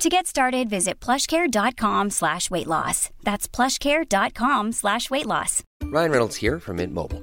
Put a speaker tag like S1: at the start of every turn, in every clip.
S1: To get started, visit plushcare.com slash weight loss. That's plushcare.com slash weight loss.
S2: Ryan Reynolds here from Mint Mobile.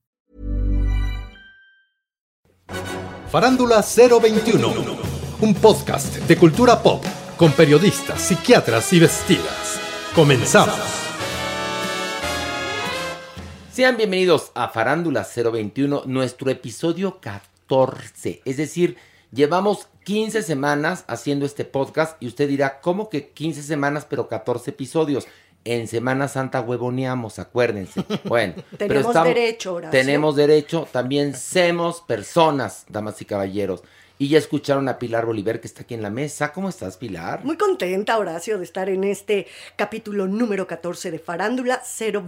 S3: Farándula 021, un podcast de cultura pop con periodistas, psiquiatras y vestidas. Comenzamos.
S4: Sean bienvenidos a Farándula 021, nuestro episodio 14. Es decir, llevamos 15 semanas haciendo este podcast y usted dirá, ¿cómo que 15 semanas pero 14 episodios? En Semana Santa huevoneamos, acuérdense. Bueno, pero
S5: Tenemos
S4: estamos-
S5: derecho, Horacio.
S4: Tenemos derecho, también somos personas, damas y caballeros. Y ya escucharon a Pilar Bolívar que está aquí en la mesa. ¿Cómo estás, Pilar?
S5: Muy contenta, Horacio, de estar en este capítulo número 14 de Farándula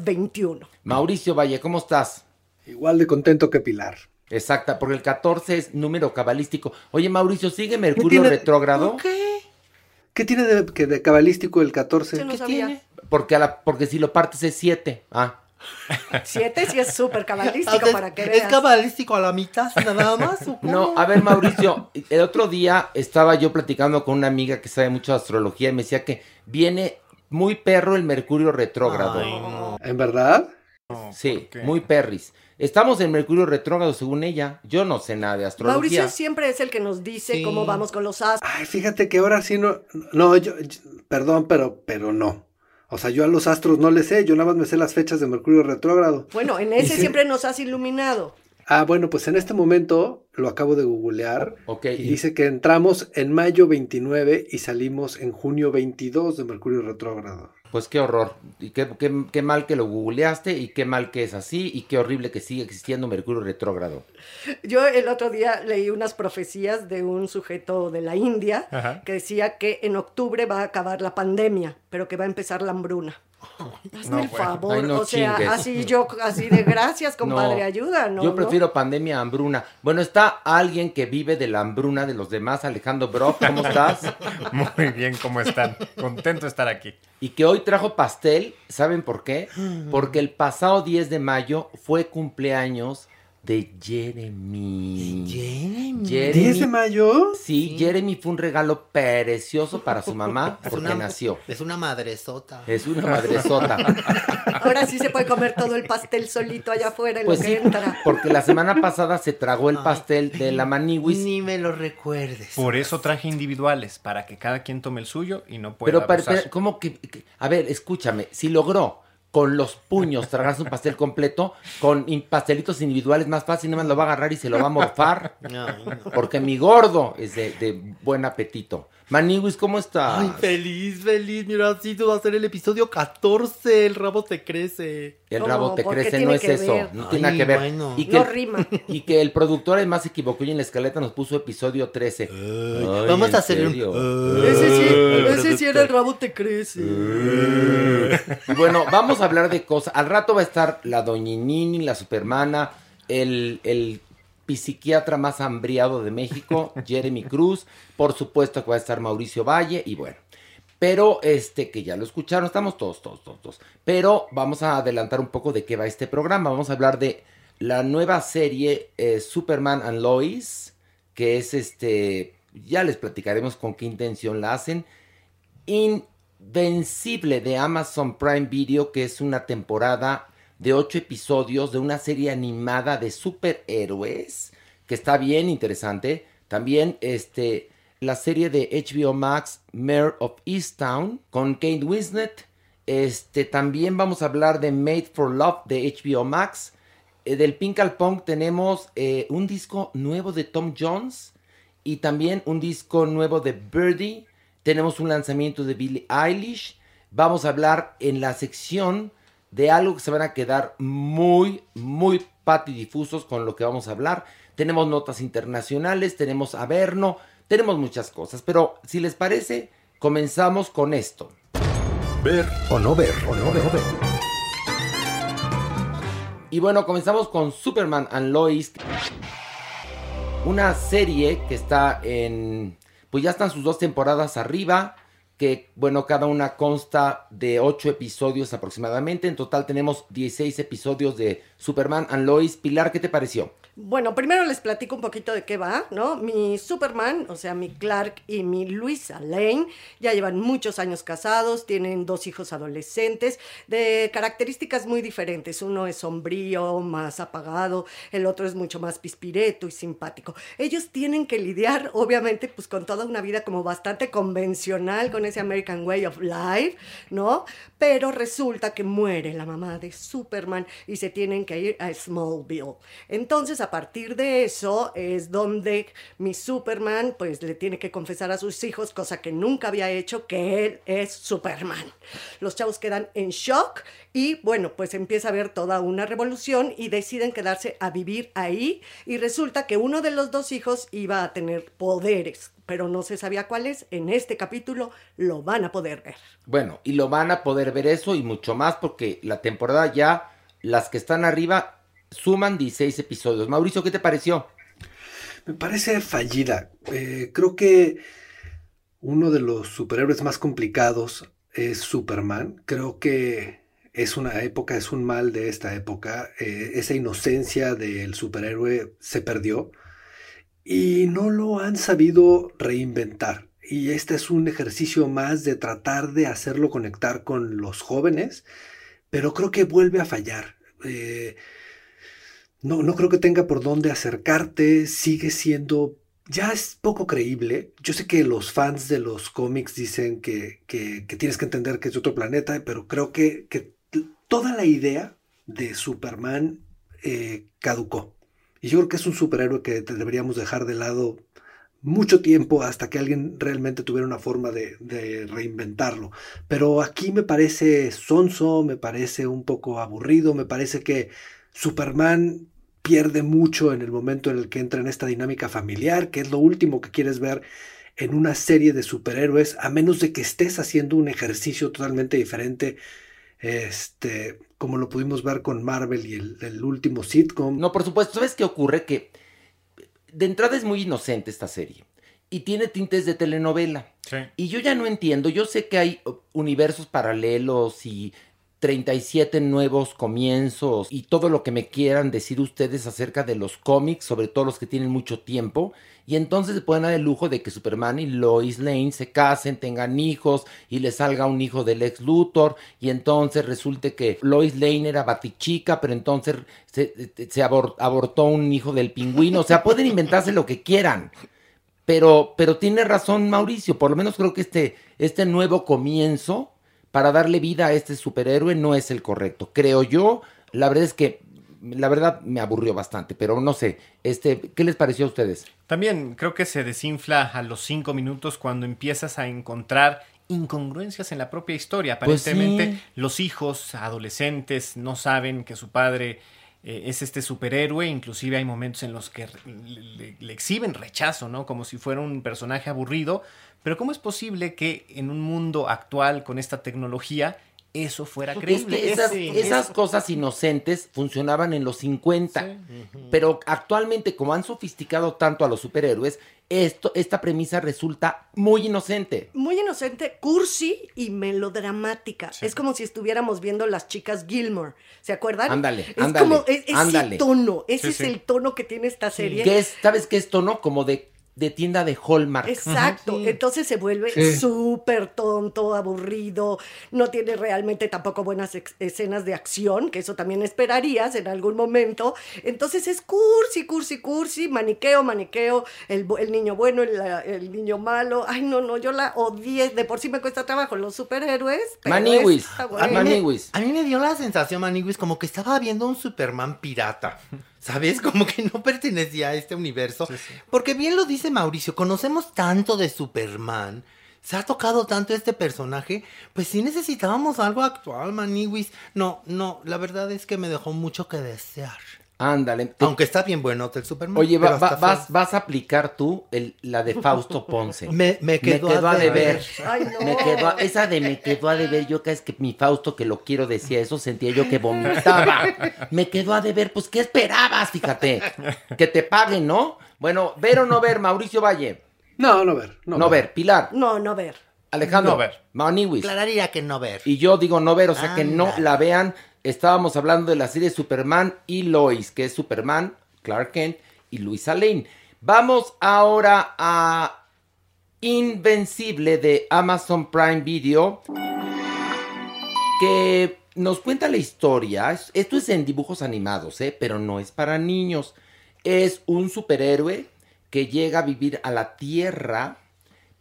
S5: 021.
S4: Mauricio Valle, ¿cómo estás?
S6: Igual de contento que Pilar.
S4: Exacta, porque el 14 es número cabalístico. Oye, Mauricio, ¿sigue Mercurio
S6: tiene-
S4: retrógrado?
S6: ¿Qué? ¿Qué tiene de, que de cabalístico el 14?
S5: Yo no
S4: ¿Qué
S5: sabía.
S4: tiene? Porque, a la, porque si lo partes es 7. Ah,
S5: Siete sí es súper cabalístico para que
S7: ¿Es
S5: veas.
S7: cabalístico a la mitad nada más?
S4: no, a ver, Mauricio, el otro día estaba yo platicando con una amiga que sabe mucho de astrología y me decía que viene muy perro el Mercurio retrógrado.
S7: Ay, no.
S6: ¿En verdad?
S4: sí, muy perris. Estamos en Mercurio retrógrado según ella. Yo no sé nada de astrología.
S5: Mauricio siempre es el que nos dice
S7: Sí.
S5: cómo vamos con los astros.
S6: Ay, fíjate que ahora sí no. No, yo. yo- perdón, pero, pero no. O sea, yo a los astros no les sé, yo nada más me sé las fechas de Mercurio retrógrado.
S5: Bueno, en ese siempre nos has iluminado.
S6: Ah, bueno, pues en este momento lo acabo de googlear
S4: Ok,
S6: y dice que entramos en mayo 29 y salimos en junio 22 de Mercurio retrógrado.
S4: Pues qué horror. Y qué, qué- qué mal que lo googleaste y qué mal que es así y qué horrible que sigue existiendo Mercurio retrógrado.
S5: Yo el otro día leí unas profecías de un sujeto de la India
S8: Ajá.
S5: que decía que en octubre va a acabar la pandemia, pero que va a empezar la hambruna. Hazme el favor,
S4: Ay, no
S5: o sea,
S4: chingues.
S5: así yo, así de gracias, compadre,
S4: No,
S5: ayuda, ¿no?
S4: Yo
S5: ¿no?
S4: prefiero pandemia a hambruna. Bueno, está alguien que vive de la hambruna de los demás, Alejandro Brock, ¿cómo estás?
S8: Muy bien, ¿cómo están? Contento de estar aquí.
S4: Y que hoy trajo pastel, ¿saben por qué? Porque el pasado 10 de mayo fue cumpleaños de Jeremy.
S7: Jeremy.
S4: Jeremy.
S6: ¿10 de mayo?
S4: Sí, Jeremy fue un regalo precioso para su mamá
S7: Es
S4: porque
S7: una-
S4: nació.
S7: Es una madresota.
S4: Es una madresota.
S5: Ahora sí se puede comer todo el pastel solito allá afuera en
S4: Pues
S5: lo
S4: sí,
S5: que entra.
S4: porque la semana pasada se tragó el
S7: Ay.
S4: pastel de la maniwis.
S7: Ni me lo recuerdes.
S8: Por eso traje individuales, para que cada quien tome el suyo y no pueda
S4: Pero, pero,
S8: abusar.
S4: pero, ¿cómo que, que- A ver, escúchame. Si logró con los puños tragarse un pastel completo, con pastelitos individuales más fácil, nada más lo va a agarrar y se lo va a morfar.
S7: No.
S4: Porque mi gordo es de, de buen apetito. Maniwis, ¿cómo estás?
S7: Ay, feliz, feliz. Mira, así va a ser el episodio 14. El rabo se crece.
S4: El rabo te
S5: ¿Por qué
S4: crece, no es eso,
S5: ver?
S4: no tiene nada que ver.
S7: bueno.
S4: Y que,
S5: No
S4: el-
S5: rima.
S4: y que el productor además se equivocó y en la escaleta nos puso episodio 13. Ay,
S7: vamos
S4: ¿en
S7: a hacer un-?
S5: Ese sí, ese sí era el rabo te crece.
S4: Y bueno, vamos a hablar de cosas. Al rato va a estar la doñinini, la supermana, el, el psiquiatra más hambriado de México, Jeremy Cruz. Por supuesto que va a estar Mauricio Valle y bueno. Pero este, que ya lo escucharon, estamos todos, todos, todos, todos. Pero vamos a adelantar un poco de qué va este programa. Vamos a hablar de la nueva serie eh, Superman and Lois, que es este, ya les platicaremos con qué intención la hacen. Invencible de Amazon Prime Video, que es una temporada de ocho episodios de una serie animada de superhéroes, que está bien interesante. También este, la serie de HBO Max, Mayor of Easttown, con Kate Winslet. Este, también vamos a hablar de Made for Love de HBO Max. Eh, del Pink al tenemos eh, un disco nuevo de Tom Jones y también un disco nuevo de Birdie. Tenemos un lanzamiento de Billie Eilish. Vamos a hablar en la sección de algo que se van a quedar muy, muy patidifusos con lo que vamos a hablar. Tenemos notas internacionales, tenemos Averno, tenemos muchas cosas. Pero si les parece, comenzamos con esto.
S3: Ver o no ver o no ver.
S4: Y bueno, comenzamos con Superman and Lois. Una serie que está en... Pues ya están sus dos temporadas arriba. Que bueno, cada una consta de ocho episodios aproximadamente. En total tenemos 16 episodios de Superman and Lois. Pilar, ¿qué te pareció?
S5: Bueno, primero les platico un poquito de qué va, ¿no? Mi Superman, o sea, mi Clark y mi Luisa Lane, ya llevan muchos años casados, tienen dos hijos adolescentes, de características muy diferentes. Uno es sombrío, más apagado, el otro es mucho más pispireto y simpático. Ellos tienen que lidiar, obviamente, pues con toda una vida como bastante convencional, con ese American Way of Life, ¿no? Pero resulta que muere la mamá de Superman y se tienen que ir a Smallville. Entonces, a partir de eso es donde mi Superman pues le tiene que confesar a sus hijos, cosa que nunca había hecho, que él es Superman. Los chavos quedan en shock y bueno, pues empieza a haber toda una revolución y deciden quedarse a vivir ahí y resulta que uno de los dos hijos iba a tener poderes, pero no se sabía cuáles. En este capítulo lo van a poder ver.
S4: Bueno, y lo van a poder ver eso y mucho más porque la temporada ya, las que están arriba, suman 16 episodios. Mauricio, ¿qué te pareció?
S6: Me parece fallida. Eh, creo que uno de los superhéroes más complicados es Superman. Creo que es una época, es un mal de esta época. Eh, esa inocencia del superhéroe se perdió y no lo han sabido reinventar. Y este es un ejercicio más de tratar de hacerlo conectar con los jóvenes, pero creo que vuelve a fallar. Eh, no, no creo que tenga por dónde acercarte, sigue siendo, ya es poco creíble. Yo sé que los fans de los cómics dicen que, que, tienes que entender que es otro planeta, pero creo que toda la idea de Superman eh, caducó. Y yo creo que es un superhéroe que deberíamos dejar de lado mucho tiempo hasta que alguien realmente tuviera una forma de, de, reinventarlo. Pero aquí me parece sonso, me parece un poco aburrido, me parece que Superman pierde mucho en el momento en el que entra en esta dinámica familiar, que es lo último que quieres ver en una serie de superhéroes, a menos de que estés haciendo un ejercicio totalmente diferente, este, como lo pudimos ver con Marvel y el, el último sitcom.
S4: No, por supuesto, ¿sabes qué ocurre? Que de entrada es muy inocente esta serie y tiene tintes de telenovela.
S9: Sí.
S4: Y yo ya no entiendo, yo sé que hay universos paralelos y 37 nuevos comienzos y todo lo que me quieran decir ustedes acerca de los cómics, sobre todo los que tienen mucho tiempo. Y entonces se pueden dar el lujo de que Superman y Lois Lane se casen, tengan hijos y le salga un hijo del ex Luthor. Y entonces resulte que Lois Lane era batichica, pero entonces se, abor abortó un hijo del pingüino. O sea, pueden inventarse lo que quieran. Pero, pero tiene razón Mauricio, por lo menos creo que este, este nuevo comienzo para darle vida a este superhéroe no es el correcto. Creo yo, la verdad es que la verdad me aburrió bastante, pero no sé, este, ¿qué les pareció a ustedes?
S9: También creo que se desinfla a los cinco minutos cuando empiezas a encontrar incongruencias en la propia historia.
S4: Pues sí.
S9: Aparentemente, los hijos adolescentes no saben que su padre eh, es este superhéroe, inclusive hay momentos en los que le- le exhiben rechazo, ¿no? Como si fuera un personaje aburrido. Pero ¿cómo es posible que en un mundo actual con esta tecnología eso fuera
S4: Es
S9: creíble?
S4: que esas,
S9: Sí,
S4: esas
S9: eso-
S4: cosas inocentes funcionaban en los 50. Pero actualmente, como han sofisticado tanto a los superhéroes, esto, esta premisa resulta muy inocente.
S5: Muy inocente, cursi y melodramática. Es como si estuviéramos viendo las chicas Gilmore. ¿Se acuerdan?
S4: Ándale,
S5: es
S4: ándale,
S5: como es, ese
S4: ándale.
S5: tono, ese
S4: Sí,
S5: es
S4: sí.
S5: el tono que tiene esta serie.
S4: Es, ¿Sabes qué es tono? Como de, de tienda de Hallmark.
S5: Exacto, entonces se vuelve
S4: Sí.
S5: súper tonto, aburrido, no tiene realmente tampoco buenas escenas de acción, que eso también esperarías en algún momento. Entonces es cursi, cursi, cursi, maniqueo, maniqueo, el, el niño bueno, el, el niño malo. Ay, no, no, yo la odié, de por sí me cuesta trabajo los superhéroes. pero
S4: Maniwis,
S7: a mí me dio la sensación, Maniwis, como que estaba viendo un Superman pirata. ¿Sabes? Como que no pertenecía a este universo. Porque bien lo dice Mauricio, conocemos tanto de Superman. Se ha tocado tanto este personaje. Pues sí necesitábamos algo actual, Maniwis. No, no, la verdad es que me dejó mucho que desear.
S4: Ándale. te-
S7: Aunque está bien bueno el Superman.
S4: Oye, va- vas, vas a aplicar tú el- la de Fausto Ponce.
S7: Me- me quedó a
S4: a deber.
S7: deber.
S5: Ay, no.
S4: Me quedó a- esa de me quedó a deber. Yo cada vez que mi Fausto, que lo quiero, decía eso, sentía yo que vomitaba. Me quedó a deber. Pues, ¿qué esperabas? Fíjate. Que te paguen, ¿no? Bueno, ver o no ver, Mauricio Valle.
S6: No, no ver.
S4: No, ver. Pilar.
S5: No, no ver.
S4: Alejandro.
S9: No ver.
S4: Maniwis.
S7: Aclararía que no ver.
S4: Y yo digo no ver, o sea que no la vean. Estábamos hablando de la serie Superman y Lois, que es Superman, Clark Kent y Luisa Lane. Vamos ahora a Invencible de Amazon Prime Video, que nos cuenta la historia. Es- Esto es en dibujos animados, ¿eh? pero no es para niños. Es un superhéroe que llega a vivir a la Tierra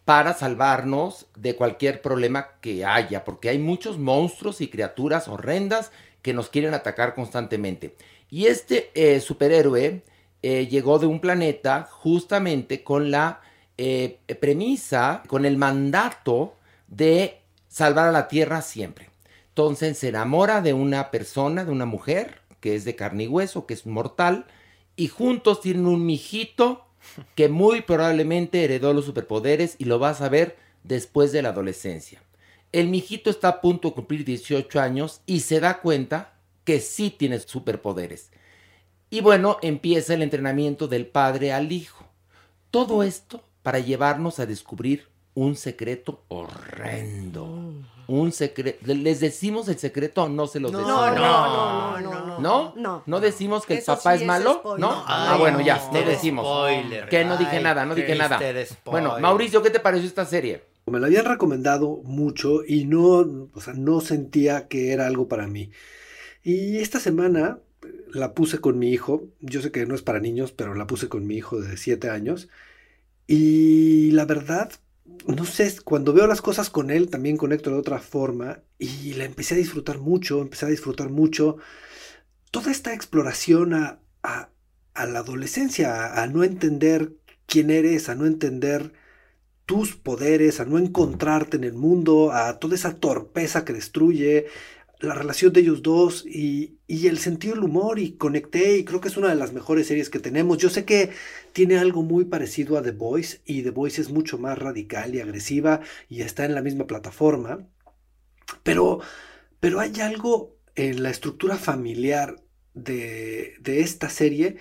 S4: para salvarnos de cualquier problema que haya, porque hay muchos monstruos y criaturas horrendas que nos quieren atacar constantemente. Y este eh, superhéroe eh, llegó de un planeta justamente con la eh, premisa, con el mandato de salvar a la Tierra siempre. Entonces se enamora de una persona, de una mujer, que es de carne y hueso, que es mortal, y juntos tienen un mijito que muy probablemente heredó los superpoderes y lo vas a ver después de la adolescencia. El mijito está a punto de cumplir 18 años y se da cuenta que sí tiene superpoderes. Y bueno, empieza el entrenamiento del padre al hijo. Todo esto para llevarnos a descubrir un secreto horrendo. Un secreto. ¿Les decimos el secreto o no se los
S5: No,
S4: decimos?
S5: no, no, no, no,
S4: ¿No?
S5: No.
S4: ¿No decimos que el papá
S5: sí
S4: es
S5: es
S4: malo?
S5: spoiler.
S4: ¿No?
S5: No.
S4: ah,
S7: Ay,
S4: bueno, ya,
S7: no.
S4: no decimos.
S7: Spoiler.
S4: Que no dije
S7: Ay,
S4: nada, no dije nada. Bueno, Mauricio, ¿qué te pareció esta serie?
S6: Me la habían recomendado mucho y no, o sea, no sentía que era algo para mí. Y esta semana eh, la puse con mi hijo. Yo sé que no es para niños, pero la puse con mi hijo de 7 años. Y la verdad, no sé, cuando veo las cosas con él, también conecto de otra forma. Y la empecé a disfrutar mucho, empecé a disfrutar mucho. Toda esta exploración a, a- a la adolescencia, a, a no entender quién eres, a no entender tus poderes, a no encontrarte en el mundo, a toda esa torpeza que destruye, la relación de ellos dos y, y el sentido del humor y conecté y creo que es una de las mejores series que tenemos. Yo sé que tiene algo muy parecido a The Voice y The Voice es mucho más radical y agresiva y está en la misma plataforma, pero, pero hay algo en la estructura familiar de, de esta serie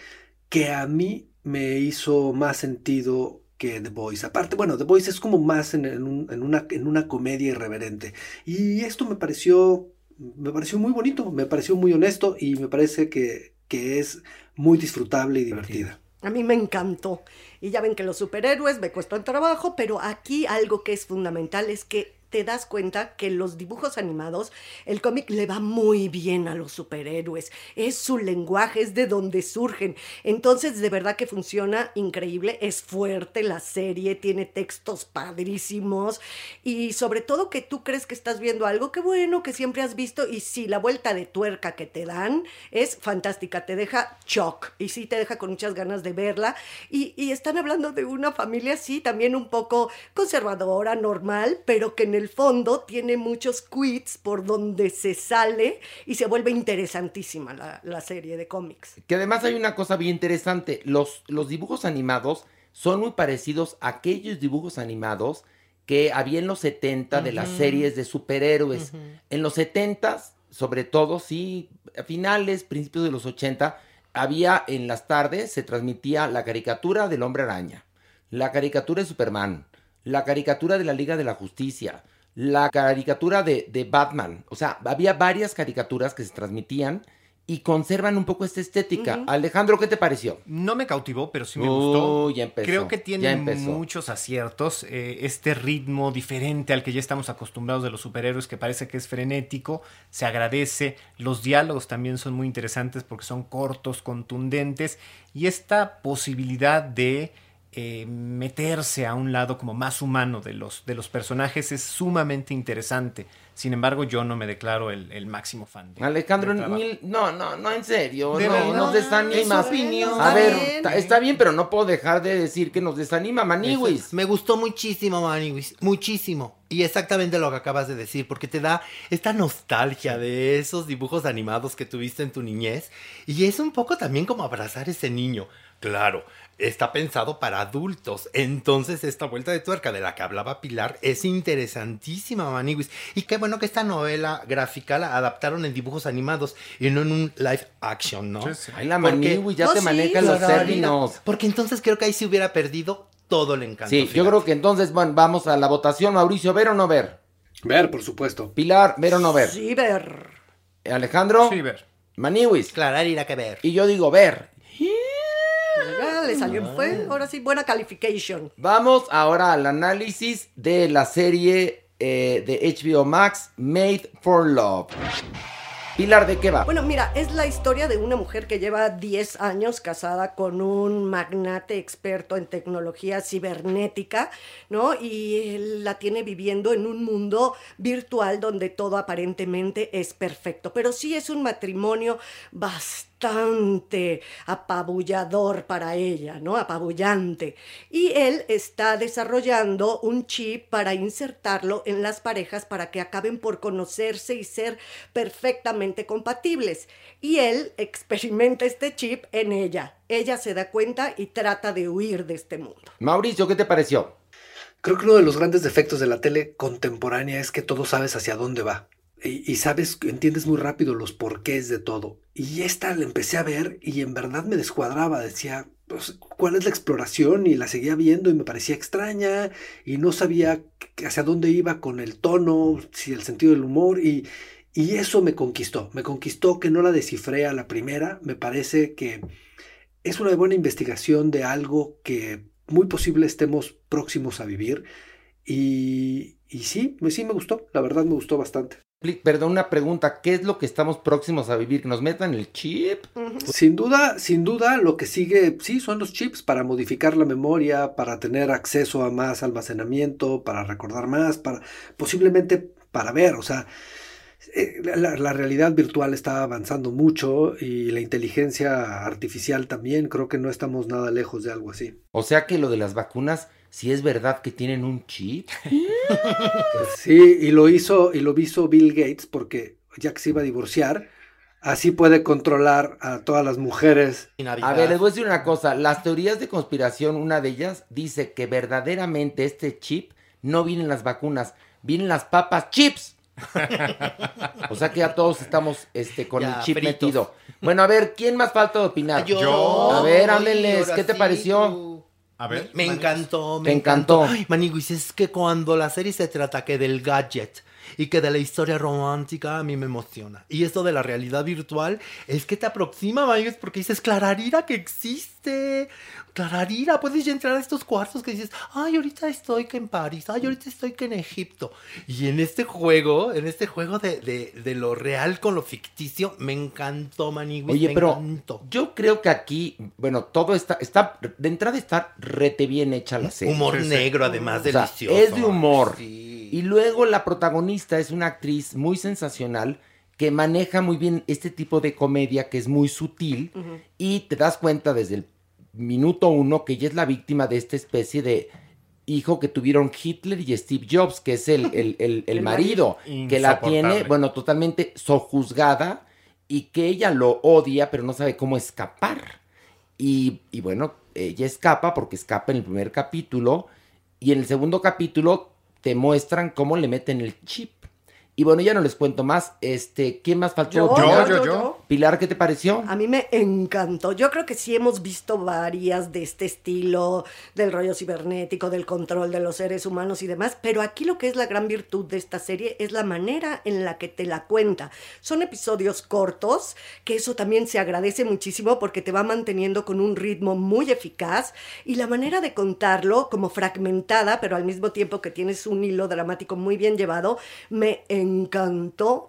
S6: que a mí me hizo más sentido que The Voice. Aparte, bueno, The Voice es como más en, en un- en una, en una comedia irreverente. Y esto me pareció, me pareció muy bonito, me pareció muy honesto y me parece que, que es muy disfrutable y divertida.
S5: A mí me encantó. Y ya ven que los superhéroes me cuestan trabajo, pero aquí algo que es fundamental es que te das cuenta que los dibujos animados, el cómic le va muy bien a los superhéroes. Es su lenguaje, es de donde surgen. Entonces, de verdad que funciona increíble. Es fuerte la serie, tiene textos padrísimos. Y sobre todo que tú crees que estás viendo algo que bueno, que siempre has visto. Y sí, la vuelta de tuerca que te dan es fantástica. Te deja shock. Y sí, te deja con muchas ganas de verla. Y, están hablando de una familia, sí, también un poco conservadora, normal, pero que en el el fondo tiene muchos quits por donde se sale y se vuelve interesantísima la, la serie de cómics.
S4: Que además hay una cosa bien interesante. Los, los dibujos animados son muy parecidos a aquellos dibujos animados que había en los 70 de las series de superhéroes. En los 70, sobre todo, sí, a finales, principios de los 80, había en las tardes, se transmitía la caricatura del hombre araña, la caricatura de Superman, la caricatura de la Liga de la Justicia, la caricatura de, de Batman. O sea, había varias caricaturas que se transmitían y conservan un poco esta estética. Alejandro, ¿qué te pareció?
S9: No me cautivó, pero sí me gustó.
S4: ya empezó,
S9: Creo que tiene muchos aciertos. eh, este ritmo diferente al que ya estamos acostumbrados de los superhéroes, que parece que es frenético, se agradece. Los diálogos también son muy interesantes porque son cortos, contundentes. Y esta posibilidad de eh, meterse a un lado como más humano de los, de los personajes es sumamente interesante. Sin embargo, yo no me declaro el, el máximo fan. de-
S4: Alejandro, mil- no, no, no, en serio,
S9: De
S4: no,
S9: verdad,
S4: nos desanima.
S7: opinión.
S4: A
S7: Está
S4: ver,
S7: bien.
S4: está, está bien, pero no puedo dejar de decir que nos desanima, Maniwis.
S7: Me gustó muchísimo, Maniwis. Muchísimo. Y exactamente lo que acabas de decir, porque te da esta nostalgia de esos dibujos animados que tuviste en tu niñez. Y es un poco también como abrazar ese niño. Claro, está pensado para adultos. Entonces, esta vuelta de tuerca de la que hablaba Pilar es interesantísima, Maniwis. Y qué bueno que esta novela gráfica la adaptaron en dibujos animados y no en un live action, ¿no?
S4: Sí, sí. Ay, la Maniwis ya
S7: No,
S4: te
S7: sí,
S4: maneja los términos.
S7: Porque entonces creo que ahí se hubiera perdido todo el encanto.
S4: Sí, yo creo que entonces, bueno, vamos a la votación. Mauricio, ¿ver o no ver?
S6: Ver, por supuesto.
S4: Pilar, ¿ver o no ver?
S5: Sí, ver.
S4: Alejandro.
S9: Sí, ver.
S4: Maniwis.
S7: Clarar irá que ver.
S4: Y yo digo ver.
S5: Le salió, fue ahora sí, buena calification.
S4: Vamos ahora al análisis de la serie eh, de HBO Max, Made for Love. Pilar, ¿de qué va?
S5: Bueno, mira, es la historia de una mujer que lleva 10 años casada con un magnate experto en tecnología cibernética, ¿no? Y la tiene viviendo en un mundo virtual donde todo aparentemente es perfecto. Pero sí es un matrimonio bastante apabullador para ella, ¿no? Apabullante. Y él está desarrollando un chip para insertarlo en las parejas para que acaben por conocerse y ser perfectamente compatibles. Y él experimenta este chip en ella. Ella se da cuenta y trata de huir de este mundo.
S4: Mauricio, ¿qué te pareció?
S6: Creo que uno de los grandes defectos de la tele contemporánea es que todo sabes hacia dónde va. Y, sabes, entiendes muy rápido los porqués de todo. Y esta la empecé a ver y en verdad me descuadraba. Decía, pues, ¿cuál es la exploración? Y la seguía viendo y me parecía extraña y no sabía hacia dónde iba con el tono, si el sentido del humor. Y, y eso me conquistó. Me conquistó que no la descifré a la primera. Me parece que es una buena investigación de algo que muy posible estemos próximos a vivir. Y, y sí, sí me gustó, la verdad me gustó bastante.
S4: Perdón, una pregunta. ¿Qué es lo que estamos próximos a vivir? ¿Que nos metan el chip?
S6: Sin duda, sin duda, lo que sigue, sí, son los chips para modificar la memoria, para tener acceso a más almacenamiento, para recordar más, para posiblemente para ver, o sea, eh, la, la realidad virtual está avanzando mucho y la inteligencia artificial también, creo que no estamos nada lejos de algo así.
S4: O sea que lo de las vacunas, si es verdad que tienen un chip.
S6: Sí, y lo hizo, y lo hizo Bill Gates porque ya que se iba a divorciar, así puede controlar a todas las mujeres.
S4: A ver, les voy a decir una cosa. Las teorías de conspiración, una de ellas dice que verdaderamente este chip no viene en las vacunas, vienen las papas chips. O sea que ya todos estamos este, con
S7: Ya,
S4: el chip
S7: fritos.
S4: metido. Bueno, a ver, ¿quién más falta de opinar?
S7: Yo.
S4: A ver, háblenles, ¿qué te
S7: sí,
S4: pareció?
S7: tú.
S9: A ver,
S7: Me encantó, me
S4: encantó.
S7: Ay, Maniguis, es que cuando la serie se trata que del gadget y que de la historia romántica a mí me emociona. Y esto de la realidad virtual es que te aproxima, Maniguis, porque dices, Clararira que existe. Clararira, puedes ya entrar a estos cuartos que dices, ay, ahorita estoy que en París, ay, ahorita estoy que en Egipto. Y en este juego, en este juego de, de- de lo real con lo ficticio, me encantó, Maniguis.
S4: Oye,
S7: me
S4: pero
S7: encantó.
S4: yo creo que aquí, bueno, todo está, está, de entrada está rete bien hecha la serie.
S7: Humor negro, además,
S4: O sea,
S7: delicioso.
S4: es de humor.
S7: Sí.
S4: Y luego la protagonista es una actriz muy sensacional que maneja muy bien este tipo de comedia que es muy sutil y te das cuenta desde el minuto uno que ella es la víctima de esta especie de hijo que tuvieron Hitler y Steve Jobs, que es el, el, el, el marido, que la tiene, bueno, totalmente sojuzgada y que ella lo odia, pero no sabe cómo escapar. Y, y bueno, ella escapa porque escapa en el primer capítulo y en el segundo capítulo te muestran cómo le meten el chip. Y bueno, ya no les cuento más. Este, ¿quién más faltó?
S5: Yo,
S4: Pilar?
S5: yo, yo, yo.
S4: Pilar, ¿qué te pareció?
S5: A mí me encantó. Yo creo que sí hemos visto varias de este estilo, del rollo cibernético, del control de los seres humanos y demás, pero aquí lo que es la gran virtud de esta serie es la manera en la que te la cuenta. Son episodios cortos, que eso también se agradece muchísimo porque te va manteniendo con un ritmo muy eficaz y la manera de contarlo como fragmentada, pero al mismo tiempo que tienes un hilo dramático muy bien llevado, me encantó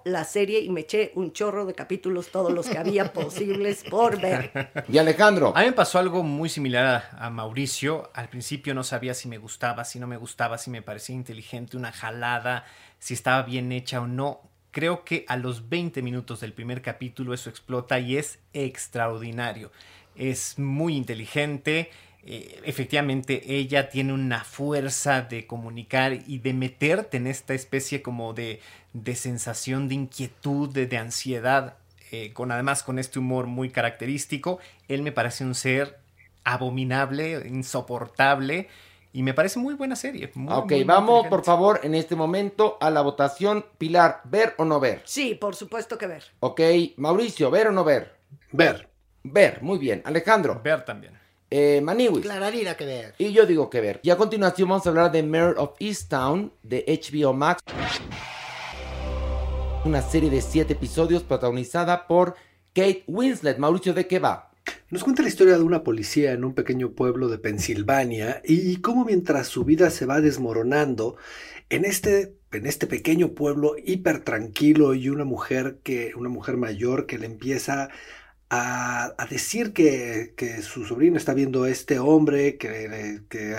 S5: la serie y me eché un chorro de capítulos, todos los que había posibles por ver.
S4: Y Alejandro.
S9: A mí me pasó algo muy similar a, a Mauricio. Al principio no sabía si me gustaba, si no me gustaba, si me parecía inteligente, una jalada, si estaba bien hecha o no. Creo que a los 20 minutos del primer capítulo eso explota y es extraordinario. Es muy inteligente. Eh, efectivamente, ella tiene una fuerza de comunicar y de meterte en esta especie como de, de sensación de inquietud, de, de ansiedad eh, con además con este humor muy característico. Él me parece un ser abominable, insoportable y me parece muy buena serie. muy,
S4: ok,
S9: muy,
S4: vamos por favor en este momento a la votación. Pilar, ¿ver o no ver?
S5: Sí, por supuesto que ver.
S4: Ok, Mauricio, ¿ver o no ver?
S6: Ver.
S4: Ver, muy bien. Alejandro.
S9: Ver también.
S4: Eh, Maniwis.
S7: Clararira que ver.
S4: Y yo digo que ver. Y a continuación vamos a hablar de Mayor of Easttown de HBO Max. Una serie de siete episodios protagonizada por Kate Winslet. Mauricio, ¿de qué va?
S6: Nos cuenta la historia de una policía en un pequeño pueblo de Pensilvania y cómo mientras su vida se va desmoronando, en este, en este pequeño pueblo hiper tranquilo y una mujer que, una mujer mayor que le empieza a, decir que, que su sobrino está viendo a este hombre, que, que,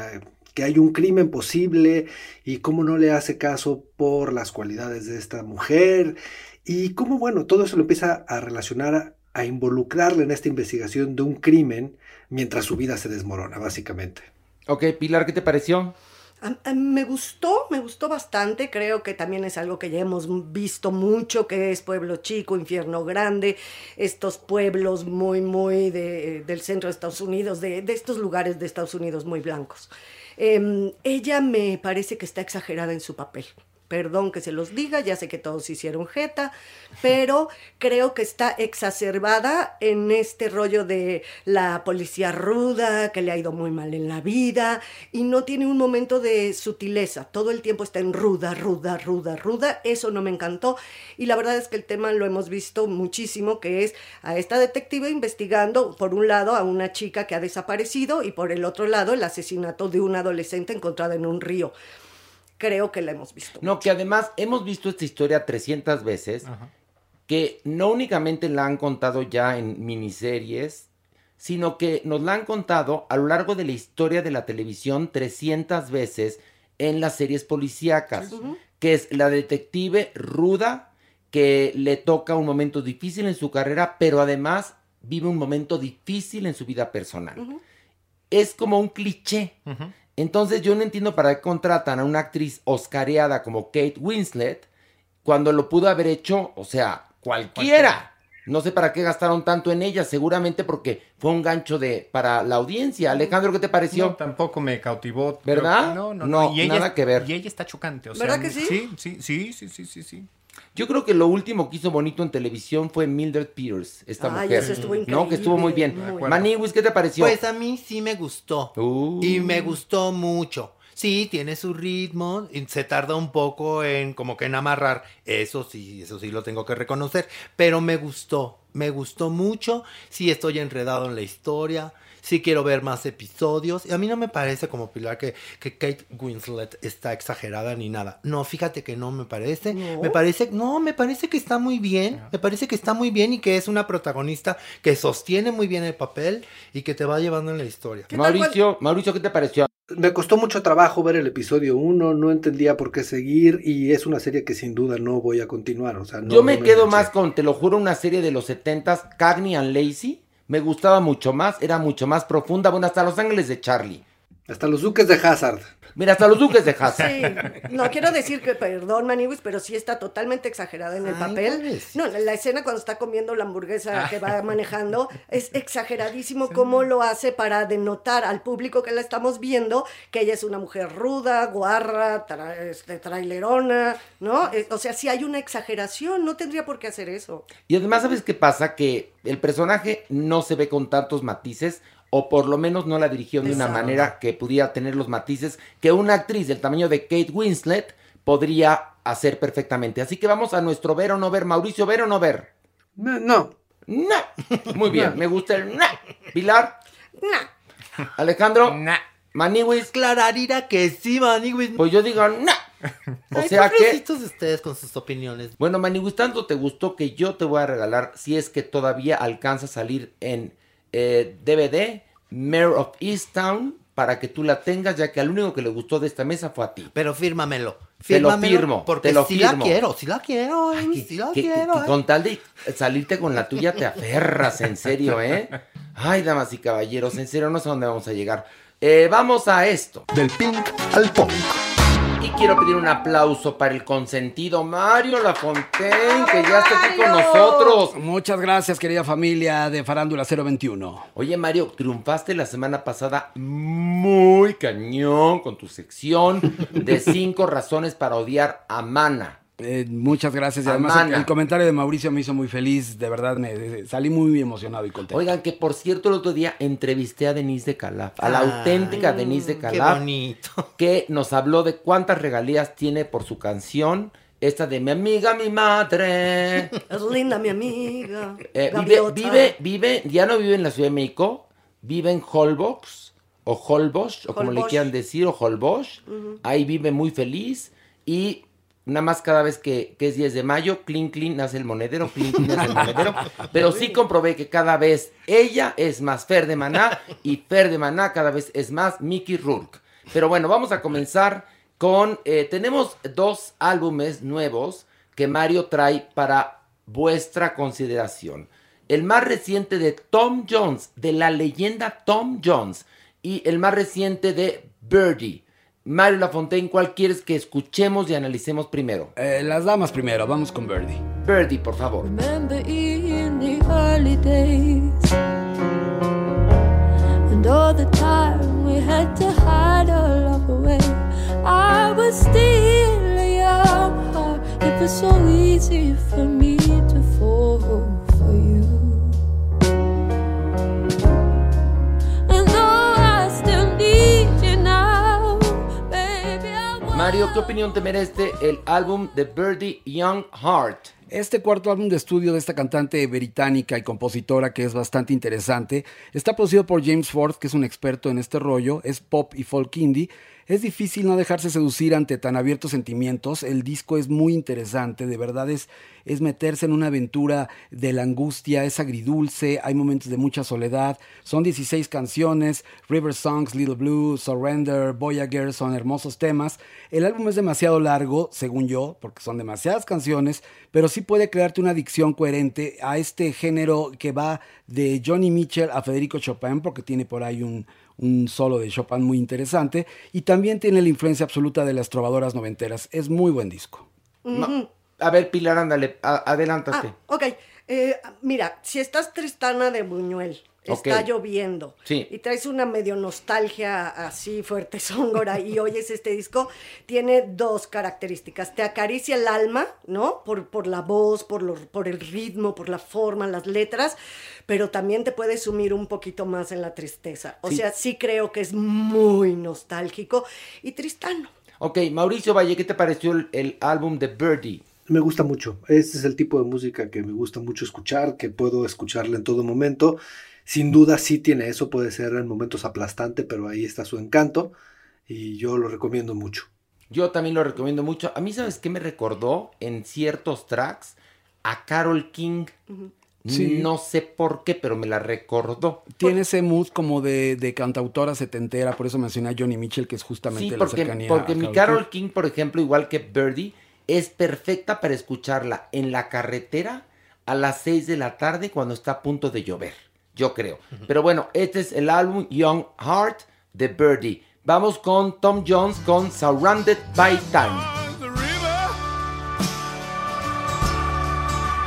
S6: que hay un crimen posible y cómo no le hace caso por las cualidades de esta mujer y cómo, bueno, todo eso lo empieza a relacionar a, a involucrarle en esta investigación de un crimen mientras su vida se desmorona, básicamente.
S4: Ok, Pilar, ¿qué te pareció?
S5: Me gustó, me gustó bastante. Creo que también es algo que ya hemos visto mucho, que es pueblo chico, infierno grande, estos pueblos muy, muy de- del centro de Estados Unidos, de, de estos lugares de Estados Unidos muy blancos. Em, ella me parece que está exagerada en su papel. Perdón que se los diga, ya sé que todos hicieron jeta, pero creo que está exacerbada en este rollo de la policía ruda, que le ha ido muy mal en la vida, y no tiene un momento de sutileza. Todo el tiempo está en ruda, ruda, ruda, ruda. Eso no me encantó. Y la verdad es que el tema lo hemos visto muchísimo, que es a esta detective investigando, por un lado, a una chica que ha desaparecido y por el otro lado, el asesinato de una adolescente encontrada en un río. Creo que la hemos visto.
S4: No, que además hemos visto esta historia 300 veces, que no únicamente la han contado ya en miniseries, sino que nos la han contado a lo largo de la historia de la televisión 300 veces en las series policíacas, que es la detective ruda que le toca un momento difícil en su carrera, pero además vive un momento difícil en su vida personal. Es como un cliché. Entonces yo no entiendo para qué contratan a una actriz oscareada como Kate Winslet cuando lo pudo haber hecho, o sea, cualquiera. No sé para qué gastaron tanto en ella, seguramente porque fue un gancho de para la audiencia. Alejandro, ¿qué te pareció?
S9: No, tampoco me cautivó.
S4: ¿Verdad?
S9: Que No, no,
S4: No,
S9: no. Y ella
S4: nada
S9: es-
S4: que ver.
S9: Y ella está chocante. O
S5: ¿Verdad
S9: sea,
S5: que sí?
S9: Sí, sí, sí, sí, sí, sí, sí.
S4: Yo creo que lo último que hizo bonito en televisión fue Mildred Peters, esta
S5: Ay,
S4: mujer.
S5: eso estuvo
S4: No, que estuvo muy
S5: increíble,
S4: bien. Maniwis, ¿qué te pareció?
S7: Pues a mí sí me gustó.
S4: Uh.
S7: Y me gustó mucho. Sí, tiene su ritmo, y se tarda un poco en como que en amarrar, eso sí, eso sí lo tengo que reconocer, pero me gustó, me gustó mucho, sí estoy enredado en la historia, sí quiero ver más episodios, y a mí no me parece como Pilar que, que Kate Winslet está exagerada ni nada, no, fíjate que no me parece,
S5: ¿No?
S7: me parece, no, me parece que está muy bien, me parece que está muy bien y que es una protagonista que sostiene muy bien el papel y que te va llevando en la historia.
S5: ¿Qué tal
S4: Mauricio, Mauricio, ¿qué te pareció?
S6: Me costó mucho trabajo ver el episodio 1, no entendía por qué seguir y es una serie que sin duda no voy a continuar. O sea, no,
S4: Yo me
S6: no
S4: quedo
S6: enganché.
S4: más con, te lo juro, una serie de los 70s, Cagney and Lacey. Me gustaba mucho más, era mucho más profunda. Bueno, hasta Los Ángeles de Charlie.
S6: Hasta los duques de Hazard.
S4: Mira, hasta los duques de Hazard.
S5: Sí, no quiero decir que, perdón, Maniwis, pero sí está totalmente exagerada en el
S4: Ay,
S5: papel. No, la escena cuando está comiendo la hamburguesa que va manejando es exageradísimo cómo lo hace para denotar al público que la estamos viendo que ella es una mujer ruda, guarra, tra- este, trailerona, ¿no? Eh, O sea, si hay una exageración, no tendría por qué hacer eso.
S4: Y además, ¿sabes qué pasa? Que el personaje no se ve con tantos matices, o por lo menos no la dirigió de una manera que pudiera tener los matices que una actriz del tamaño de Kate Winslet podría hacer perfectamente. Así que vamos a nuestro ver o no ver. Mauricio, ver o no ver.
S6: No. no.
S4: No. Muy bien, me gusta el no. Pilar,
S5: Nah.
S4: Alejandro, Maniwis,
S7: Clararira que sí, Maniwis.
S4: pues yo digo no. O
S7: Ay,
S4: sea que
S7: ustedes con sus opiniones.
S4: Bueno, Maniwis, tanto te gustó que yo te voy a regalar, si es que todavía alcanza a salir en eh, DVD, Mayor of Easttown, para que tú la tengas, ya que al único que le gustó de esta mesa fue a ti.
S7: Pero fírmamelo.
S4: Te lo
S7: Fírmamelo,
S4: firmo,
S7: Porque
S4: te lo
S7: sí la quiero, sí la quiero,
S4: Ay,
S7: ay,
S4: que-
S7: sí la
S4: que-
S7: quiero.
S4: que
S7: eh.
S4: con tal de salirte con la tuya te aferras, en serio, ¿eh? Ay, damas y caballeros, en serio, no sé a dónde vamos a llegar. Eh, vamos a esto.
S3: Del pink al punk.
S4: Quiero pedir un aplauso para el consentido Mario Lafontaine, que ya está aquí con nosotros.
S10: Muchas gracias, querida familia de Farándula 021.
S4: Oye, Mario, triunfaste la semana pasada muy cañón con tu sección de cinco razones para odiar a Mana.
S10: Eh, muchas gracias. Y además, el,
S4: Amana.
S10: el comentario de Mauricio me hizo muy feliz. De verdad, me de- salí muy emocionado y contento.
S4: Oigan, que por cierto, el otro día entrevisté a Denise de Calaf, a la
S7: Ay,
S4: auténtica Denise de
S7: Qué
S4: Calaf,
S7: bonito.
S4: que nos habló de cuántas regalías tiene por su canción, esta de mi amiga, mi madre.
S5: Es linda mi amiga.
S4: Eh, vive, vive, vive, ya no vive en la Ciudad de México, vive en Holbox, o Holbox, o como le quieran decir, o Holbox. Ahí vive muy feliz y nada más cada vez que, que es 10 de mayo, clean, clean, nace el monedero, clean, clean, nace el monedero. Pero sí comprobé que cada vez ella es más Fer de Maná y Fer de Maná cada vez es más Mickey Rourke. Pero bueno, vamos a comenzar con, eh, tenemos dos álbumes nuevos que Mario trae para vuestra consideración. El más reciente de Tom Jones, de la leyenda Tom Jones, y el más reciente de Birdie. Mario Lafontaine, ¿cuál quieres que escuchemos y analicemos primero?
S10: Eh, las damas primero, vamos con Birdie.
S4: Birdie, por favor.
S11: Remember in the early days And all the time we had to hide our love away I was still a young heart It was so easy for me to fall
S4: Mario, ¿qué opinión te merece el álbum de Birdie Young Heart?
S10: Este cuarto álbum de estudio de esta cantante británica y compositora que es bastante interesante está producido por James Ford, que es un experto en este rollo, es pop y folk indie. Es difícil no dejarse seducir ante tan abiertos sentimientos. El disco es muy interesante, de verdad es, es meterse en una aventura de la angustia, es agridulce, hay momentos de mucha soledad. Son 16 canciones, River Songs, Little Blue, Surrender, Voyager, son hermosos temas. El álbum es demasiado largo, según yo, porque son demasiadas canciones, pero sí puede crearte una adicción coherente a este género que va de Johnny Mitchell a Federico Chopin, porque tiene por ahí un, un solo de Chopin muy interesante, y también tiene la influencia absoluta de las trovadoras noventeras. Es muy buen disco.
S4: A ver, Pilar, ándale, adelántate.
S5: Ah, ok. Eh, mira, si estás tristana de Buñuel, está lloviendo
S4: Sí.
S5: y traes una medio nostalgia así fuerte, zongora, y oyes este disco, tiene dos características. Te acaricia el alma, ¿no? Por, por la voz, por, lo- por el ritmo, por la forma, las letras, pero también te puede sumir un poquito más en la tristeza. O
S4: Sí.
S5: sea, sí creo que es muy nostálgico y tristano.
S4: Ok, Mauricio Valle, ¿qué te pareció el, el álbum de Birdie?
S6: Me gusta mucho. Este es el tipo de música que me gusta mucho escuchar, que puedo escucharla en todo momento. Sin duda sí tiene eso, puede ser en momentos aplastante, pero ahí está su encanto y yo lo recomiendo mucho.
S4: Yo también lo recomiendo mucho. A mí, ¿sabes qué me recordó en ciertos tracks? A Carol King.
S10: Sí.
S4: No sé por qué, pero me la recordó.
S10: Tiene ese mood como de, de cantautora setentera, por eso mencioné a Johnny Mitchell, que es justamente
S4: Sí,
S10: la
S4: porque,
S10: cercanía
S4: porque
S10: a
S4: mi
S10: Carole
S4: Carol King, por ejemplo, igual que Birdie, es perfecta para escucharla en la carretera a las 6 de la tarde cuando está a punto de llover. Yo creo. Pero bueno, este es el álbum Young Heart de Birdie. Vamos con Tom Jones con Surrounded by Time.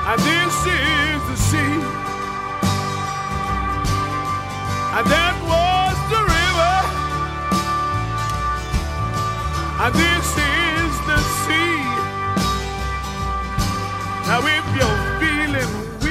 S12: And this is the sea. And that was the river. And this is the sea. Now if weary,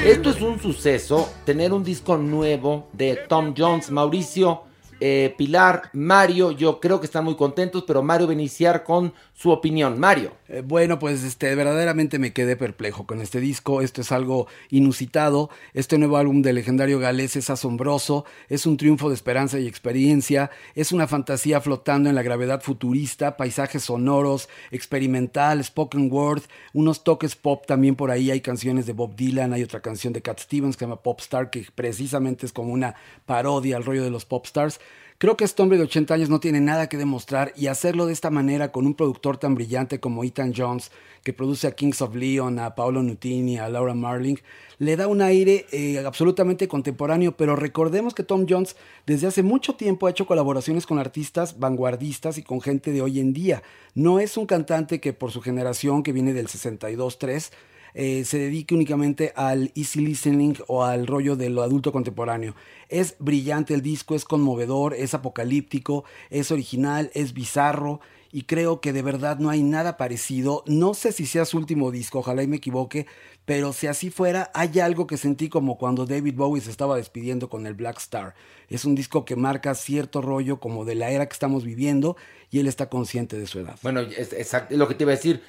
S4: Esto es un suceso, tener un disco nuevo de Tom Jones, Mauricio, eh, Pilar, Mario, yo creo que están muy contentos, pero Mario va a iniciar con su opinión. Mario.
S10: Eh, bueno, pues este, verdaderamente me quedé perplejo con este disco. Esto es algo inusitado. Este nuevo álbum del legendario galés es asombroso. Es un triunfo de esperanza y experiencia. Es una fantasía flotando en la gravedad futurista, paisajes sonoros, experimental, spoken word, unos toques pop también por ahí. Hay canciones de Bob Dylan, hay otra canción de Cat Stevens que se llama Pop Star, que precisamente es como una parodia al rollo de los pop stars. Creo que este hombre de 80 años no tiene nada que demostrar y hacerlo de esta manera con un productor tan brillante como Ethan Jones, que produce a Kings of Leon, a Paolo Nutini, a Laura Marling, le da un aire eh, absolutamente contemporáneo, pero recordemos que Tom Jones desde hace mucho tiempo ha hecho colaboraciones con artistas vanguardistas y con gente de hoy en día. No es un cantante que por su generación, que viene del 62-3, eh, se dedique únicamente al easy listening o al rollo de lo adulto contemporáneo. Es brillante el disco, es conmovedor, es apocalíptico, es original, es bizarro y creo que de verdad no hay nada parecido. No sé si sea su último disco, ojalá y me equivoque, pero si así fuera, hay algo que sentí como cuando David Bowie se estaba despidiendo con el Black Star. Es un disco que marca cierto rollo como de la era que estamos viviendo y él está consciente de su edad.
S4: Bueno, es, exacto, lo que te iba a decir,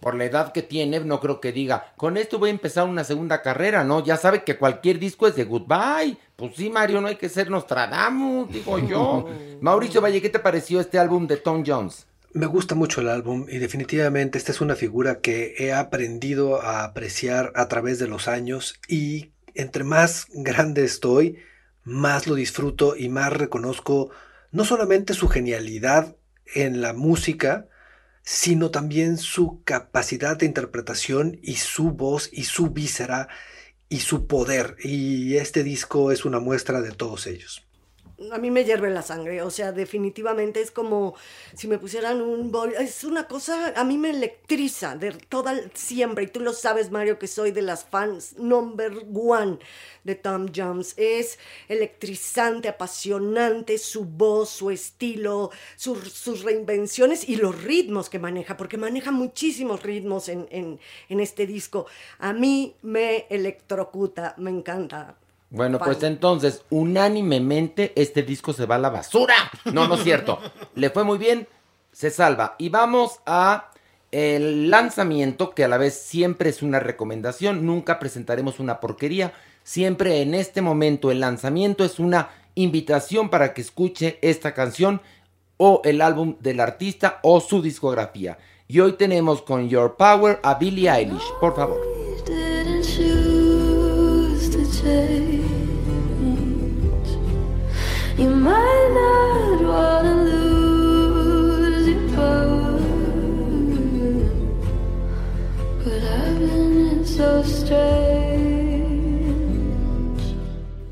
S4: por la edad que tiene, no creo que diga, con esto voy a empezar una segunda carrera, ¿no? Ya sabe que cualquier disco es de goodbye. Pues sí, Mario, no hay que ser Nostradamus, digo yo. Mauricio Valle, ¿qué te pareció este álbum de Tom Jones?
S6: Me gusta mucho el álbum y definitivamente esta es una figura que he aprendido a apreciar a través de los años y entre más grande estoy, más lo disfruto y más reconozco no solamente su genialidad en la música, sino también su capacidad de interpretación y su voz y su víscera y su poder. Y este disco es una muestra de todos ellos
S5: a mí me hierve la sangre, o sea, definitivamente es como si me pusieran un bol, es una cosa, a mí me electriza de toda, siempre, y tú lo sabes, Mario, que soy de las fans number one de Tom Jones, es electrizante, apasionante, su voz, su estilo, su, sus reinvenciones y los ritmos que maneja, porque maneja muchísimos ritmos en, en este disco, a mí me electrocuta, me encanta,
S4: bueno, pues entonces, unánimemente, este disco se va a la basura. No, no es cierto. Le fue muy bien, se salva. Y vamos a el lanzamiento, que a la vez siempre es una recomendación. Nunca presentaremos una porquería. Siempre en este momento el lanzamiento es una invitación para que escuche esta canción o el álbum del artista o su discografía. Y hoy tenemos con Your Power a Billie Eilish. Por favor.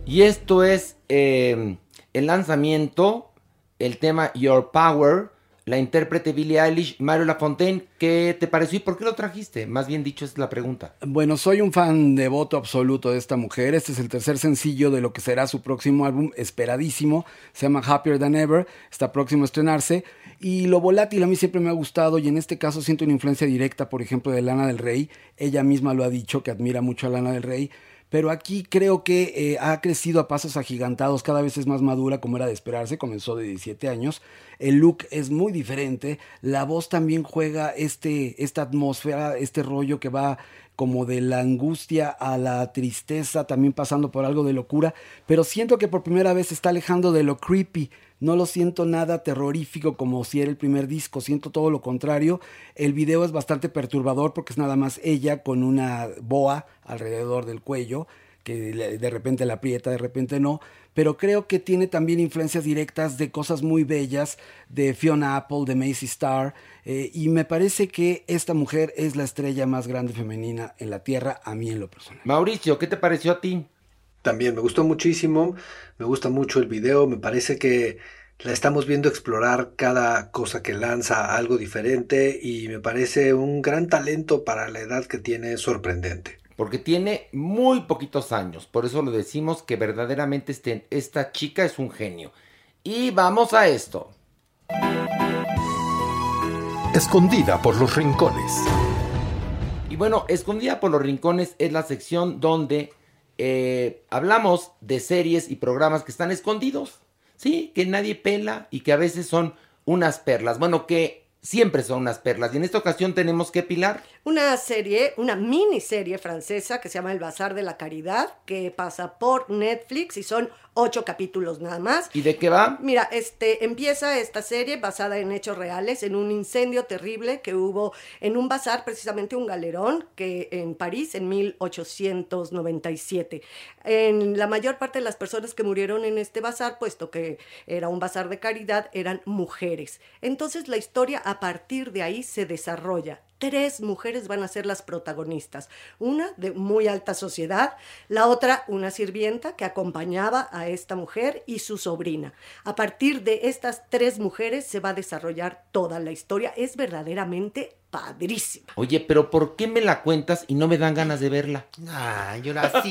S4: Y esto es eh, el lanzamiento, el tema Your Power, la intérprete Billie Eilish, Mario Lafontaine. ¿Qué te pareció y por qué lo trajiste? Más bien dicho, es la pregunta.
S10: Bueno, soy un fan devoto absoluto de esta mujer. Este es el tercer sencillo de lo que será su próximo álbum, esperadísimo. Se llama Happier Than Ever. Está próximo a estrenarse. Y lo volátil a mí siempre me ha gustado y en este caso siento una influencia directa, por ejemplo, de Lana del Rey. Ella misma lo ha dicho, que admira mucho a Lana del Rey pero aquí creo que eh, ha crecido a pasos agigantados, cada vez es más madura como era de esperarse, comenzó de 17 años, el look es muy diferente, la voz también juega este, esta atmósfera, este rollo que va como de la angustia a la tristeza, también pasando por algo de locura, pero siento que por primera vez se está alejando de lo creepy, no lo siento nada terrorífico como si era el primer disco, siento todo lo contrario. El video es bastante perturbador porque es nada más ella con una boa alrededor del cuello, que de repente la aprieta, de repente no, pero creo que tiene también influencias directas de cosas muy bellas, de Fiona Apple, de Macy Starr, eh, y me parece que esta mujer es la estrella más grande femenina en la Tierra, a mí en lo personal.
S4: Mauricio, ¿qué te pareció a ti?
S6: También me gustó muchísimo, me gusta mucho el video, me parece que La estamos viendo explorar cada cosa que lanza, algo diferente y me parece un gran talento para la edad que tiene, sorprendente.
S4: Porque tiene muy poquitos años, por eso lo decimos que verdaderamente este- esta chica es un genio. Y vamos a esto.
S3: Escondida por los rincones.
S4: Y bueno, Escondida por los Rincones es la sección donde eh, hablamos de series y programas que están escondidos. Sí, que nadie pela y que a veces son unas perlas. Bueno, que siempre son unas perlas. Y en esta ocasión tenemos que Pilar.
S5: Una serie, una miniserie francesa que se llama El Bazar de la Caridad, que pasa por Netflix y son ocho capítulos nada más.
S4: ¿Y de qué va?
S5: Mira, este empieza esta serie basada en hechos reales, en un incendio terrible que hubo en un bazar, precisamente un galerón, que en París en 1897. En la mayor parte de las personas que murieron en este bazar, puesto que era un bazar de caridad, eran mujeres. Entonces la historia a partir de ahí se desarrolla. Tres mujeres van a ser las protagonistas. Una de muy alta sociedad, la otra una sirvienta que acompañaba a esta mujer y su sobrina. A partir de estas tres mujeres se va a desarrollar toda la historia. Es verdaderamente padrísima.
S4: Oye, pero ¿por qué me la cuentas y no me dan ganas de verla?
S7: Ay,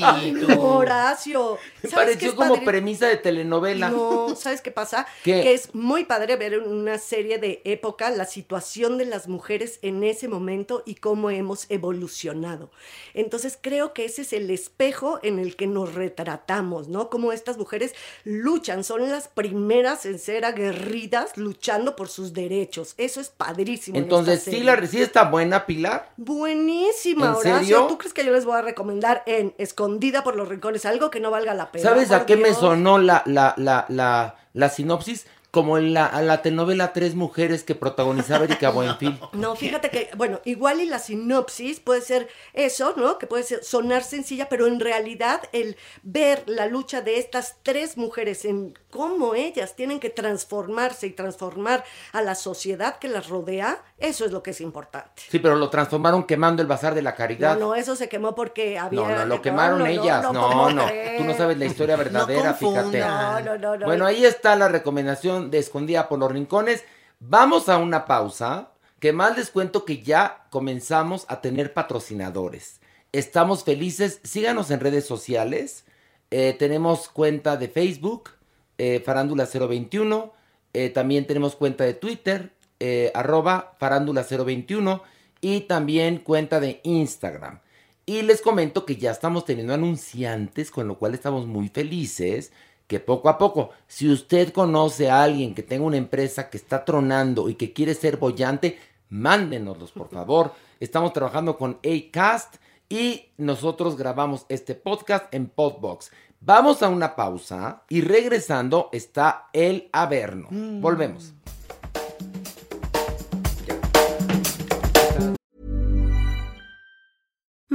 S5: Ay, no, Horacio.
S4: Me
S5: ¿Sabes qué
S4: pareció
S5: es
S4: como premisa de telenovela.
S5: No, ¿sabes qué pasa?
S4: ¿Qué?
S5: Que es muy padre ver en una serie de época la situación de las mujeres en ese momento y cómo hemos evolucionado. Entonces creo que ese es el espejo en el que nos retratamos, ¿no? Cómo estas mujeres luchan, son las primeras en ser aguerridas luchando por sus derechos. Eso es padrísimo. en
S4: Entonces, ¿sí, la, ¿sí está buena, Pilar?
S5: Buenísima,
S4: ¿En
S5: Horacio.
S4: serio?
S5: ¿Tú crees que yo les voy a recomendar en Escondida por los rincones algo que no valga la pena?
S4: ¿Sabes a qué me sonó la, la, la, la, la sinopsis? Como en la, a la telenovela Tres Mujeres que protagonizaba Erika Buenfil.
S5: No, fíjate que, bueno, igual y la sinopsis puede ser eso, ¿no? Que puede ser- sonar sencilla, pero en realidad el ver la lucha de estas tres mujeres en cómo ellas tienen que transformarse y transformar a la sociedad que las rodea, eso es lo que es importante.
S4: Sí, pero lo transformaron quemando el Bazar de la Caridad.
S5: No, no, eso se quemó porque había...
S4: No, no, lo quemaron
S5: no,
S4: ellas.
S5: no,
S4: No,
S5: ¿cómo
S4: no. Tú no sabes la historia verdadera, fíjate.
S5: No, no, no, no.
S4: Bueno, ahí está la recomendación de Escondida por los Rincones. Vamos a una pausa. Que más les cuento que ya comenzamos a tener patrocinadores. Estamos felices. Síganos en redes sociales. Eh, tenemos cuenta de Facebook, eh, Farándula 021. Eh, también tenemos cuenta de Twitter, arroba Farándula 021. Y también cuenta de Instagram. Y les comento que ya estamos teniendo anunciantes, con lo cual estamos muy felices. Que poco a poco, si usted conoce a alguien que tenga una empresa que está tronando y que quiere ser bollante, mándenoslos, por favor. Estamos trabajando con Acast y nosotros grabamos este podcast en Podbox. Vamos a una pausa y regresando está el Averno. Volvemos.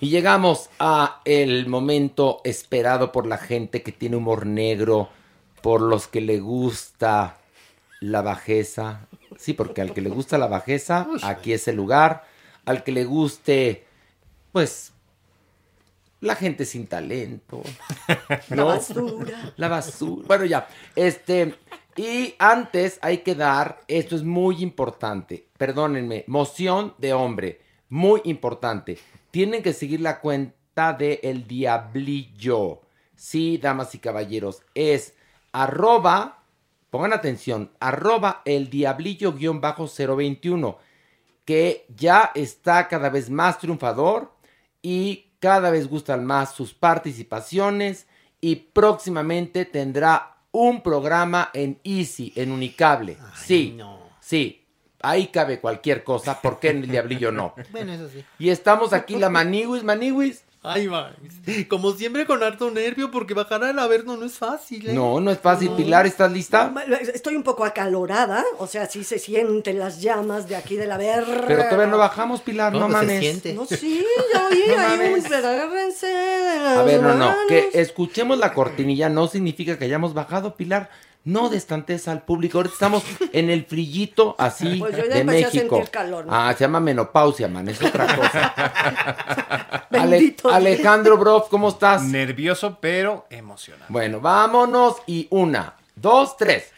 S4: Y llegamos a el momento esperado por la gente que tiene humor negro, por los que le gusta la bajeza. Sí, porque al que le gusta la bajeza, aquí es el lugar. Al que le guste, pues, la gente sin talento.
S5: La basura.
S4: La basura. Bueno, ya. Este. Y antes hay que dar, esto es muy importante, perdónenme, moción de hombre, muy importante. Tienen que seguir la cuenta de El Diablillo. Sí, damas y caballeros, es arroba, pongan atención, arroba el diablillo-021, que ya está cada vez más triunfador y cada vez gustan más sus participaciones y próximamente tendrá un programa en Easy, en Unicable. sí, sí, ahí cabe cualquier cosa, ¿por qué en el diablillo no?
S7: Bueno, eso sí.
S4: Y estamos aquí la Maniwis, Maniwis.
S7: Ay, va. Como siempre con harto nervio porque bajar al averno no es fácil, ¿eh?
S4: No, no es fácil. Pilar, ¿estás lista?
S5: Estoy un poco acalorada, o sea, sí se sienten las llamas de aquí de la verga.
S4: Pero todavía no bajamos, Pilar, no,
S7: No, pues se
S4: mames.
S7: siente.
S5: No, sí, ya oí,
S4: No
S5: hay un...
S4: mames.
S5: Pero agárrense de las
S4: A ver, no, no, que escuchemos la cortinilla no significa que hayamos bajado, Pilar. No destantes al público. Ahorita estamos en el frillito así
S5: Pues yo ya
S4: de
S5: empecé a
S4: México.
S5: sentir calor, ¿no?
S4: Ah, se llama menopausia, man, es otra cosa. Ale-
S9: Bendito Dios.
S4: Alejandro Broff, ¿cómo estás?
S9: Nervioso, pero emocionado.
S4: Bueno, vámonos y una, dos, tres.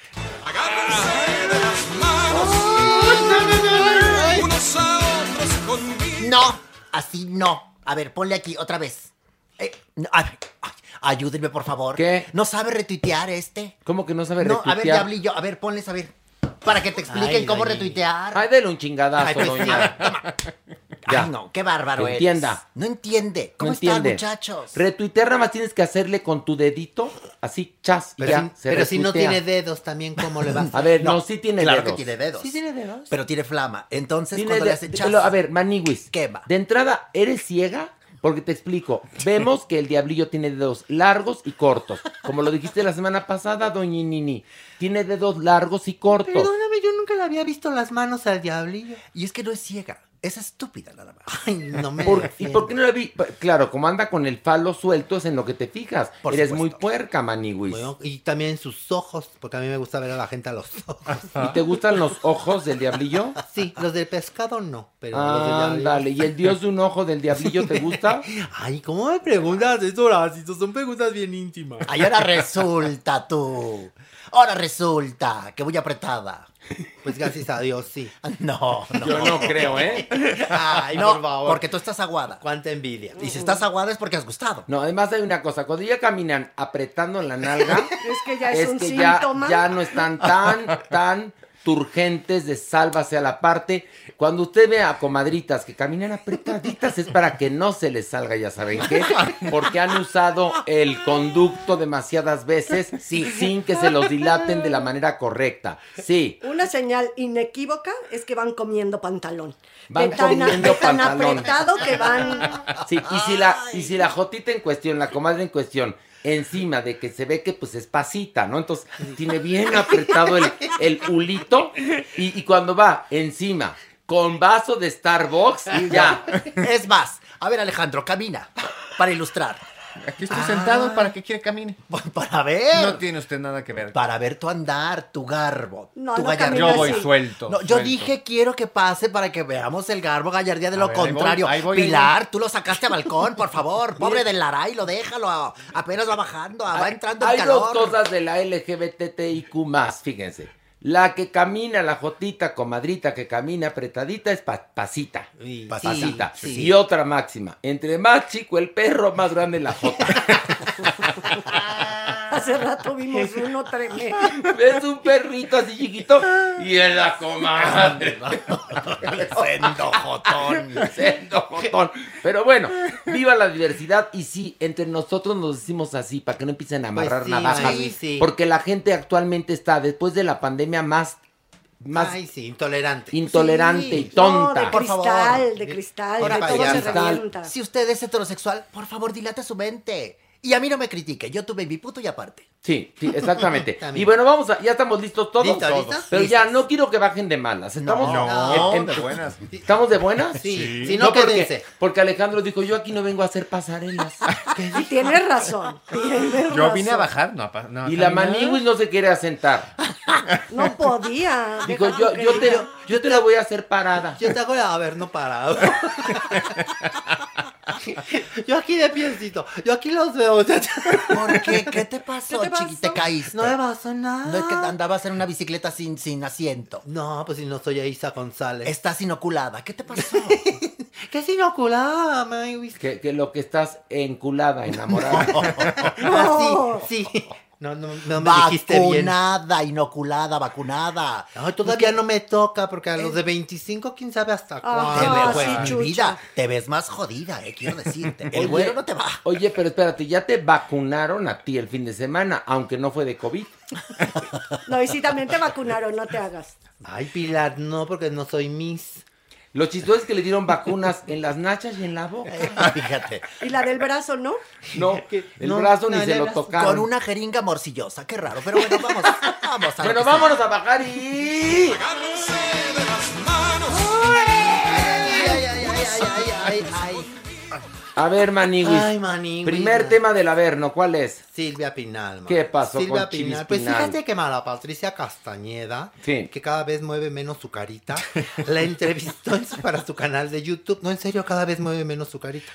S13: Unos a otros con
S14: No, así no. A ver, ponle aquí otra vez. Eh, no, a ver, ay, ayúdenme, por favor.
S4: ¿Qué?
S14: ¿No sabe retuitear este?
S4: ¿Cómo que no sabe
S14: No, a ver,
S4: retuitear?
S14: Diablillo, a ver, ponles a ver. Para que te expliquen
S4: Ay,
S14: cómo
S4: ay,
S14: retuitear.
S4: Ay, dele un chingadazo,
S14: Ay, pues,
S4: doña.
S14: a ver, toma.
S4: Ya.
S14: Ay, no, qué bárbaro
S4: Que
S14: eres.
S4: entienda.
S14: No entiende. ¿Cómo
S4: no
S14: están,
S4: entiende.
S14: muchachos?
S4: Retuitear nada más tienes que hacerle con tu dedito, así, chas, y
S7: Pero,
S4: ya.
S7: si,
S4: se
S7: pero si no
S4: retuitea.
S7: tiene dedos también, ¿cómo le va?
S4: A ver, no, sí tiene
S14: claro
S4: dedos.
S14: que tiene dedos.
S7: Sí tiene dedos.
S14: Pero tiene flama. Entonces,
S4: Tiene
S14: cuando
S4: de-
S14: le hace chas...
S4: a ver, Maniwis.
S14: ¿Qué va?
S4: De entrada, ¿eres ciega? Porque te explico. Vemos que el diablillo tiene dedos largos y cortos. Como lo dijiste la semana pasada, doña Nini. Tiene dedos largos y cortos.
S7: Perdóname, yo nunca le había visto las manos al diablillo.
S14: Y es que no es ciega. Es estúpida nada más.
S7: Ay, no me
S4: Por- ¿Y por qué no la vi? Claro, como anda con el falo suelto es en lo que te fijas.
S14: Por
S4: Eres
S14: supuesto.
S4: muy puerca, Maniwis.
S7: Bueno, y también sus ojos, porque a mí me gusta ver a la gente a los ojos.
S4: ¿Y te gustan los ojos del diablillo?
S7: Sí, los del pescado no, pero los del diablillo.
S4: Ándale, ¿y el dios de un ojo del diablillo te gusta?
S7: Ay, ¿cómo me preguntas eso, Horacio? Son preguntas bien íntimas.
S14: Ay, ahora resulta tú. Ahora resulta que voy apretada.
S7: Pues gracias a Dios, sí.
S14: No, no.
S4: Yo no creo, ¿eh?
S7: Ay,
S14: no,
S7: por favor.
S14: porque tú estás aguada.
S7: Cuánta envidia.
S14: Y si estás aguada es porque has gustado.
S4: No, además hay una cosa, cuando ya caminan apretando la nalga,
S5: Es que ya es,
S4: es
S5: un
S4: que ya,
S5: síntoma.
S4: ya no están tan, tan turgentes de sálvase a la parte. Cuando usted ve a comadritas que caminan apretaditas es para que no se les salga, ya saben qué, porque han usado el conducto demasiadas veces sin que se los dilaten de la manera correcta. Sí.
S5: Una señal inequívoca es que van comiendo pantalón.
S4: Van
S5: de tan,
S4: comiendo
S5: de tan
S4: pantalón.
S5: apretado que van...
S4: Sí, y si la, y si la jotita en cuestión, la comadre en cuestión, encima de que se ve que pues es pasita, ¿no? Entonces tiene bien apretado el, el hulito y, y cuando va encima con vaso de Starbucks, ya.
S14: Es más, a ver Alejandro, camina para ilustrar.
S9: Aquí estoy sentado para que quiere camine.
S14: Para ver.
S9: No tiene usted nada que ver.
S14: Para ver tu andar, tu garbo,
S5: No,
S14: tu
S5: no
S9: Yo voy
S5: así.
S9: suelto.
S14: No, yo
S9: suelto.
S14: dije quiero que pase para que veamos el garbo gallardía de
S9: A
S14: lo
S9: ver, ahí voy,
S14: contrario.
S9: ahí voy, ahí
S14: Pilar, tú lo sacaste a balcón, por favor. Pobre del Laray, lo déjalo. Apenas va bajando, va entrando en
S4: Hay dos
S14: calor.
S4: cosas de la LGBTIQ más, fíjense. La que camina, la jotita, comadrita que camina apretadita es pa- pasita.
S7: Sí,
S4: Pasita.
S14: sí, sí.
S4: Y otra máxima. Entre más chico el perro, más grande la jota.
S5: Hace rato vimos uno tremendo.
S4: Ves un perrito así chiquito y es la comadre.
S14: Sendo jotón.
S4: Sendo jotón. Pero bueno, viva la diversidad y sí, entre nosotros nos decimos así para que no empiecen a amarrar
S7: Pues sí,
S4: navajas.
S7: sí, sí.
S4: Porque la gente actualmente está, después de la pandemia, más, más
S7: Ay, sí, intolerante.
S4: intolerante
S14: Sí.
S4: y tonta.
S5: No, de
S14: Por favor.
S5: cristal, de cristal,
S14: Ahora
S5: de todo se revienta.
S14: Si usted es heterosexual, por favor, dilate su mente. Y a mí no me critique, yo tu baby puto y aparte.
S4: Sí, sí, exactamente. Y bueno, vamos a, ya estamos listos todos.
S7: ¿Listo,
S4: Todos.
S7: listos?
S4: Pero
S7: Listos.
S4: ya no quiero que bajen de malas. Estamos
S9: No,
S4: en- en-
S9: de buenas.
S4: ¿Estamos de buenas?
S7: Sí. Si no,
S4: porque,
S7: quédense.
S4: porque Alejandro dijo, yo aquí no vengo a hacer pasarelas.
S5: Y tienes razón. Tienes
S9: Yo vine a bajar, no a, no a
S4: y la. Maniwis no se quiere asentar.
S5: No podía.
S4: Dijo, yo, yo, te, yo te la voy a hacer parada.
S7: Yo te hago a ver, no parado. Yo aquí de piecito. Yo aquí los veo.
S14: ¿Por qué? ¿Qué te pasó,
S5: ¿Qué te
S14: chiqui? ¿Te caíste?
S7: No me pasó nada.
S14: No es que andabas en una bicicleta sin, sin asiento.
S7: No, pues si no soy Isa González.
S14: Estás inoculada. ¿Qué te pasó?
S7: ¿Qué es inoculada?
S4: Que, que lo que estás enculada, enamorada.
S7: Ah, sí, sí. No, no, no me dijiste bien.
S14: vacunada, inoculada, vacunada.
S7: No, todavía no me toca porque a los de 25, quién sabe hasta
S14: Te
S7: cuándo.
S14: ves,
S5: sí,
S14: vida, te ves más jodida, eh, quiero decirte. El
S4: Oye,
S14: güero no te va.
S4: Oye, pero espérate, ya te vacunaron a ti el fin de semana, aunque no fue de COVID.
S5: No, y si también te vacunaron, no te hagas.
S7: Ay, Pilar, no, porque no soy Miss.
S4: Lo chistoso es que le dieron vacunas en las nachas y en la boca.
S14: Fíjate.
S5: Y la del brazo, ¿no?
S4: No, el
S7: No,
S4: brazo ni
S7: no,
S4: se lo
S7: brazo.
S4: tocaron.
S14: Con una jeringa morcillosa, qué raro. Pero bueno, vamos, vamos a
S4: Bueno, vámonos a bajar y...
S7: Ay, ay, ay, ay, ay, ay, ay.
S4: A ver, Maniwis.
S7: Ay, Maniwis.
S4: Primer tema del Averno, ¿cuál es?
S7: Silvia Pinal. man.
S4: ¿Qué pasó
S7: Silvia
S4: con
S7: Pinal? Pues
S4: Pinal?
S7: fíjate que Mala Patricia Castañeda,
S4: Sí.
S7: que cada vez mueve menos su carita, la entrevistó para su canal de YouTube. No, en serio, cada vez mueve menos su carita.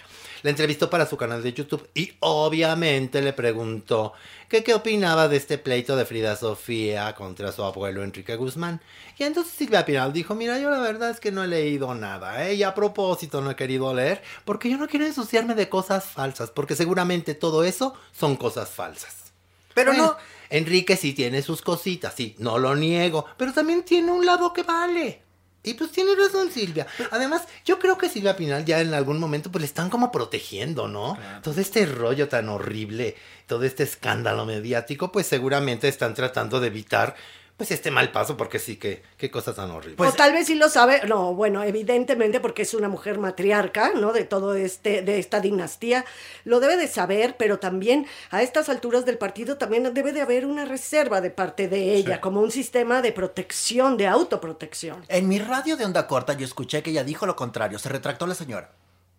S7: La entrevistó para su canal de YouTube y obviamente le preguntó que qué opinaba de este pleito de Frida Sofía contra su abuelo Enrique Guzmán. Y entonces Silvia Pinal dijo, mira, yo la verdad es que no he leído nada, ¿eh? y a propósito no he querido leer, porque yo no quiero ensuciarme de cosas falsas, porque seguramente todo eso son cosas falsas. Pero no, Enrique sí tiene sus cositas, sí, no lo niego, pero también tiene un lado que vale. Y pues tiene razón Silvia. Además, yo creo que Silvia Pinal ya en algún momento pues le están como protegiendo, ¿no? Todo este rollo tan horrible, todo este escándalo mediático, pues seguramente están tratando de evitar pues este mal paso porque sí que qué cosa tan horrible.
S5: o tal vez sí lo sabe, no, bueno, evidentemente porque es una mujer matriarca, ¿no? De todo este, de esta dinastía, lo debe de saber, pero también a estas alturas del partido también debe de haber una reserva de parte de ella, como un sistema de protección, de autoprotección.
S14: En mi radio de onda corta yo escuché que ella dijo lo contrario, se retractó la señora.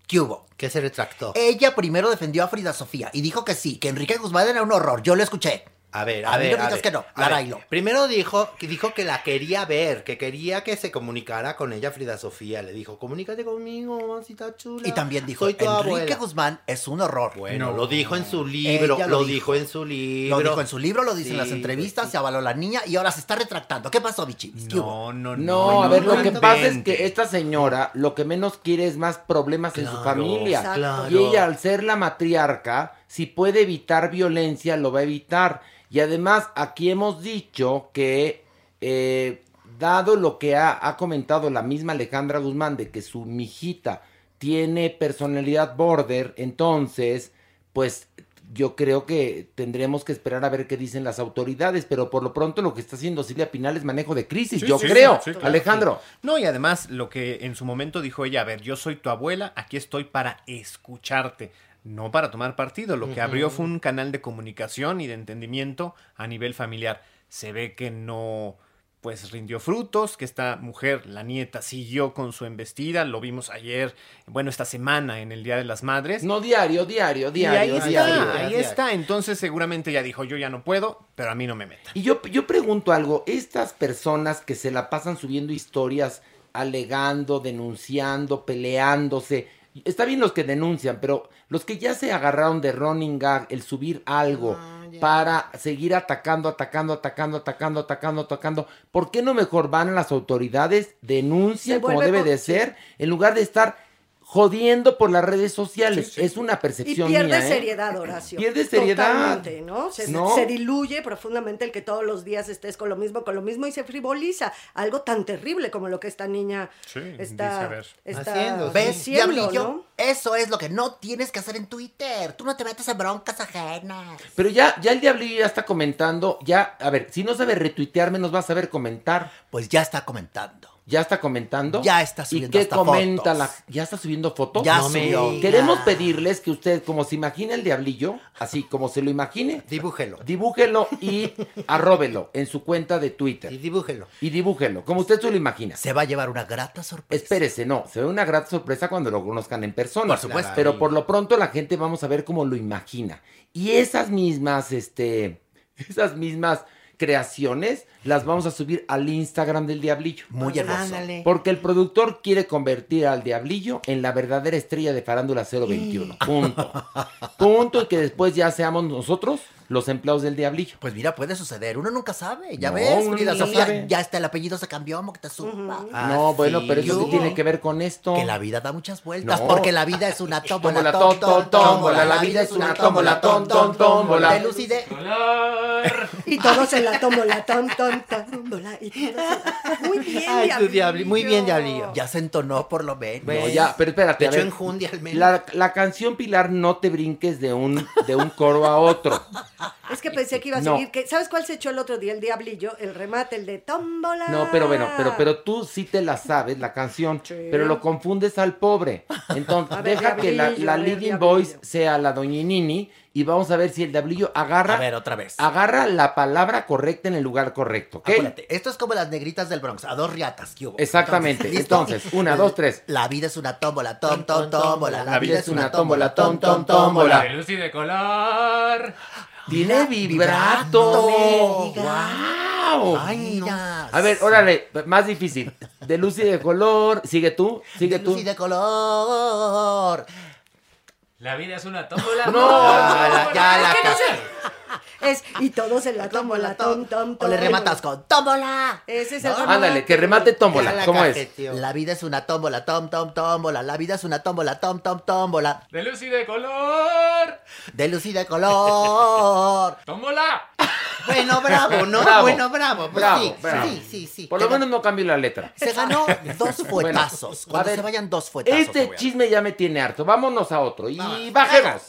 S14: ¿Qué hubo?
S7: ¿Qué se retractó?
S14: Ella primero defendió a Frida Sofía y dijo que sí, que Enrique Guzmán era un horror. Yo lo escuché.
S7: A ver,
S14: A
S7: a,
S14: mí
S7: ver,
S14: no
S7: a ver,
S14: que no,
S7: a ver. Primero dijo que dijo que la quería ver, que quería que se comunicara con ella Frida Sofía. Le dijo, comunícate conmigo, mamacita chula.
S14: Y también dijo, Enrique
S7: abuela".
S14: Guzmán es un horror.
S7: Bueno, lo dijo en su libro, lo,
S14: lo
S7: dijo. en su libro.
S14: Lo dijo en su libro, lo dice en las
S7: Sí,
S14: entrevistas, se avaló la niña y ahora se está retractando. ¿Qué pasó? ¿Qué hubo?
S9: No, no,
S4: No, a ver, lo que
S9: no
S4: pasa es que esta señora lo que menos quiere es más problemas en su familia.
S5: Exacto.
S4: Y ella, al ser la matriarca, si puede evitar violencia, lo va a evitar. Y además, aquí hemos dicho que, eh, dado lo que ha, ha comentado la misma Alejandra Guzmán, de que su mijita tiene personalidad border, entonces, pues yo creo que tendremos que esperar a ver qué dicen las autoridades, pero por lo pronto lo que está haciendo Silvia Pinal es manejo de crisis,
S9: Sí,
S4: yo
S9: sí,
S4: creo.
S9: sí, claro,
S4: Alejandro.
S9: No, y además lo que en su momento dijo ella, a ver, yo soy tu abuela, aquí estoy para escucharte, no para tomar partido. Lo que abrió fue un canal de comunicación y de entendimiento a nivel familiar. Se ve que no pues rindió frutos, que esta mujer, la nieta, siguió con su embestida, lo vimos ayer, bueno, esta semana en el Día de las Madres.
S4: No, diario, diario,
S9: y
S4: diario.
S9: ahí está,
S4: diario.
S9: ahí está. Entonces seguramente ella dijo, yo ya no puedo, pero a mí no me metan.
S4: Y yo, yo pregunto algo, estas personas que se la pasan subiendo historias, alegando, denunciando, peleándose, está bien los que denuncian, pero los que ya se agarraron de running gag, el subir algo para seguir atacando, atacando, atacando, atacando, atacando, atacando, ¿por qué no mejor van las autoridades, denuncian como debe de ser, en lugar de estar jodiendo por las redes sociales? Es una
S5: Y
S4: percepción
S5: pierde
S4: mía, ¿eh?
S5: seriedad, Horacio.
S4: Pierde seriedad.
S5: Totalmente, ¿no? Se,
S4: No.
S5: se diluye profundamente el que todos los días estés con lo mismo, con lo mismo y se frivoliza. Algo tan terrible como lo que esta niña
S9: Sí,
S5: está, está
S7: Haciendo.
S5: ¿no?
S14: Eso es lo que no tienes que hacer en Twitter. Tú no te metes en broncas ajenas.
S4: Pero ya, ya el diablillo ya está comentando, ya, a ver, si no sabe retuitearme, nos va a saber comentar.
S14: Pues ya está comentando.
S4: ¿Ya está comentando?
S14: Ya está subiendo
S4: ¿Y qué comenta
S14: fotos.
S4: la ¿Ya está subiendo fotos?
S14: Ya No me subió. diga.
S4: Queremos pedirles que usted, como se imagina el diablillo, así como se lo imagine,
S7: Dibújelo.
S4: dibújelo y arróbelo en su cuenta de Twitter.
S7: Y dibújelo.
S4: Y dibújelo, como usted se lo imagina.
S14: Se va a llevar una grata sorpresa.
S4: Espérese, no, se ve una grata sorpresa cuando lo conozcan en persona.
S14: Por supuesto.
S4: Pero por lo pronto la gente vamos a ver cómo lo imagina. Y esas mismas, este, esas mismas creaciones las vamos a subir al Instagram del Diablillo.
S14: Muy hermoso.
S7: Ándale.
S4: Porque el productor quiere convertir al Diablillo en la verdadera estrella de Farándula 021. Punto. Punto. Y que después ya seamos nosotros los empleados del Diablillo.
S14: Pues mira, puede suceder. Uno nunca sabe. Ya
S4: No,
S14: ves,
S4: nunca
S14: Sofía,
S4: sabe.
S14: ya está el apellido se cambió, que te suba.
S4: no, bueno, pero eso
S14: sí.
S4: qué tiene que ver con esto.
S14: Que la vida da muchas vueltas,
S4: No.
S14: porque la vida es una tómbola,
S4: Tómbola,
S14: tom,
S4: tom,
S14: tom,
S4: tom, tómbola, la vida es una tómbola, tom, tom, tómbola.
S14: De luz y de...
S5: Y todos en la tómbola, tom, tom, tómbola. Y todos. Muy bien,
S7: Ay, tu
S5: diablillo.
S7: diabli, muy bien, diablillo.
S14: Ya se entonó por lo menos.
S4: No, ya, pero espérate. Ver.
S7: enjundia al menos.
S4: La, la canción Pilar, no te brinques de un, de un coro a otro.
S5: Es que pensé que iba a
S4: No.
S5: seguir. Que, ¿Sabes cuál se echó el otro día? El diablillo, el remate, el de tómbola.
S4: No, pero bueno, pero, pero tú sí te la sabes, la canción, pero lo confundes al pobre. Entonces,
S5: ver,
S4: deja que la, la leading
S5: Diablillo.
S4: voice sea la doñinini y vamos a ver si el diablillo agarra,
S14: A ver, otra vez.
S4: agarra la palabra correcta en el lugar correcto, ¿ok?
S14: Acuérdate, esto es como las negritas del Bronx, a dos riatas. ¿qué hubo?
S4: Exactamente. Entonces, una, dos, tres.
S14: La vida es una tómbola, tom, tom, tómbola.
S4: La vida es una tómbola, tom, tom, tómbola.
S9: De luz y de color.
S4: Tiene vibrato. ¡Wow!
S14: Ay, mira.
S4: A ver, órale, más difícil. De luz y de color. Sigue tú, sigue
S14: De
S4: tú.
S14: luz y de color.
S9: La vida es una tómbola.
S4: No,
S7: Ya la, ya la
S5: no sé. Es, y todos en la tómbola, tom, tom, tom.
S14: O le rematas con tómbola.
S5: Ese es el
S14: No.
S4: Ándale, que remate tómbola.
S7: la
S4: ¿Cómo es?
S14: La vida es una tómbola, tom, tom, tómbola. La vida es una tómbola, tom, tom, tómbola.
S9: De luz y de color.
S14: De luz y de color.
S9: ¡Tómbola!
S7: Bueno, bravo, ¿no?
S4: Bravo.
S7: Bueno, bravo. Pues
S4: Bravo,
S7: sí,
S4: bravo.
S7: sí, sí, sí.
S4: Por lo menos no cambio la letra.
S14: Se ganó dos fuetazos.
S4: a
S14: Cuando
S4: ver,
S14: se vayan dos fuetazos. te
S4: Este chisme ya me tiene harto. Vámonos a otro. Y bajemos.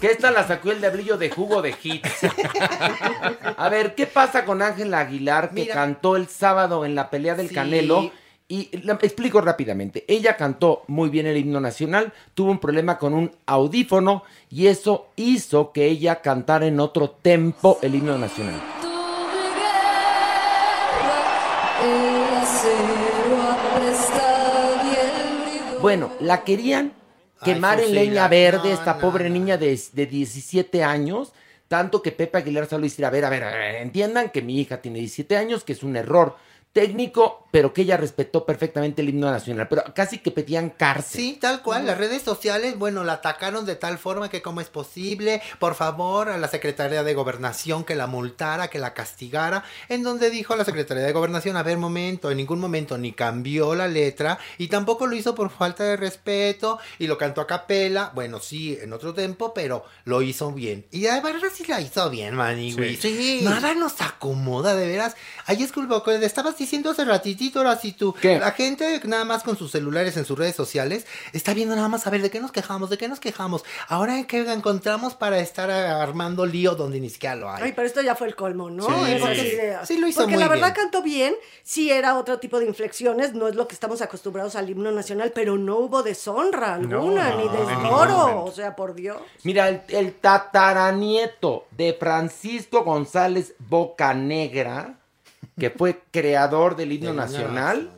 S4: Que esta la sacó el diablillo de jugo de hits. A ver, ¿qué pasa con Ángela Aguilar que
S7: Mira.
S4: cantó el sábado en la pelea del
S7: Sí.
S4: Canelo? Y la- explico rápidamente. Ella cantó muy bien el himno nacional, tuvo un problema con un audífono y eso hizo que ella cantara en otro tempo el himno nacional. Bueno, la querían quemar
S7: Ay,
S4: en leña verde esta
S7: no,
S4: pobre
S7: no.
S4: niña de, de 17 años. Tanto que Pepe Aguilar a decir, a ver, a ver, a ver, entiendan que mi hija tiene 17 años, que es un error técnico, pero que ella respetó perfectamente el himno nacional. Pero casi que pedían cárcel.
S7: Sí, tal cual. Las redes sociales, bueno, la atacaron de tal forma que cómo es posible. Por favor, a la Secretaría de Gobernación que la multara, que la castigara. En donde dijo la Secretaría de Gobernación, a ver, momento, en ningún momento ni cambió la letra y tampoco lo hizo por falta de respeto y lo cantó a capela. Bueno, sí, en otro tiempo, pero lo hizo bien. Y de verdad sí la hizo bien, Manigui.
S14: Sí.
S7: Nada nos acomoda, de veras. Ahí es que estabas diciendo hace ratitito, ahora sí tú.
S4: ¿Qué?
S7: La gente nada más con sus celulares en sus redes sociales está viendo nada más a ver de qué nos quejamos, de qué nos quejamos. Ahora en qué encontramos para estar armando lío donde ni siquiera lo hay.
S5: Ay, pero esto ya fue el colmo, ¿no?
S7: Sí, sí. Sí, lo hizo
S5: Porque
S7: muy
S5: la verdad
S7: bien.
S5: cantó bien, sí era otro tipo de inflexiones, no es lo que estamos acostumbrados al himno nacional, pero no hubo deshonra alguna,
S9: No,
S5: ni
S9: momento.
S5: o sea, por Dios.
S4: Mira, el, el tataranieto de Francisco González Bocanegra, que fue creador del himno nacional.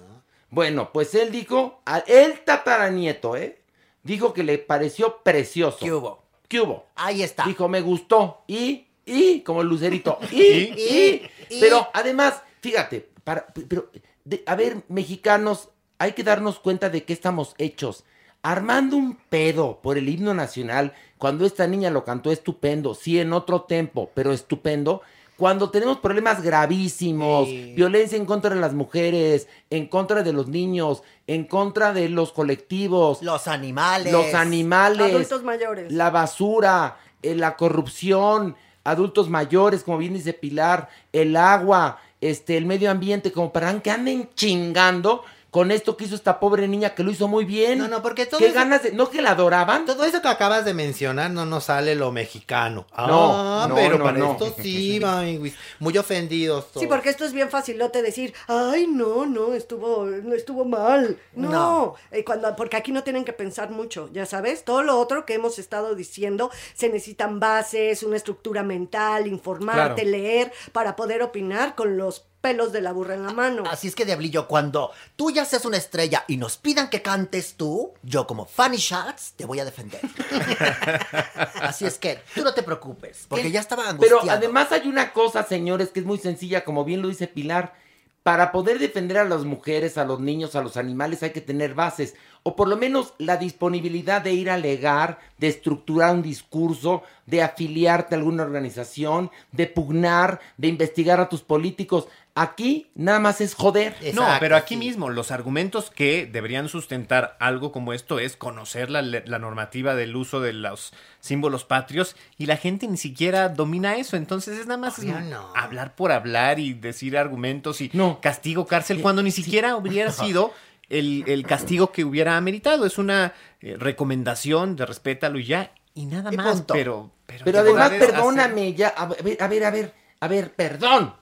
S4: Bueno, pues él dijo, el tataranieto, ¿eh? Dijo que le pareció precioso.
S14: ¿Qué hubo?
S4: ¿Qué hubo?
S14: Ahí está.
S4: Dijo, me gustó. Y, y, como el lucerito. Y, y,
S14: y.
S4: Pero además, fíjate, para, pero, de- a ver, mexicanos, hay que darnos cuenta de qué estamos hechos. Armando un pedo por el himno nacional, cuando esta niña lo cantó estupendo, sí, en otro tempo, pero estupendo. Cuando tenemos problemas gravísimos,
S7: Sí.
S4: violencia en contra de las mujeres, en contra de los niños, en contra de los colectivos,
S14: Los animales.
S4: los animales,
S5: Adultos mayores.
S4: la basura, eh, la corrupción, adultos mayores, como bien dice Pilar, el agua, este, el medio ambiente, como para que anden chingando con esto que hizo esta pobre niña que lo hizo muy bien.
S7: No, no, porque todo
S4: Qué
S7: eso-
S4: ganas de. ¿No que la adoraban?
S7: Todo eso que acabas de mencionar no nos sale lo mexicano.
S4: No,
S7: Ah,
S4: no,
S7: pero
S4: no,
S7: para
S4: no.
S7: esto sí, Maniguis. Muy ofendidos todos.
S5: Sí, porque esto es bien facilote decir, ay, no, no, estuvo, no estuvo mal. No,
S7: No.
S5: Eh, cuando, porque aquí no tienen que pensar mucho, ya sabes. Todo lo otro que hemos estado diciendo, se necesitan bases, una estructura mental, informarte,
S14: Claro.
S5: leer, para poder opinar con los pelos de la burra en la mano.
S14: Así es que, Diablillo, cuando tú ya seas una estrella y nos pidan que cantes tú, yo como Fanny Shots te voy a defender. Así es que tú no te preocupes, porque ya estaba
S4: Pero
S14: angustiado.
S4: además hay una cosa, señores, que es muy sencilla, como bien lo dice Pilar. Para poder defender a las mujeres, a los niños, a los animales, hay que tener bases. O por lo menos la disponibilidad de ir a alegar, de estructurar un discurso, de afiliarte a alguna organización, de pugnar, de investigar a tus políticos. Aquí nada más es joder.
S9: No, pero aquí mismo los argumentos que deberían sustentar algo como esto es conocer la, le- la normativa del uso de los símbolos patrios y la gente ni siquiera domina eso. Entonces es nada más
S14: Obvio no.
S9: hablar por hablar y decir argumentos y castigo, cárcel, cuando ni siquiera hubiera sido el, el castigo que hubiera ameritado. Es una eh, recomendación de respétalo y ya. Y nada
S4: Y
S9: más,
S4: punto.
S9: pero... Pero,
S4: Pero
S9: de
S4: además,
S9: es hacer-
S4: perdóname, ya, a ver, a ver, a ver, a ver, perdón.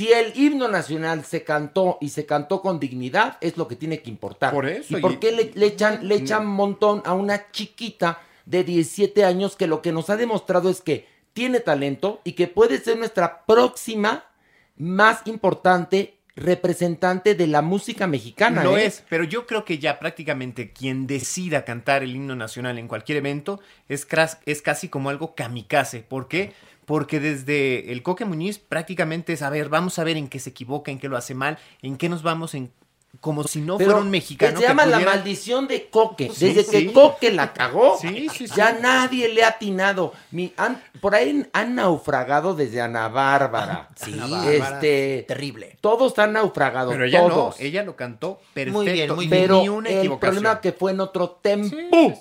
S4: Si el himno nacional se cantó y se cantó con dignidad, es lo que tiene que importar.
S9: Por eso,
S4: ¿Y por qué le, le echan, le echan un montón a una chiquita de 17 años que lo que nos ha demostrado es que tiene talento y que puede ser nuestra próxima más importante representante de la música mexicana?
S9: Lo
S4: ¿eh?
S9: es, pero yo creo que ya prácticamente quien decida cantar el himno nacional en cualquier evento es, es casi como algo kamikaze. ¿Por qué? Porque desde el Coque Muñiz prácticamente es, a ver, vamos a ver en qué se equivoca, en qué lo hace mal, en qué nos vamos en... Como si no
S4: Pero
S9: fuera un mexicano.
S4: Se
S9: que
S4: llama la maldición de Coque.
S9: Sí,
S4: Desde
S9: sí.
S4: que Coque la cagó,
S9: Sí, sí, sí.
S4: ya nadie le ha atinado. Mi- han- por ahí han naufragado desde Ana Bárbara.
S14: Sí,
S9: Ana Bárbara.
S4: este,
S14: terrible.
S4: Todos han naufragado.
S9: Pero ella
S4: todos.
S9: no, ella lo cantó perfecto.
S14: Muy bien, muy
S9: bien.
S4: Pero
S9: Ni una
S4: el problema que fue en otro tempo.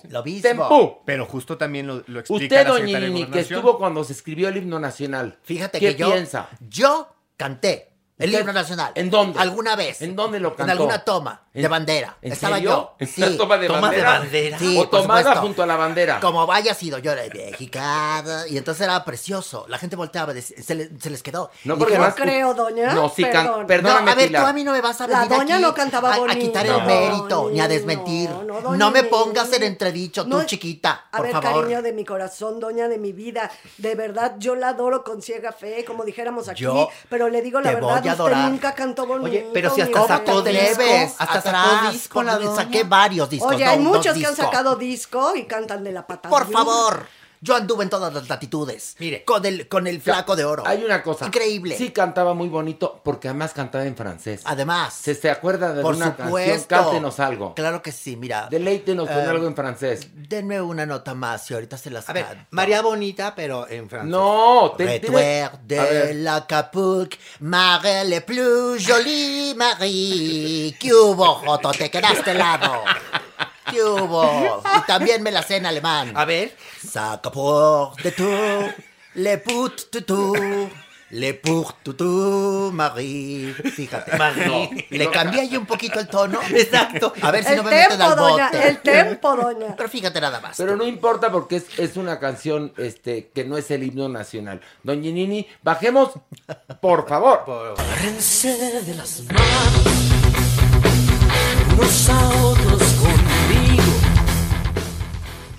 S14: Lo mismo.
S4: Tempo.
S9: Pero justo también lo, lo explica
S4: Usted,
S9: la
S4: doña Nini, que estuvo cuando se escribió el himno nacional.
S14: Fíjate
S4: ¿Qué
S14: que yo,
S4: piensa?
S14: yo canté el
S4: ¿Usted-
S14: himno nacional.
S4: ¿En dónde?
S14: ¿Alguna vez?
S4: ¿En dónde lo
S14: En
S4: cantó?
S14: alguna toma de
S4: ¿En-
S14: bandera.
S4: ¿En
S14: Estaba
S4: serio?
S14: yo.
S4: ¿En
S14: Sí.
S4: toma de
S7: ¿Toma de
S4: bandera?
S7: bandera?
S14: Sí,
S4: ¿O tomada
S14: supuesto.
S4: junto a la bandera?
S14: Como vaya sido yo de mexicana. Y entonces era precioso. La gente volteaba, se, le- se les quedó.
S4: No, porque además-
S5: creo, doña.
S4: No, sí,
S5: Perdón.
S4: perdóname,
S14: no, a ver,
S4: Pilar.
S14: tú a mí no me vas a
S5: La
S14: venir
S5: doña
S14: aquí
S5: no cantaba
S14: a- a,
S5: bonito.
S14: quitar el
S5: No,
S14: mérito, ni a
S5: no,
S14: desmentir.
S5: no,
S14: No,
S5: doña
S14: me pongas en entredicho, tú
S5: No,
S14: chiquita,
S5: A
S14: por
S5: ver,
S14: favor.
S5: cariño de mi corazón, doña de mi vida, de verdad, yo la adoro con ciega fe, como dijéramos aquí,
S14: Yo
S5: pero le digo la verdad,
S14: a
S5: usted nunca cantó bonito.
S7: Oye, pero si hasta
S5: mi
S14: ¿Cómo
S7: sacó disco,
S14: atreves?
S7: Hasta sacó disco la.
S14: Saqué varios discos.
S5: Oye,
S14: no,
S5: hay muchos que han sacado disco y cantan de la patada.
S14: Por favor. Yo anduve en todas las latitudes.
S7: Mire.
S14: Con el, con el flaco de oro.
S4: Hay una cosa.
S14: Increíble.
S4: Sí cantaba muy bonito porque además cantaba en francés.
S14: Además.
S4: ¿Se, se acuerda de
S14: por
S4: una canción?
S14: supuesto.
S4: Cántenos algo.
S14: Claro que sí, mira.
S4: Deleítenos con
S14: Eh,
S4: algo en francés.
S14: Denme una nota más y ahorita se las
S7: A ver. María Bonita, pero en francés.
S4: No, te,
S14: Retour de la Capuc, Marie le plus jolie Marie. ¿Qué hubo, Joto? Te quedaste helado. ¿Qué hubo? Y también me la sé en alemán.
S7: A ver.
S14: Saca por de tout, le put tutu, le pour tutu, Marie. Fíjate.
S7: Marie.
S14: Le cambié ahí un poquito el tono.
S7: Exacto.
S14: A ver si
S5: El
S14: no me meten
S5: tempo,
S14: al
S5: doña,
S14: bote.
S5: el tempo, doña.
S14: Pero fíjate nada más.
S4: Pero no importa porque es, es una canción este, que no es el himno nacional. Doña Nini, bajemos, por favor.
S13: Agárrense de las manos, unos a otros conmigo.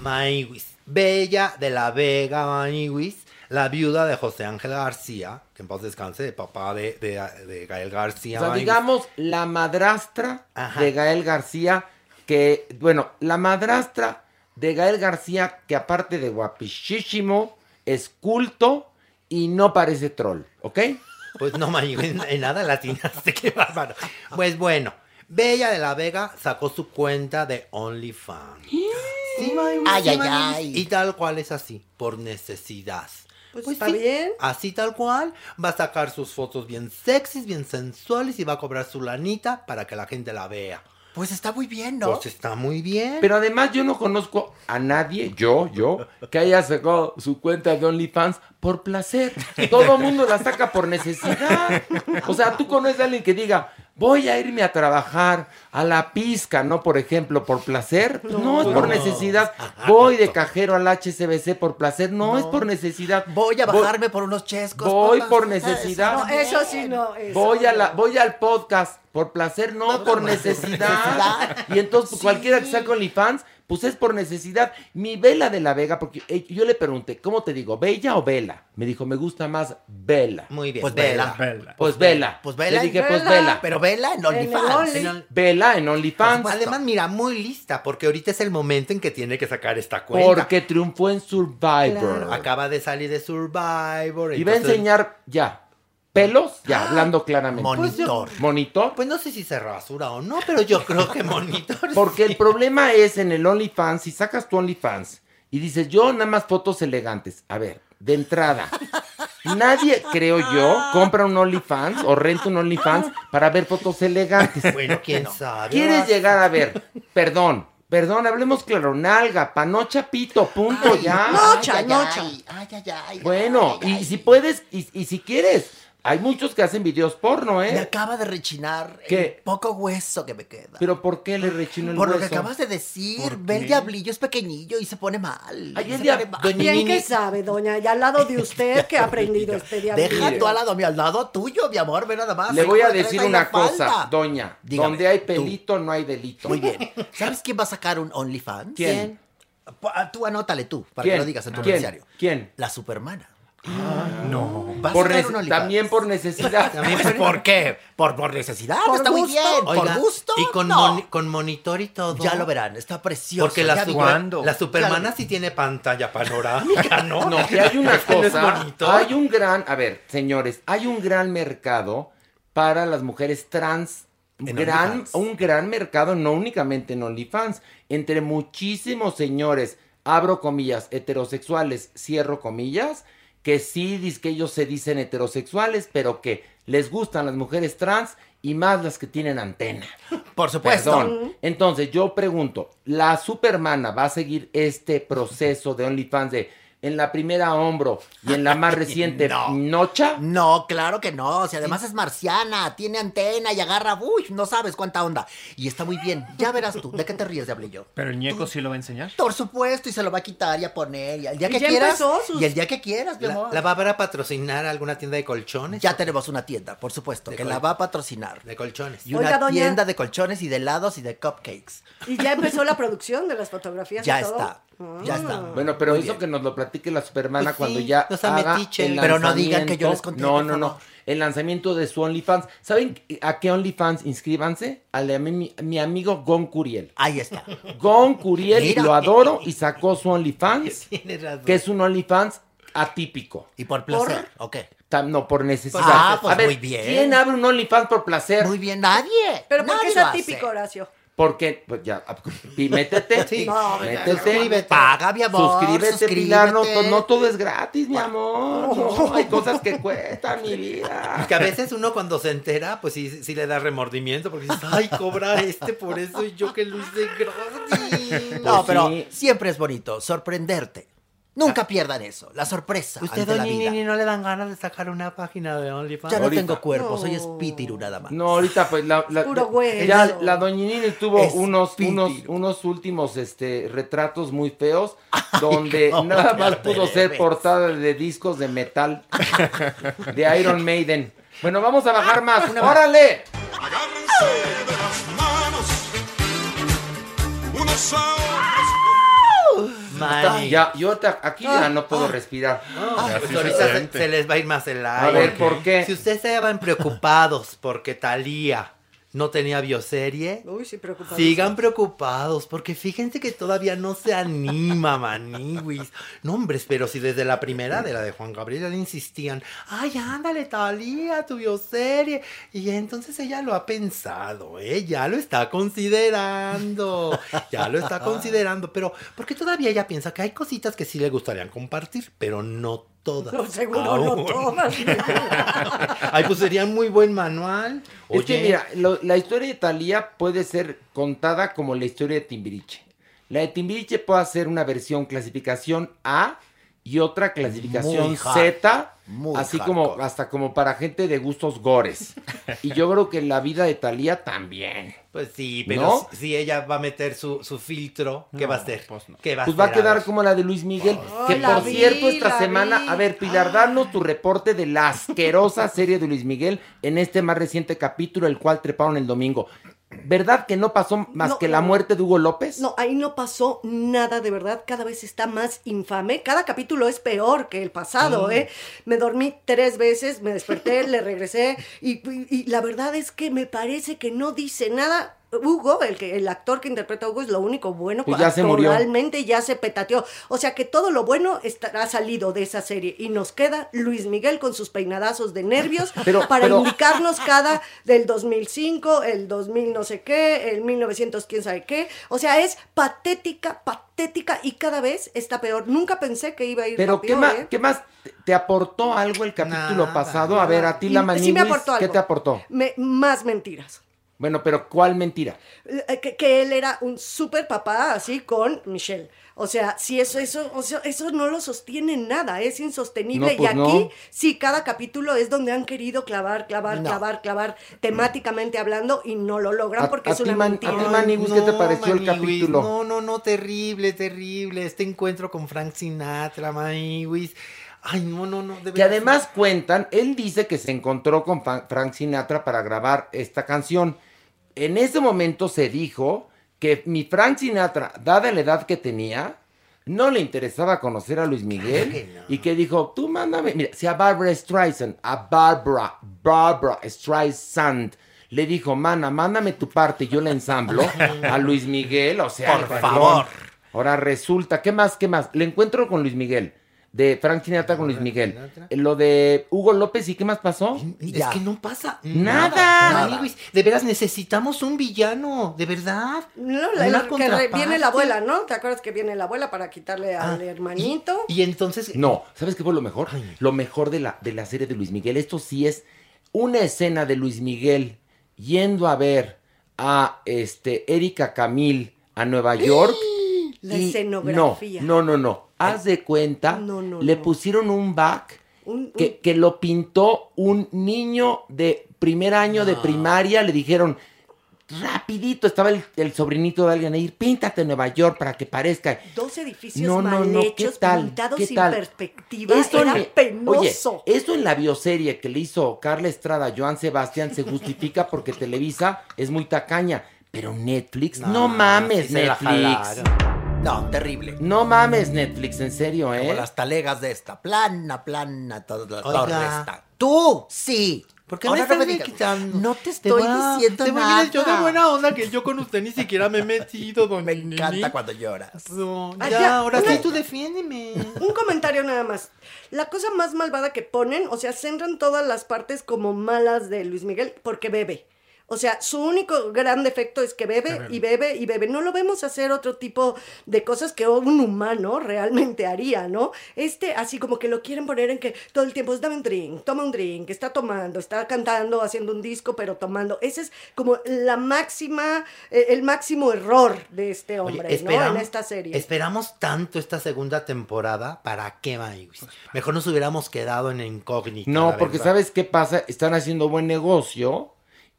S7: Maniwis. Bella de la Vega Maniwis, la viuda de José Ángel García, que en paz descanse, de papá de, de, de Gael García.
S4: O sea,
S7: Maniwis.
S4: digamos, la madrastra
S7: Ajá.
S4: de Gael García, que, bueno, la madrastra de Gael García, que aparte de guapichísimo, es culto y no parece troll, ¿ok?
S7: Pues no, Maniwis, en, en nada latinaste, qué bárbaro. Pues bueno, Bella de la Vega sacó su cuenta de OnlyFans. Sí,
S14: Ay,
S7: sí,
S14: ay, ay.
S7: Y tal cual es así, por necesidad.
S5: Pues, está bien.
S7: Así tal cual, va a sacar sus fotos bien sexys, bien sensuales y va a cobrar su lanita para que la gente la vea.
S14: Pues está muy bien, ¿no?
S7: Pues está muy bien.
S4: Pero además yo no conozco a nadie, yo, yo, que haya sacado su cuenta de OnlyFans por placer. Todo el mundo la saca por necesidad. O sea, tú conoces a alguien que diga, voy a irme a trabajar a la pizca, ¿no? Por ejemplo, por placer. No, es por
S14: No.
S4: necesidad. Voy de cajero al HSBC por placer. No, es por necesidad.
S14: Voy a bajarme por unos chescos.
S4: Voy
S14: papá.
S4: por necesidad.
S5: No, eso sí no. eso
S4: Voy a la, voy al podcast por placer, no, por necesidad. Y entonces pues, cualquiera que saque OnlyFans, pues es por necesidad. Mi Vela de la Vega, porque eh, yo le pregunté, ¿cómo te digo? ¿Bella o Vela? Me dijo, me gusta más Vela.
S7: Muy bien.
S14: Pues vela.
S4: Pues Vela.
S14: Pues vela.
S4: Le dije, pues Vela.
S14: Pero vela en OnlyFans.
S4: Vela en OnlyFans.
S7: Además, mira, muy lista, porque ahorita es el momento en que tiene que sacar esta cuenta.
S4: Porque triunfó en Survivor.
S7: Acaba de salir de Survivor.
S4: Y va a enseñar ya. Pelos, ya, hablando claramente.
S7: Monitor.
S4: Monitor.
S7: Pues no sé si se rasura o no, pero yo creo que monitor.
S4: Porque el problema es en el OnlyFans, si sacas tu OnlyFans y dices, yo nada más fotos elegantes. A ver, de entrada, nadie, creo yo, compra un OnlyFans o renta un OnlyFans para ver fotos elegantes.
S7: Bueno, quién sabe.
S4: ¿Quieres llegar a ver? Perdón, perdón, hablemos claro, nalga, panocha, pito, punto, ya.
S5: Nocha,
S14: Ay,
S5: nocha.
S14: ay, ay, ay, ay,
S4: Bueno,
S14: ay, ay.
S4: y si puedes, y, y si quieres, hay muchos que hacen videos porno,
S14: Me
S4: ¿eh?
S14: acaba de rechinar
S4: ¿Qué?
S14: el poco hueso que me queda.
S4: Pero ¿por qué le rechino el
S14: Por lo que
S4: hueso?
S14: acabas de decir,
S4: ¿Por
S14: ve el diablillo es pequeñillo y se pone mal.
S4: Ay, el dia-
S14: pone mal.
S4: Doña
S5: Bien
S4: Nini-
S5: que sabe, doña, y al lado de usted que ha aprendido este día.
S14: Deja tú al lado, mi al lado tuyo, mi amor, ve nada más.
S4: Le voy a decir una cosa,
S14: falda.
S4: doña.
S14: Dígame,
S4: donde hay
S14: tú.
S4: pelito no hay delito.
S14: Muy bien. ¿Sabes quién va a sacar un OnlyFans?
S4: ¿Quién?
S14: Ah, Tú anótale tú, para
S4: ¿Quién?
S14: que lo digas en tu
S4: ¿Quién?
S14: noticiario.
S4: ¿Quién?
S14: La Supermana.
S9: No.
S14: Va a
S4: Por
S14: sacar
S4: nece-
S14: un OnlyFans.
S4: también por necesidad.
S14: Pues, ¿Por qué? Por, por necesidad,
S5: Por
S14: está muy bien.
S7: Oiga,
S14: por gusto,
S7: Y con,
S14: no.
S7: con monitor y todo.
S14: Ya lo verán, está precioso.
S7: Porque la, super- la Supermana sí tiene pantalla panorámica, ¿no?
S4: No, que hay una
S7: ¿No
S4: cosa. Hay un gran, a ver, señores, hay un gran mercado para las mujeres trans. Gran, un gran mercado, no únicamente en OnlyFans, entre muchísimos señores, abro comillas, heterosexuales, cierro comillas, que sí que ellos se dicen heterosexuales, pero que les gustan las mujeres trans y más las que tienen antena.
S14: Por supuesto.
S4: Perdón. Entonces yo pregunto, ¿la Supermana va a seguir este proceso de OnlyFans de en la primera hombro y en la más reciente
S14: No.
S4: nocha?
S14: No, claro que no. Si además es marciana, tiene antena y agarra, uy, no sabes cuánta onda. Y está muy bien. Ya verás tú. ¿De qué te ríes, Diablillo?
S9: Pero el ñeco sí lo va a enseñar.
S14: Por supuesto, y se lo va a quitar y a poner. Y el día
S5: Y
S14: que
S5: ya
S14: quieras.
S5: empezó sus-
S14: Y el día que quieras, mi
S7: ¿La,
S14: amor.
S7: la va a para patrocinar alguna tienda de colchones?
S14: Ya tenemos una tienda, por supuesto,
S7: De
S14: que
S7: col-
S14: la va a patrocinar.
S7: De colchones.
S14: Y una
S5: Oiga, doña.
S14: tienda de colchones y de helados y de cupcakes.
S5: Y ya empezó la producción de las fotografías. y
S14: Ya
S5: todo?
S14: está. Ya está.
S4: Bueno, pero
S14: Muy
S4: eso
S14: bien.
S4: que nos lo platique la Supermana
S7: Pues
S4: cuando
S7: sí,
S4: ya
S7: no sea
S4: haga
S7: metiche.
S4: el
S14: Pero no digan que yo
S4: lanzamiento.
S14: les conté,
S4: No,
S14: por
S4: no, no. El lanzamiento de su OnlyFans. ¿Saben a qué OnlyFans inscríbanse? A la- mi, mi amigo Gon Curiel.
S14: Ahí está.
S4: Gon Curiel,
S14: Mira.
S4: lo adoro y sacó su OnlyFans,
S7: Tienes razón.
S4: que es un OnlyFans atípico.
S14: Y por placer, ok.
S4: Tam- No, por necesidad.
S14: Ah, pues
S4: a ver,
S14: muy bien.
S4: ¿quién abre un OnlyFans por placer?
S14: Muy bien, nadie.
S5: Pero ¿por
S14: Nadie
S5: qué es atípico, Horacio?
S4: Porque, pues ya, y métete,
S7: Sí.
S5: No,
S4: métete,
S14: Suscríbete. Paga, mi amor,
S4: suscríbete, Pilar, no, no todo es gratis, mi amor, no, hay cosas que cuestan, mi vida.
S7: Que a veces uno cuando se entera, pues sí, sí le da remordimiento porque dices, ay, cobra este por eso y yo que lo hice gratis.
S14: No,
S4: Pues
S14: pero
S4: sí.
S14: siempre es bonito sorprenderte. Nunca pierdan eso, la sorpresa
S7: Usted,
S14: ante la
S7: doña
S14: vida.
S7: Nini, no le dan ganas de sacar una página de OnlyFans.
S14: Ya no
S4: Ahorita.
S14: tengo cuerpo, soy espíritu nada más.
S4: No, ahorita pues la, la-
S5: Puro hueso.
S4: ya la doñinini tuvo
S14: Es
S4: unos, unos, unos últimos este, retratos muy feos donde nada más pudo ser portada de discos de metal de Iron Maiden. Bueno, vamos a bajar más. ¡Órale!
S12: Agárrense de las manos, unos a
S7: Mani.
S4: Ya, yo aquí ya no puedo respirar.
S7: Ah, pues
S9: se
S7: ahorita se, les va a ir más el aire.
S4: A ver, ¿por qué?
S7: Si ustedes se van preocupados porque Talía no tenía bioserie,
S5: Uy, sí, preocupado.
S7: sigan preocupados porque fíjense que todavía no se anima, maniwis. No, hombres, pero si desde la primera de la de Juan Gabriel le insistían, ay, ándale, Talía, tu bioserie. Y entonces ella lo ha pensado, ¿eh? Ya lo está considerando. Ya lo está considerando. Pero, porque todavía ella piensa que hay cositas que sí le gustarían compartir, pero no todas.
S5: No, seguro no
S7: aún.
S5: todas.
S7: Ay, pues sería un muy buen manual.
S4: Es que
S7: Oye,
S4: mira, lo- la historia de Thalía puede ser contada como la historia de Timbiriche. La de Timbiriche puede ser una versión clasificación A y otra clasificación
S14: Muy hard,
S4: Z,
S14: muy
S4: así como hasta como para gente de gustos gores. y yo creo que la vida de Talía también.
S7: Pues sí, pero
S4: ¿No?
S7: si, si ella va a meter su, su filtro, ¿qué va a hacer? ¿Qué va a
S4: Pues va a quedar como la de Luis Miguel. que
S5: la
S4: por
S5: vi,
S4: cierto, esta semana,
S5: vi.
S4: a ver, Pilar, danos tu reporte de la asquerosa serie de Luis Miguel en este más reciente capítulo, el cual treparon el domingo. ¿Verdad que no pasó más
S5: No,
S4: que la muerte de Hugo López?
S5: No, ahí no pasó nada, de verdad, cada vez está más infame. Cada capítulo es peor que el pasado,
S4: Mm.
S5: ¿eh? Me dormí tres veces, me desperté, le regresé y, y- y la verdad es que me parece que no dice nada. Hugo, el, que, el actor que interpreta a Hugo, es lo único bueno.
S4: Pues ya se murió.
S5: Ya se petateó. O sea que todo lo bueno está, ha salido de esa serie. Y nos queda Luis Miguel con sus peinadazos de nervios
S4: Pero-
S5: para
S4: pero-
S5: indicarnos cada del 2005, el 2000 no sé qué, el 1900 quién sabe qué. O sea, es patética, patética y cada vez está peor. Nunca pensé que iba a ir
S4: Pero ¿qué más,
S5: ¿eh?
S4: ¿qué más te- aportó algo el capítulo
S7: Nada,
S4: pasado? A ver, a ti la
S5: sí aportó
S4: ¿qué te aportó?
S5: Me- más mentiras.
S4: Bueno, pero ¿cuál mentira?
S5: Eh, Que, que él era un súper papá así con Michelle. O sea, si eso, eso, o sea, eso no lo sostiene nada, es insostenible.
S4: No, pues
S5: y aquí,
S4: no.
S5: sí, cada capítulo es donde han querido clavar, clavar,
S14: No.
S5: clavar, clavar, temáticamente hablando, y no lo logran
S4: A-
S5: porque
S4: a
S5: es
S4: ti,
S5: una
S4: Man-
S5: mentira.
S4: a ti, Maniguis, ¿qué te pareció el capítulo?
S7: No, no, no, terrible, terrible. Este encuentro con Frank Sinatra, Maniwis. Ay, no, no, no.
S4: Que además cuentan, él dice que se encontró con Frank Sinatra para grabar esta canción. En ese momento se dijo que mi Frank Sinatra, dada la edad que tenía, no le interesaba conocer a Luis Miguel y que dijo, tú mándame, mira, si a Barbara Streisand, a Barbara, Barbara Streisand, le dijo, mana, mándame tu parte, yo la ensamblo a Luis Miguel, o sea,
S14: Por favor.
S4: Ahora resulta, ¿qué más, qué más? Le encuentro con Luis Miguel, de Frank Sinatra con Luis Miguel. Lo de Hugo López, ¿y qué más pasó?
S7: Es que no pasa
S4: Nada.
S7: De veras, necesitamos un villano, de verdad.
S5: No, la-
S7: Una
S5: la- que viene la abuela, ¿no? ¿Te acuerdas que viene la abuela para quitarle al hermanito?
S7: Y entonces.
S4: No, ¿sabes qué fue lo mejor? Lo mejor de la, de la serie de Luis Miguel. Esto sí es una escena de Luis Miguel yendo a ver a este Erika Camil a Nueva York.
S5: La
S4: y-
S5: escenografía.
S4: No, no, no, no. Haz de cuenta,
S5: No, no,
S4: le
S5: no.
S4: pusieron un back
S5: Un-
S4: que, que lo pintó un niño de primer año de primaria. Le dijeron, rapidito, estaba el, el sobrinito de alguien ahí, píntate Nueva York para que parezca.
S5: Dos edificios
S4: No,
S5: mal
S4: no, ¿qué
S5: hechos,
S4: tal?
S5: pintados
S4: ¿Qué
S5: sin
S4: tal?
S5: perspectiva.
S4: Esto
S5: Era
S4: en-
S5: penoso.
S4: Oye, esto en la bioserie que le hizo Carla Estrada a Joan Sebastián se justifica porque Televisa es muy tacaña. Pero Netflix, no, mames,
S14: sí se la
S4: Netflix.
S14: No, terrible.
S4: No mames, Netflix, en serio, ¿eh?
S14: Como las talegas de esta. Plana, plana, toda la
S7: Oiga.
S14: torre está. Tú, sí.
S7: ¿Por qué
S14: Ahora
S7: me
S14: no
S7: estás
S14: digas.
S7: quitando?
S14: No te estoy
S7: voy a-
S14: diciendo
S7: te
S14: nada.
S7: mire, yo de buena onda que yo con usted ni siquiera me he metido, don
S14: Me encanta
S7: Nini.
S14: cuando lloras.
S7: No,
S5: Ah,
S7: ya,
S5: ya,
S7: ahora
S5: una-
S7: sí tú defiéndeme.
S5: Un comentario nada más. La cosa más malvada que ponen, o sea, centran todas las partes como malas de Luis Miguel porque bebe. O sea, su único gran defecto es que bebe y bebe y bebe. No lo vemos hacer otro tipo de cosas que un humano realmente haría, ¿no? Este, así como que lo quieren poner en que todo el tiempo es dame un drink, toma un drink, está tomando, está cantando, haciendo un disco, pero tomando. Ese es como la máxima, eh, el máximo error de este
S7: Oye,
S5: hombre, ¿no? En esta serie.
S7: Esperamos tanto esta segunda temporada. ¿Para qué, Maniwis? Mejor nos hubiéramos quedado en incógnita.
S4: No, porque. ¿sabes qué pasa? Están haciendo buen negocio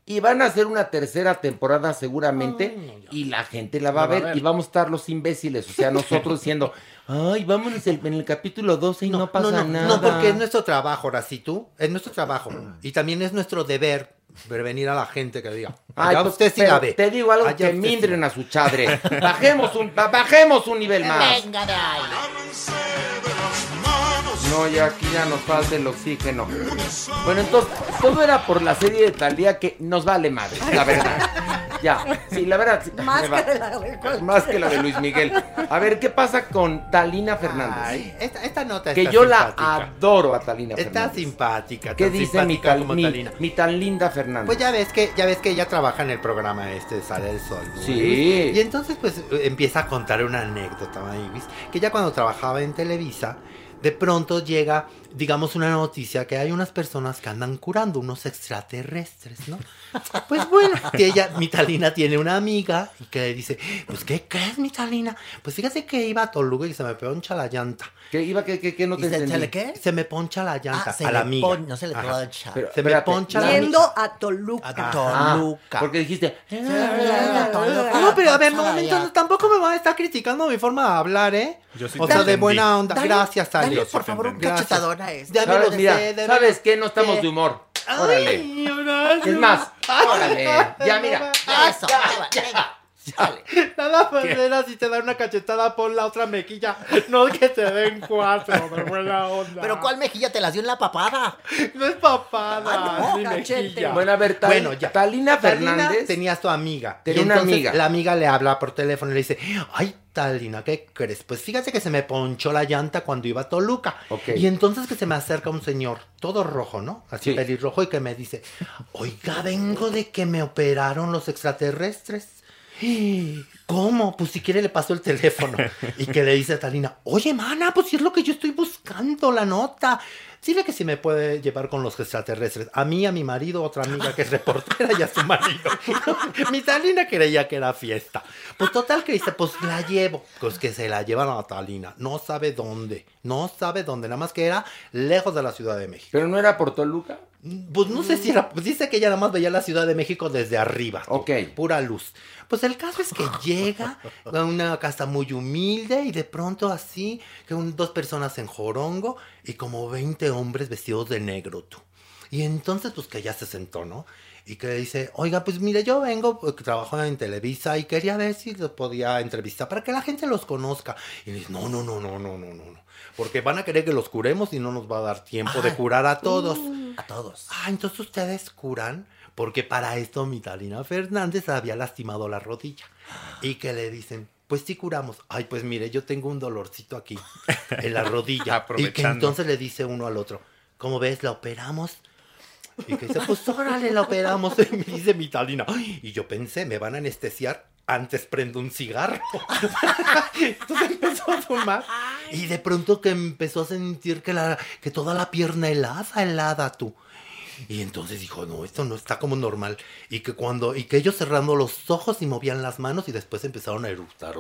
S4: y van a hacer una tercera temporada seguramente y la gente la va a
S9: La va a
S4: ver y vamos a estar los imbéciles, o sea, nosotros diciendo, ay, vámonos el- en el capítulo 12 y no, pasa
S7: no,
S4: nada.
S7: No, porque es nuestro trabajo, ahora sí tú. Es nuestro trabajo. Y también es nuestro deber prevenir a la gente que diga.
S4: Ay, pues,
S7: usted sí la ve.
S4: Te digo algo
S7: Allá
S4: que
S7: sí
S4: mindren a su chadre. Bajemos un, ba- bajemos un nivel más.
S14: Venga de ahí.
S4: No, ya aquí ya nos falta el oxígeno. Bueno, entonces, todo era por la serie de Talía que nos vale madre, la verdad. Ya, sí, la verdad. sí,
S5: Más que la de
S4: más que la de Luis Miguel. A ver, ¿qué pasa con Talina Fernández?
S7: Ay, esta, esta nota
S4: que
S7: está
S4: yo la adoro a Talina
S7: Está
S4: Fernández.
S7: simpática.
S4: ¿Qué
S7: tan
S4: dice mi,
S7: simpática
S4: tal-
S7: como
S4: mi-
S7: Talina.
S4: mi tan linda Fernández?
S7: Pues ya ves que ya ves que ella trabaja en el programa este de Sale el Sol. ¿no?
S4: Sí.
S7: Y entonces pues empieza a contar una anécdota, Mavis, que ya cuando trabajaba en Televisa, de pronto llega, digamos, una noticia que hay unas personas que andan curando, unos extraterrestres, ¿no? Pues bueno, que ella, Mitalina, tiene una amiga y que le dice, pues ¿qué crees, Mitalina? Pues fíjate que iba a Toluca y se me pegó la llanta.
S4: ¿Qué iba que, que, que no te
S14: ¿Y se- se
S4: entendí?
S14: le qué?
S7: Se me poncha la llanta
S14: Ah, se
S7: a la amiga.
S14: pon- no se le poncha.
S4: Pero,
S7: Se me poncha la
S5: Yendo a Toluca.
S4: Ah,
S7: Toluca.
S4: porque dijiste...
S7: No, pero a ver, no, entonces tampoco me van a estar criticando mi forma de hablar, ¿eh?
S9: Yo sí
S7: o sea, de buena onda.
S14: Dale,
S7: Gracias,
S14: dale,
S7: Ale.
S14: por favor, un
S7: Gracias.
S14: Este.
S7: Ya me lo
S4: ¿Sabes? Mira,
S7: sé, de
S4: ¿sabes qué? No estamos
S7: ¿Qué?
S4: de humor.
S7: Ay,
S4: Órale. Es más,
S7: Ay,
S4: órale. Ya, mira.
S14: Eso, venga. Dale.
S7: Nada más era si te dan una cachetada, pon la otra mejilla. No que te den cuatro, de buena onda.
S14: Pero ¿cuál mejilla te las dio en la papada?
S7: No es papada,
S14: Ah, no,
S7: ni mejilla.
S4: Bueno, a ver, Tal-
S7: Bueno, ya.
S4: Talina
S7: Talina
S4: Fernández
S7: tenía a su amiga.
S4: Tenía
S7: Y
S4: una
S7: entonces
S4: amiga.
S7: La amiga le habla por teléfono y le dice, ay, Talina, ¿qué crees? Pues fíjate que se me ponchó la llanta cuando iba a Toluca.
S4: Ok.
S7: Y entonces que se me acerca un señor, todo rojo, ¿no? Así
S4: Sí.
S7: pelirrojo, y que me dice, oiga, vengo de que me operaron los extraterrestres. ¿Cómo? Pues si quiere le paso el teléfono. Y que le dice a Talina, oye, mana, pues si es lo que yo estoy buscando, la nota. Dile que si me puede llevar con los extraterrestres. A mí, a mi marido, otra amiga que es reportera y a su marido. mi Talina creía que era fiesta. Pues total que dice, pues la llevo. Pues que se la llevan a Talina. No sabe dónde. No sabe dónde. Nada más que era lejos de la Ciudad de México.
S4: ¿Pero no era por Toluca?
S7: Pues no sé si era, pues dice que ella nada más veía la Ciudad de México desde arriba.
S4: Ok.
S7: Pura luz. Pues el caso es que llega a una casa muy humilde y de pronto así, que dos personas en jorongo y como 20 hombres vestidos de negro tú. Y entonces pues que ya se sentó, ¿no? Y que le dice, oiga, pues mire, yo vengo, pues, trabajo en Televisa y quería ver si los podía entrevistar para que la gente los conozca. Y le dice, no, no, no, no, no, no, no. Porque van a querer que los curemos y no nos va a dar tiempo de curar a todos.
S14: A todos.
S7: Ah, entonces ustedes curan, porque para esto mi Talina Fernández había lastimado la rodilla. Y que le dicen, pues sí curamos. Ay, pues mire, yo tengo un dolorcito aquí, en la rodilla. y que entonces le dice uno al otro, ¿cómo ves? ¿La operamos? Y que dice, pues órale, la operamos. Y me dice mi Talina. "Ay", Y yo pensé, me van a anestesiar. Antes prendo un cigarro. Entonces empezó a fumar. Y de pronto que empezó a sentir que, la, que toda la pierna helada, helada tú. Y entonces dijo, no, esto no está como normal. Y que cuando, y que ellos cerrando los ojos y movían las manos y después empezaron a eructar.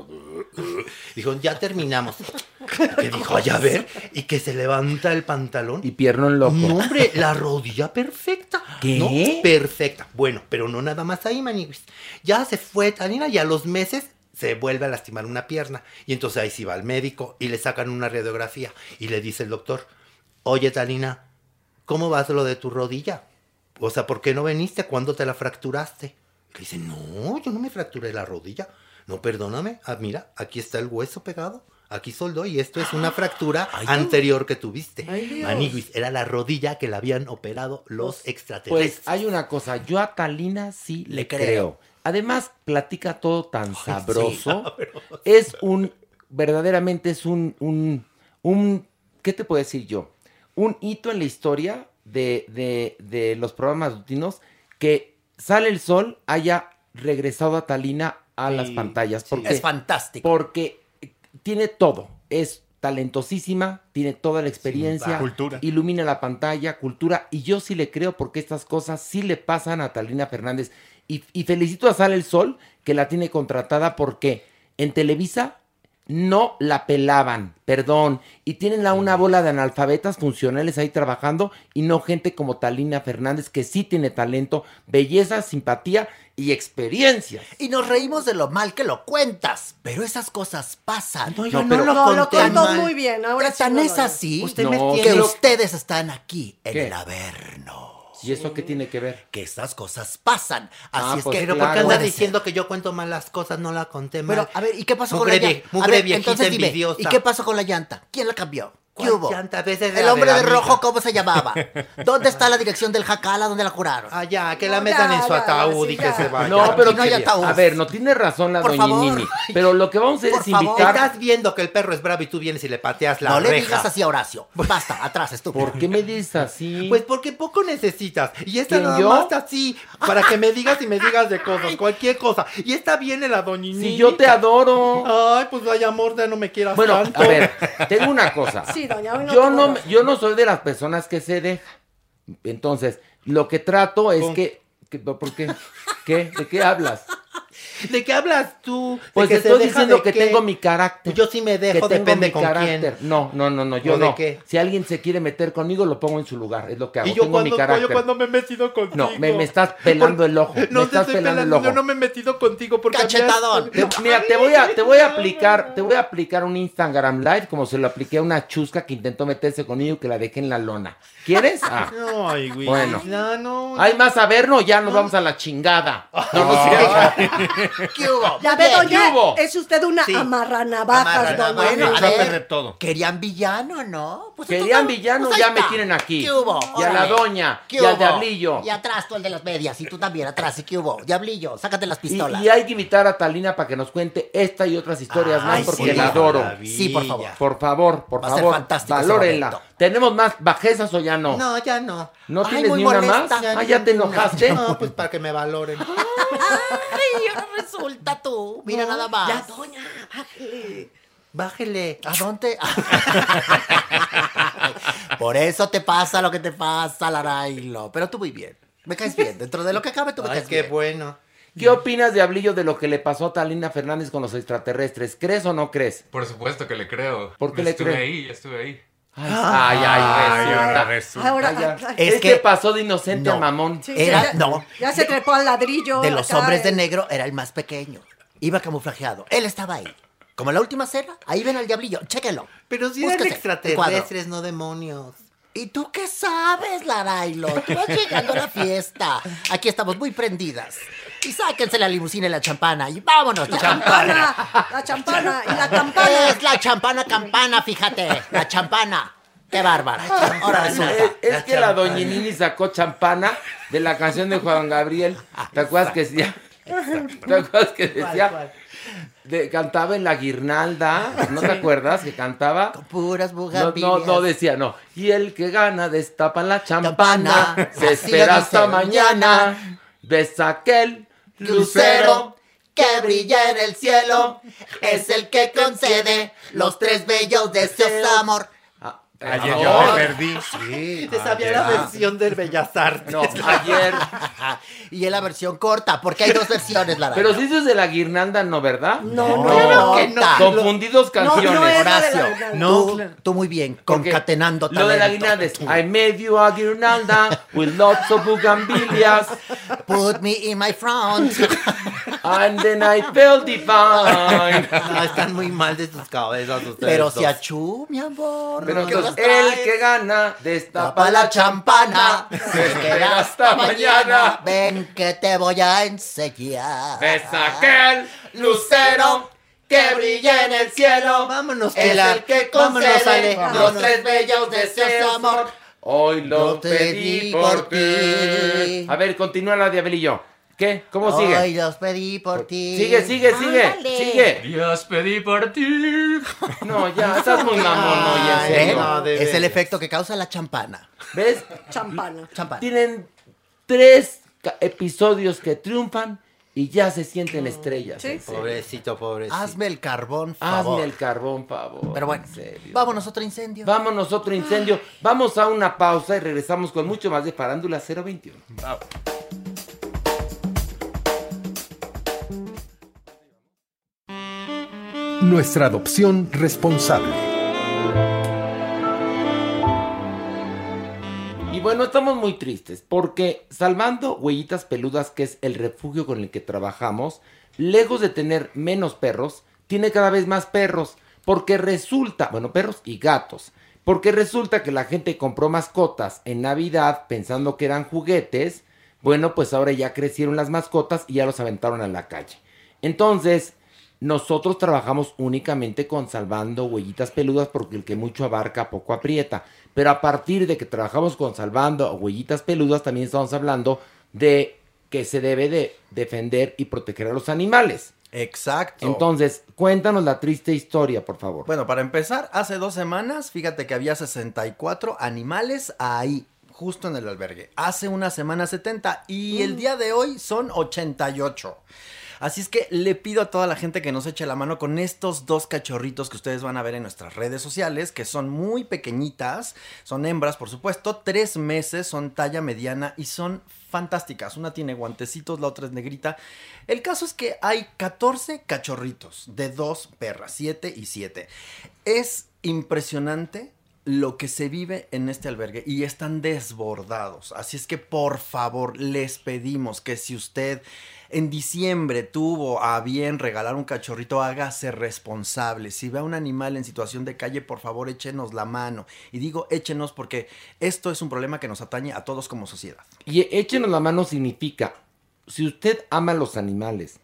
S7: Dijo, ya terminamos. Y que dijo, ay, a ver, y que se levanta el pantalón.
S4: Y piernón loco.
S7: No, hombre, la rodilla perfecta.
S4: ¿Qué?
S7: ¿no? Perfecta. Bueno, pero no nada más ahí, maniguis. Ya se fue Talina y a los meses se vuelve a lastimar una pierna. Y entonces ahí sí va al médico y le sacan una radiografía. Y le dice el doctor, oye Talina, ¿cómo vas lo de tu rodilla? O sea, ¿por qué no viniste? ¿Cuándo te la fracturaste? Que dice, no, yo no me fracturé la rodilla. No, perdóname. Ah, mira, aquí está el hueso pegado. Aquí soldó y esto es una fractura anterior que tuviste.
S5: Ay.
S7: Maniguis, era la rodilla que le habían operado los extraterrestres.
S4: Pues hay una cosa, yo a Talina sí le,
S14: Le
S4: creo.
S14: creo.
S4: Además, platica todo tan sabroso.
S7: sabroso.
S4: Es un, verdaderamente es un, un, un, ¿qué te puedo decir yo? Un hito en la historia de, de, de los programas matutinos que Sale el Sol haya regresado a Talina a
S7: Sí,
S4: las pantallas.
S7: sí.
S14: Es fantástico.
S4: Porque tiene todo. Es talentosísima, tiene toda la experiencia.
S9: Cultura.
S4: ilumina la pantalla, cultura, y yo sí le creo porque estas cosas sí le pasan a Talina Fernández. Y, y felicito a Sale el Sol que la tiene contratada porque en Televisa no la pelaban, perdón, y tienen la una bola de analfabetas funcionales ahí trabajando y no gente como Talina Fernández que sí tiene talento, belleza, simpatía y experiencias.
S14: Y nos reímos de lo mal que lo cuentas, pero esas cosas pasan.
S7: No, yo
S4: No,
S7: no, lo
S5: No,
S7: conté
S5: muy bien. Ahora
S14: Tan es así
S7: Usted
S14: que ustedes están aquí en
S4: ¿Qué?
S14: el Averno.
S4: ¿Y eso qué tiene que ver?
S14: Que esas cosas pasan. Así
S4: Ah,
S14: es
S4: pues
S14: que
S7: Pero
S4: claro.
S7: ¿por qué anda diciendo que yo cuento mal las cosas? No la conté mal.
S14: Pero, a ver, ¿y qué pasó
S7: Mugre
S14: con la
S7: vie-
S14: llanta? A
S7: mugre
S14: ver,
S7: viejita
S14: entonces dime,
S7: envidiosa.
S14: ¿y qué pasó con la llanta? ¿Quién la cambió? ¿Qué
S7: ¿Cuál
S14: hubo?
S7: veces
S14: El hombre de rojo, ¿cómo se llamaba? ¿Dónde está la dirección del jacala? ¿Dónde la juraron?
S7: Ah, ya, que la
S5: No,
S7: metan
S5: ya,
S7: en su
S5: ya,
S7: ataúd
S5: sí,
S7: y que
S5: ya.
S7: se vaya.
S4: No, pero
S14: no hay ataúd.
S4: a ver, no tiene razón la
S14: Por
S4: doña
S14: favor.
S4: Nini. Pero lo que vamos a hacer
S14: Por
S4: es
S14: favor.
S4: invitar.
S7: Estás viendo que el perro es bravo y tú vienes y le pateas la
S14: no le
S7: reja.
S14: digas así a Horacio. Basta, atrás, estúpido.
S4: ¿Por qué me dices así?
S7: Pues porque poco necesitas. Y esta
S4: ¿Quién,
S7: nada
S4: yo?
S7: más así, para que me digas y me digas de cosas, cualquier cosa. Y esta viene la doñinita.
S4: si yo te adoro.
S7: Ay, pues vaya amor, ya no me quieras
S4: Bueno,
S7: tanto.
S4: a ver, tengo una cosa.
S5: Sí, doña, hoy no
S4: yo no,
S5: razón.
S4: yo no soy de las personas que se deja. Entonces, lo que trato es que, que- ¿por qué? ¿Qué? ¿De qué hablas?
S7: ¿De qué hablas tú? ¿De
S4: Pues
S7: que
S4: te
S7: se
S4: estoy diciendo
S7: de
S4: que
S7: qué?
S4: tengo mi carácter.
S7: Yo sí me dejo,
S4: Que tengo
S7: depende
S4: mi
S7: con
S4: carácter.
S7: quién.
S4: No, no, no, no, yo
S7: ¿O de
S4: no.
S7: qué?
S4: Si alguien se quiere meter conmigo, lo pongo en su lugar. Es lo que hago.
S7: Y yo
S4: tengo mi
S7: cuando,
S4: carácter.
S7: yo cuando me he metido contigo.
S4: No, me, me estás pelando el ojo.
S7: No
S4: me
S7: te
S4: estás
S7: estoy
S4: pelando,
S7: pelando,
S4: el ojo.
S7: yo no me he metido contigo porque
S14: Cachetadón.
S4: Te- mira, te voy a, te voy a aplicar, te voy a aplicar un Instagram Live como se lo apliqué a una chusca que intentó meterse conmigo y que la dejé en la lona. ¿Quieres? Ah.
S7: No, ay, güey.
S4: Bueno.
S7: No, no.
S4: ¿Hay más a ver? No, ya nos vamos a la chingada. No, no, sí.
S14: ¿Qué hubo?
S5: Ya ve, doña,
S4: ¿Qué hubo?
S5: es usted una
S14: Sí.
S5: amarranavajas,
S14: Amarranavajas.
S5: doña.
S14: Bueno, a ver.
S9: todo.
S14: Querían villano, ¿no? Pues
S4: Querían
S14: entonces,
S4: villano,
S14: pues ahí
S4: ya me
S14: está.
S4: tienen aquí.
S14: ¿Qué hubo?
S4: Y a la
S14: Órale.
S4: doña,
S14: ¿Qué
S4: y al
S14: hubo?
S4: diablillo.
S14: Y atrás tú el de las medias, y tú también atrás, ¿y qué hubo? Diablillo, sácate las
S4: Y,
S14: pistolas.
S4: y hay que invitar a Talina para que nos cuente esta y otras historias más porque
S14: sí,
S4: la adoro.
S14: maravilla. Sí, por favor.
S4: Por favor, por
S14: Va a ser
S4: favor.
S14: fantástico ese
S4: Valórenla.
S14: momento.
S4: ¿Tenemos más bajezas o ya no?
S7: No, ya no.
S4: ¿No
S14: Ay,
S4: tienes
S14: muy
S4: ni una
S14: molesta.
S4: más? Ah, ya te enojaste.
S7: No, pues para que me valoren.
S14: Ay, resulta tú. Mira nada más.
S5: Ya, doña, bájele.
S7: Bájele.
S14: ¿A dónde? Por eso te pasa lo que te pasa, Larailo. Pero tú muy bien. Me caes bien. Dentro de lo que cabe, tú me
S7: Ay,
S14: caes
S7: qué
S14: bien.
S7: bueno.
S4: ¿Qué opinas, Diablillo, de lo que le pasó a Talina Fernández con los extraterrestres? ¿Crees o no crees?
S15: Por supuesto que le creo.
S4: ¿Por qué le
S15: estuve
S4: cree?
S15: ahí, estuve ahí.
S4: Ay, ay, ay,
S9: ahora
S4: resulta.
S9: resulta.
S5: Ahora,
S4: Ay, ya.
S5: ay,
S14: Es
S4: que pasó de inocente
S14: No.
S4: a mamón.
S5: sí,
S14: Era-
S5: ya-
S14: no.
S5: Ya se trepó al ladrillo.
S14: De los
S5: acá,
S14: hombres de
S5: eh.
S14: negro era el más pequeño. Iba camuflajeado. Él estaba ahí. Como la última cena, ahí ven al diablillo. Chéquenlo.
S7: Pero si eran
S14: Búsquese, el cuadro.
S7: extraterrestres, no demonios.
S14: ¿Y tú qué sabes, Larailo? Tú vas llegando a la fiesta. Aquí estamos muy prendidas. Y sáquense la limusina y la champana. Y vámonos,
S5: La champana, la champana y la campana.
S14: Es la champana campana, fíjate. La champana. Qué bárbara. Ahora resulta.
S4: Es, es que la doñinini sacó champana de la canción de Juan Gabriel. ¿Te acuerdas que ¿Te acuerdas que decía? De- cantaba en la guirnalda, ¿no te acuerdas que cantaba?
S14: Puras
S4: No,
S14: bugambilias.
S4: no, no decía, no. Y el que gana destapa la champana, se espera hasta mañana. Ves aquel lucero.
S14: que brilla en el cielo es el que concede los tres bellos deseos, amor.
S9: Ayer
S4: no,
S9: yo me perdí.
S7: Sí, te sabía la versión del Bellas Artes.
S4: no, ayer.
S14: y en la versión corta, porque hay dos versiones, la
S4: Pero si dices de la guirnalda, ¿no, verdad?
S5: No, no,
S14: Claro que
S5: no.
S14: no.
S4: Confundidos canciones.
S5: no es
S14: Horacio.
S7: No,
S14: tú, muy bien, concatenando
S4: Lo de la guirnalda es I made you a guirnalda with lots of bugambilias
S14: Put me in my front.
S4: and then I felt divine.
S7: No, están muy mal de sus cabezas ustedes
S14: Pero
S7: dos.
S14: si achú, mi amor.
S4: Pero
S14: ¿qué
S4: entonces,
S14: nos traes?
S4: el que gana destapa
S14: Tapa
S4: la
S14: champana, se queda hasta mañana. Ven que te voy a enseñar.
S4: Ves aquel lucero que brilla en el cielo.
S7: Vámonos,
S4: Es el que
S7: Vámonos,
S4: concede
S7: Ale.
S4: los
S7: Vámonos.
S4: tres bellos deseos, amor. Hoy lo
S14: Lo
S4: pedí por ti. A ver, continúa la diabelillo. ¿Qué? ¿Cómo sigue?
S14: Hoy los pedí por ti.
S4: Sigue, sigue, sigue,
S14: Ándale.
S4: sigue.
S15: Dios pedí por ti.
S4: No, ya, estás muy mamón, oye, en
S14: Ay,
S4: serio.
S7: no, de
S14: es el
S7: veras.
S14: efecto que causa la champana.
S4: ¿Ves?
S5: Champana.
S14: Champana.
S4: Tienen tres ca- episodios que triunfan y ya se sienten estrellas.
S5: Sí.
S4: en serio.
S7: Pobrecito, pobrecito.
S14: Hazme el carbón, favor.
S4: Hazme el carbón, favor.
S14: Pero bueno,
S4: en serio.
S14: vámonos otro incendio.
S4: Vámonos otro incendio. Vamos a una pausa y regresamos con mucho más de Farándula 021.
S3: Nuestra adopción responsable.
S4: Y bueno, estamos muy tristes porque salvando Huellitas Peludas, que es el refugio con el que trabajamos, lejos de tener menos perros, tiene cada vez más perros. Porque resulta, bueno, perros y gatos. Porque resulta que la gente compró mascotas en Navidad pensando que eran juguetes. Bueno, pues ahora ya crecieron las mascotas y ya los aventaron a la calle. Entonces, nosotros trabajamos únicamente con salvando huellitas peludas porque el que mucho abarca poco aprieta. Pero a partir de que trabajamos con salvando huellitas peludas, también estamos hablando de que se debe de defender y proteger a los animales.
S16: Exacto.
S4: Entonces, cuéntanos la triste historia, por favor.
S16: Bueno, para empezar, hace dos semanas, fíjate que había 64 animales ahí, justo en el albergue. Hace una semana 70 y el día de hoy son 88.
S14: Así es que le pido a toda la gente que nos eche la mano con estos dos cachorritos que ustedes van a ver en nuestras redes sociales, que son muy pequeñitas, son hembras por supuesto, tres meses, son talla mediana y son fantásticas. Una tiene guantecitos, la otra es negrita. El caso es que hay 14 cachorritos de dos perras, 7 y 7. Es impresionante lo que se vive en este albergue y están desbordados. Así es que por favor les pedimos que si usted en diciembre tuvo a bien regalar un cachorrito, hágase responsable. Si ve a un animal en situación de calle, por favor échenos la mano. Y digo échenos porque esto es un problema que nos atañe a todos como sociedad.
S4: Y échenos la mano significa, si usted ama los animales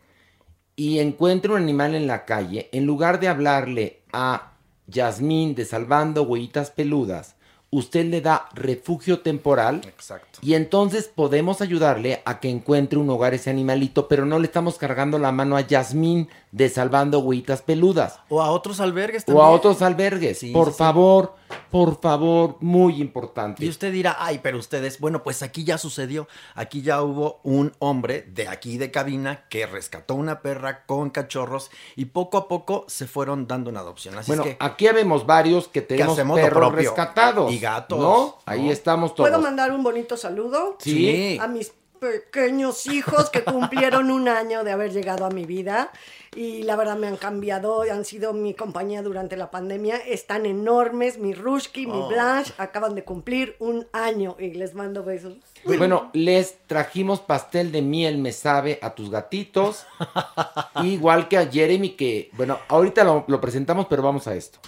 S4: y encuentra un animal en la calle, en lugar de hablarle a Yasmín de Salvando Huellitas Peludas, usted le da refugio temporal.
S14: Exacto.
S4: Y entonces podemos ayudarle a que encuentre un hogar ese animalito, pero no le estamos cargando la mano a Yasmín de Salvando Huellitas Peludas.
S14: O a otros albergues
S4: O
S14: también.
S4: a otros albergues.
S14: Sí,
S4: por
S14: sí, sí.
S4: favor, por favor, muy importante.
S14: Y usted dirá, ay, pero ustedes, bueno, pues aquí ya sucedió. Aquí ya hubo un hombre de aquí de cabina que rescató una perra con cachorros y poco a poco se fueron dando una adopción. Así
S4: bueno,
S14: es que
S4: aquí vemos varios que tenemos
S14: hacemos lo
S4: perros rescatados.
S14: Y gatos,
S4: ¿no? Ahí estamos todos.
S5: ¿Puedo mandar un bonito saludo?
S4: Sí.
S5: A mis pequeños hijos que cumplieron un año de haber llegado a mi vida y la verdad me han cambiado, han sido mi compañía durante la pandemia, están enormes, mi Rushki, mi
S4: Oh.
S5: Blanche, acaban de cumplir un año y les mando besos.
S4: Bueno, les trajimos pastel de miel, me sabe, a tus gatitos. Igual que a Jeremy, que, bueno, ahorita lo, lo presentamos, pero vamos a esto.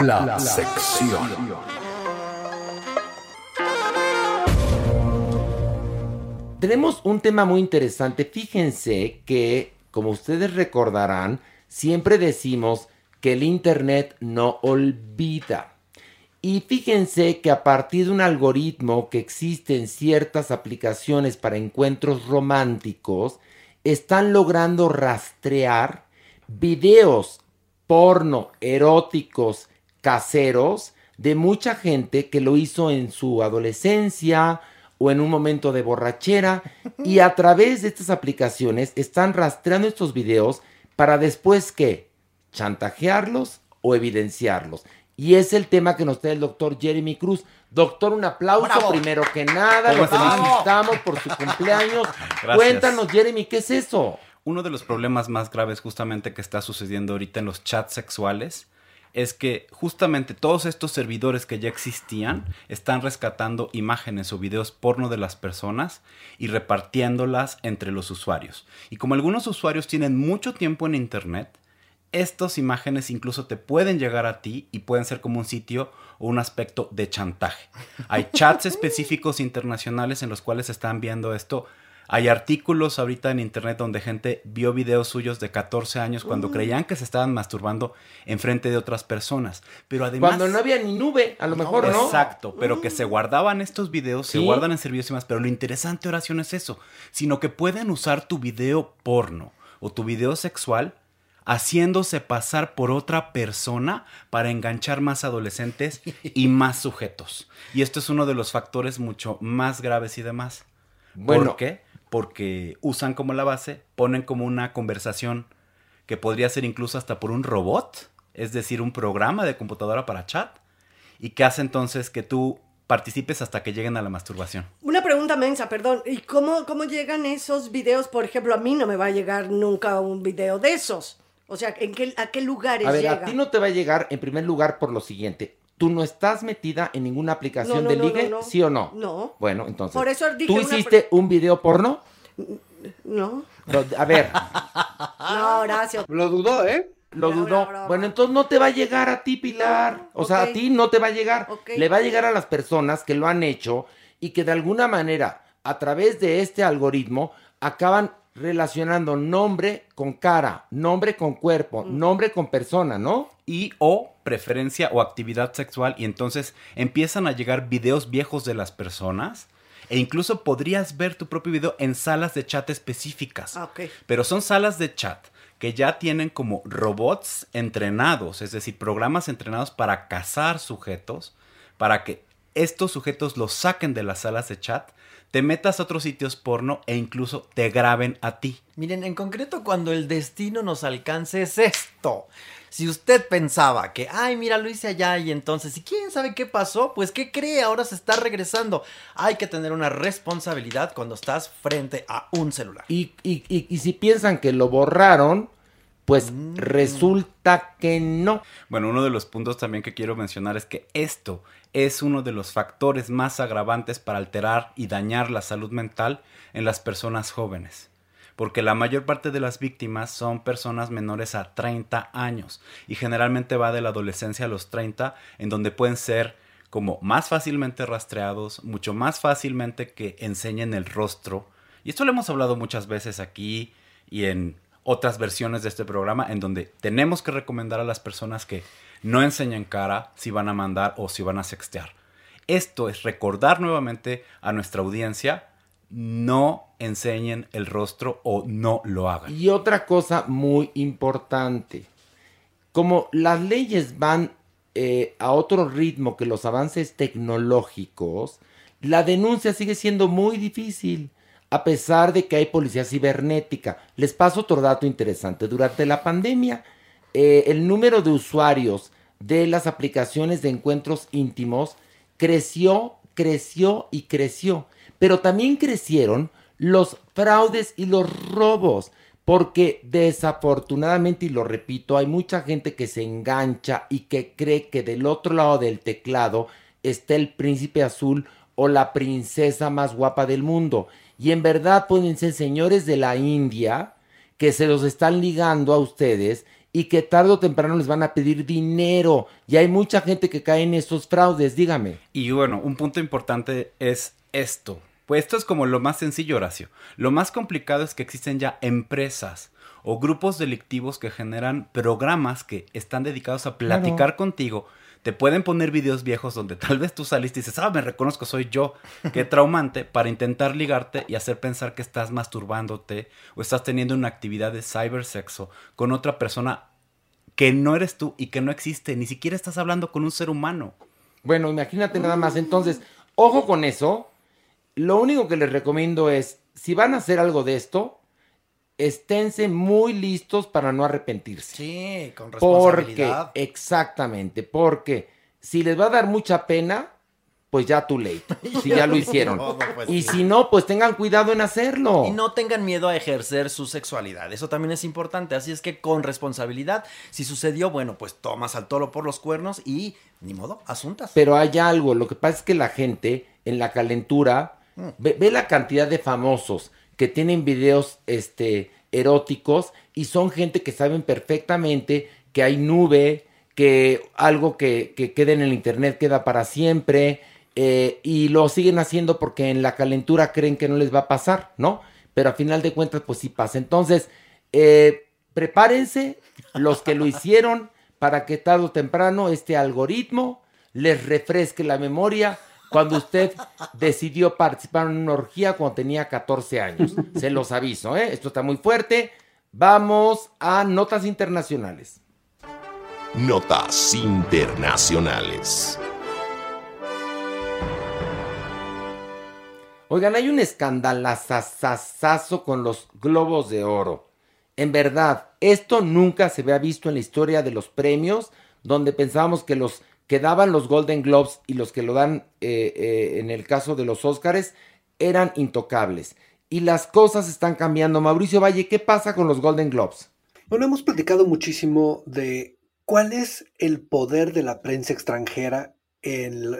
S3: La, sección.
S4: Tenemos un tema muy interesante. Fíjense que, como ustedes recordarán, siempre decimos que el Internet no olvida. Y fíjense que a partir de un algoritmo que existe en ciertas aplicaciones para encuentros románticos, están logrando rastrear videos porno eróticos caseros de mucha gente que lo hizo en su adolescencia o en un momento de borrachera y a través de estas aplicaciones están rastreando estos videos para después que chantajearlos o evidenciarlos. Y es el tema que nos trae el doctor Jeremy Cruz. Doctor, un aplauso
S17: Bravo.
S4: primero que nada.
S17: ¿Cómo
S4: Lo felicitamos por su cumpleaños.
S17: Gracias.
S4: Cuéntanos, Jeremy, ¿qué es eso?
S17: Uno de los problemas más graves justamente que está sucediendo ahorita en los chats sexuales es que justamente todos estos servidores que ya existían están rescatando imágenes o videos porno de las personas y repartiéndolas entre los usuarios. Y como algunos usuarios tienen mucho tiempo en Internet, estas imágenes incluso te pueden llegar a ti y pueden ser como un sitio o un aspecto de chantaje. Hay chats específicos internacionales en los cuales se están viendo esto. Hay artículos ahorita en internet donde gente vio videos suyos de 14 años cuando
S4: Mm.
S17: creían que se estaban masturbando en frente de otras personas. Pero además...
S4: Cuando no había ni nube, a lo mejor, ¿no?
S17: Exacto, pero que se guardaban estos videos, se guardan en servicios y más. Pero lo interesante, Horacio, no es eso, sino que pueden usar tu video porno o tu video sexual haciéndose pasar por otra persona para enganchar más adolescentes y más sujetos. Y esto es uno de los factores mucho más graves y demás.
S4: Bueno.
S17: ¿Por qué? Porque usan como la base, ponen como una conversación que podría ser incluso hasta por un robot, es decir, un programa de computadora para chat, y que hace entonces que tú participes hasta que lleguen a la masturbación.
S5: Una pregunta mensa, perdón. ¿Y cómo, cómo llegan esos videos? Por ejemplo, a mí no me va a llegar nunca un video de esos. O sea, ¿en qué, ¿a qué lugares
S4: A ver,
S5: llega?
S4: a ti no te va a llegar en primer lugar por lo siguiente. ¿Tú no estás metida en ninguna aplicación
S5: No, no,
S4: de
S5: no,
S4: ligue?
S5: no, no.
S4: ¿Sí o no?
S5: No.
S4: Bueno, entonces.
S5: Por eso dije
S4: ¿Tú
S5: una
S4: hiciste un video porno?
S5: No.
S4: Lo- A ver,
S5: No, Horacio.
S6: Lo dudó, ¿eh?
S4: lo dudó. Bueno, entonces no te va a llegar a ti, Pilar. o sea, a ti no te va a llegar.
S5: Ok.
S4: Le va a llegar a las personas que lo han hecho y que de alguna manera, a través de este algoritmo, acaban relacionando nombre con cara, nombre con cuerpo, nombre con persona, ¿no?
S17: Y o preferencia o actividad sexual y entonces empiezan a llegar videos viejos de las personas e incluso podrías ver tu propio video en salas de chat específicas.
S5: Ah, ok.
S17: Pero son salas de chat que ya tienen como robots entrenados, es decir, programas entrenados para cazar sujetos, para que estos sujetos los saquen de las salas de chat, te metas a otros sitios porno e incluso te graben a ti.
S16: Miren, en concreto cuando el destino nos alcance es esto. Si usted pensaba que, ay, mira, lo hice allá y entonces, ¿y quién sabe qué pasó? Pues, ¿qué cree? Ahora se está regresando. Hay que tener una responsabilidad cuando estás frente a un celular.
S4: Y, y- y- y si piensan que lo borraron, pues
S16: Mm.
S4: resulta que no.
S17: Bueno, uno de los puntos también que quiero mencionar es que esto es uno de los factores más agravantes para alterar y dañar la salud mental en las personas jóvenes. Porque la mayor parte de las víctimas son personas menores a 30 años y generalmente va de la adolescencia a los 30 en donde pueden ser como más fácilmente rastreados, mucho más fácilmente que enseñen el rostro. Y esto lo hemos hablado muchas veces aquí y en otras versiones de este programa en donde tenemos que recomendar a las personas que no enseñen cara si van a mandar o si van a sextear. Esto es recordar nuevamente a nuestra audiencia, no enseñen el rostro o no lo hagan.
S4: Y otra cosa muy importante, como las leyes van eh, a otro ritmo que los avances tecnológicos, la denuncia sigue siendo muy difícil, a pesar de que hay policía cibernética. Les paso otro dato interesante. Durante la pandemia, eh, el número de usuarios de las aplicaciones de encuentros íntimos creció, creció y creció. Pero también crecieron los fraudes y los robos. Porque desafortunadamente, y lo repito, hay mucha gente que se engancha y que cree que del otro lado del teclado está el príncipe azul o la princesa más guapa del mundo. Y en verdad pueden ser señores de la India que se los están ligando a ustedes y que tarde o temprano les van a pedir dinero. Y hay mucha gente que cae en estos fraudes, dígame.
S17: Y bueno, un punto importante es esto. Pues esto es como lo más sencillo, Horacio. Lo más complicado es que existen ya empresas o grupos delictivos que generan programas que están dedicados a platicar
S4: Claro.
S17: contigo. Te pueden poner videos viejos donde tal vez tú saliste y dices, ah, me reconozco, soy yo. Qué traumante para intentar ligarte y hacer pensar que estás masturbándote o estás teniendo una actividad de cybersexo con otra persona que no eres tú y que no existe. Ni siquiera estás hablando con un ser humano.
S4: Bueno, imagínate nada más. Entonces, ojo con eso. Lo único que les recomiendo es, si van a hacer algo de esto, esténse muy listos para no arrepentirse.
S16: Sí, con
S4: Porque,
S16: responsabilidad.
S4: exactamente, porque si les va a dar mucha pena, pues ya too late, si ya lo hicieron.
S16: No, no, pues
S4: y
S16: sí.
S4: si no, pues tengan cuidado en hacerlo.
S16: Y no tengan miedo a ejercer su sexualidad. Eso también es importante. Así es que con responsabilidad, si sucedió, bueno, pues tomas al toro por los cuernos y ni modo, asuntas.
S4: Pero hay algo, lo que pasa es que la gente en la calentura
S16: Mm.
S4: ve, ve la cantidad de famosos que tienen videos este, eróticos y son gente que saben perfectamente que hay nube, que algo que, que queda en el internet queda para siempre eh, y lo siguen haciendo porque en la calentura creen que no les va a pasar, ¿no? Pero a final de cuentas pues sí pasa. Entonces, eh, prepárense los que lo hicieron para que tarde o temprano este algoritmo les refresque la memoria cuando usted decidió participar en una orgía cuando tenía 14 años. Se los aviso, ¿eh? Esto está muy fuerte. Vamos a notas internacionales.
S3: Notas internacionales.
S4: Oigan, hay un escandalazazazazo con los globos de oro. En verdad, esto nunca se había visto en la historia de los premios, donde pensábamos que los que daban los Golden Globes y los que lo dan eh, eh, en el caso de los Oscars eran intocables. Y las cosas están cambiando. Mauricio Valle, ¿qué pasa con los Golden Globes?
S6: Bueno, hemos platicado muchísimo de cuál es el poder de la prensa extranjera en-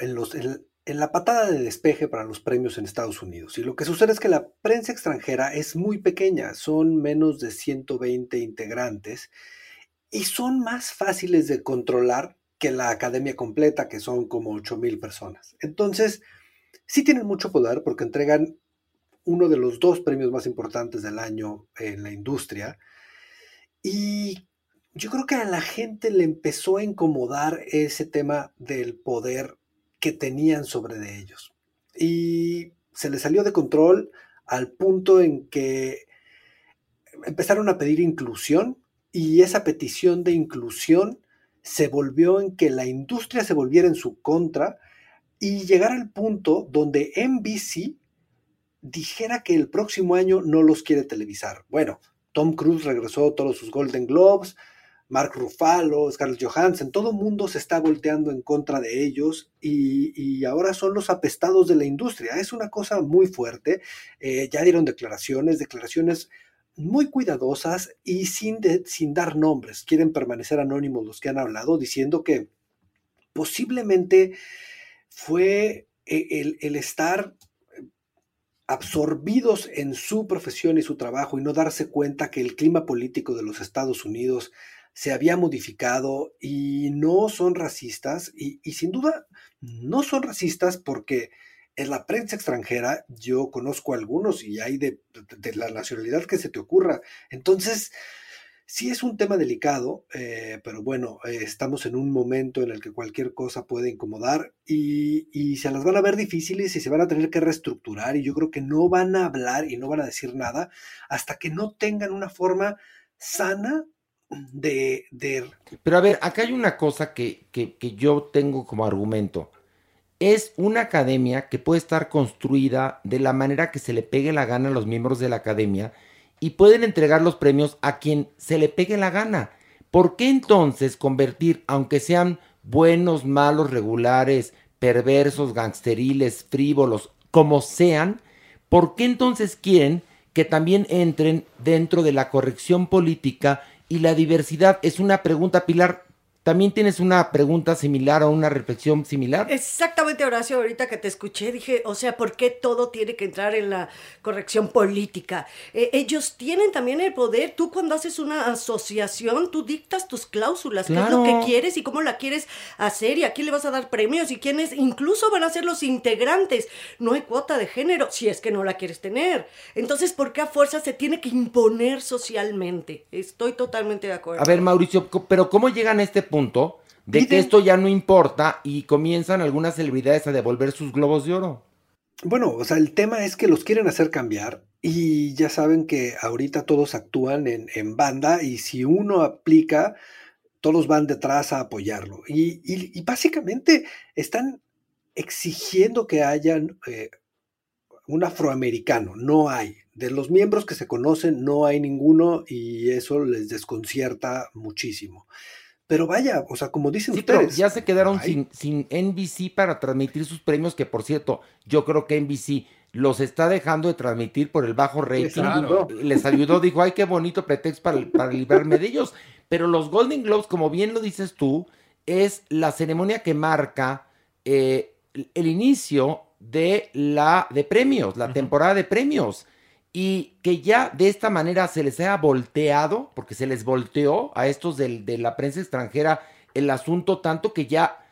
S6: en la patada de despeje para los premios en Estados Unidos. Y lo que sucede es que la prensa extranjera es muy pequeña, son menos de 120 integrantes y son más fáciles de controlar que la academia completa, que son como 8.000 personas. Entonces, sí tienen mucho poder porque entregan uno de los dos premios más importantes del año en la industria. Y yo creo que a la gente le empezó a incomodar ese tema del poder que tenían sobre de ellos. Y se les salió de control al punto en que empezaron a pedir inclusión y esa petición de inclusión se volvió en que la industria se volviera en su contra y llegar al punto donde NBC dijera que el próximo año no los quiere televisar. Bueno, Tom Cruise regresó todos sus Golden Globes, Mark Ruffalo, Scarlett Johansson, todo mundo se está volteando en contra de ellos y, y, ahora son los apestados de la industria. Es una cosa muy fuerte. Eh, ya dieron declaraciones, declaraciones muy cuidadosas y sin, sin dar nombres. Quieren permanecer anónimos los que han hablado, diciendo que posiblemente fue eh, el, el estar absorbidos en su profesión y su trabajo y no darse cuenta que el clima político de los Estados Unidos se había modificado y no son racistas y, y, sin duda no son racistas porque en la prensa extranjera yo conozco algunos y hay de, de, la nacionalidad que se te ocurra. Entonces, Sí es un tema delicado, eh, pero bueno, eh, estamos en un momento en el que cualquier cosa puede incomodar y, y, se las van a ver difíciles y se van a tener que reestructurar y yo creo que no van a hablar y no van a decir nada hasta que no tengan una forma sana de... de...
S4: Pero a ver, acá hay una cosa que, que, que yo tengo como argumento. Es una academia que puede estar construida de la manera que se le pegue la gana a los miembros de la academia y pueden entregar los premios a quien se le pegue la gana. ¿Por qué entonces convertir, aunque sean buenos, malos, regulares, perversos, gangsteriles, frívolos, como sean, por qué entonces quieren que también entren dentro de la corrección política y la diversidad? Es una pregunta, Pilar, ¿También tienes una pregunta similar o una reflexión similar?
S5: Exactamente, Horacio, ahorita que te escuché, dije, o sea, ¿por qué todo tiene que entrar en la corrección política? Eh, ellos tienen también el poder. Tú cuando haces una asociación, tú dictas tus cláusulas, claro. qué es lo que quieres y cómo la quieres hacer y a quién le vas a dar premios y quiénes incluso van a ser los integrantes. No hay cuota de género si es que no la quieres tener. Entonces, ¿por qué a fuerza se tiene que imponer socialmente? Estoy totalmente de acuerdo.
S4: A ver, Mauricio, pero ¿cómo llegan a este punto? Punto de Dicen, que esto ya no importa y comienzan algunas celebridades a devolver sus globos de oro.
S6: Bueno, o sea, el tema es que los quieren hacer cambiar y ya saben que ahorita todos actúan en, en banda y si uno aplica, todos van detrás a apoyarlo. Y, y, y básicamente están exigiendo que hayan eh, un afroamericano, no hay. De los miembros que se conocen, no hay ninguno y eso les desconcierta muchísimo. Pero vaya, o sea, como dicen
S4: sí,
S6: ustedes.
S4: Pero ya se quedaron sin, sin, NBC para transmitir sus premios, que por cierto, yo creo que NBC los está dejando de transmitir por el bajo rating. Les ayudó, Les ayudó dijo, ay, qué bonito pretexto para, para librarme de ellos. Pero los Golden Globes, como bien lo dices tú, es la ceremonia que marca eh, el inicio de la de premios, la uh -huh. temporada de premios y que ya de esta manera se les haya volteado, porque se les volteó a estos de, de la prensa extranjera el asunto tanto que ya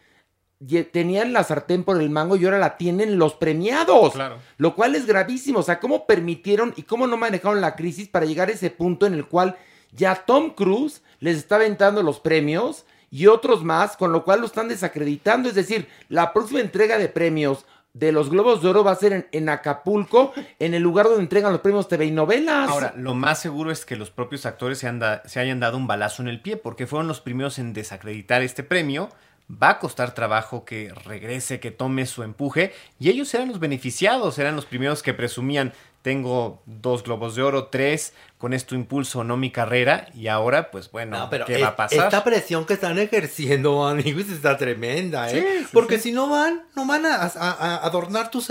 S4: tenían la sartén por el mango y ahora la tienen los premiados.
S9: Claro.
S4: Lo cual es gravísimo. O sea, ¿cómo permitieron y cómo no manejaron la crisis para llegar a ese punto en el cual ya Tom Cruise les está aventando los premios y otros más, con lo cual lo están desacreditando? Es decir, la próxima entrega de premios de los Globos de Oro va a ser en, en, Acapulco, en el lugar donde entregan los premios TV y novelas.
S9: Ahora, lo más seguro es que los propios actores se, se hayan dado un balazo en el pie, porque fueron los primeros en desacreditar este premio. Va a costar trabajo que regrese, que tome su empuje, y ellos eran los beneficiados, eran los primeros que presumían, tengo dos globos de oro, tres, con esto impulso no mi carrera, y ahora, pues bueno,
S7: no, pero
S9: ¿qué
S7: es,
S9: va a pasar?
S7: Esta presión que están ejerciendo, amigos, está tremenda, ¿eh? Sí, sí, Porque sí. si no van, no van a, a, a adornar tu,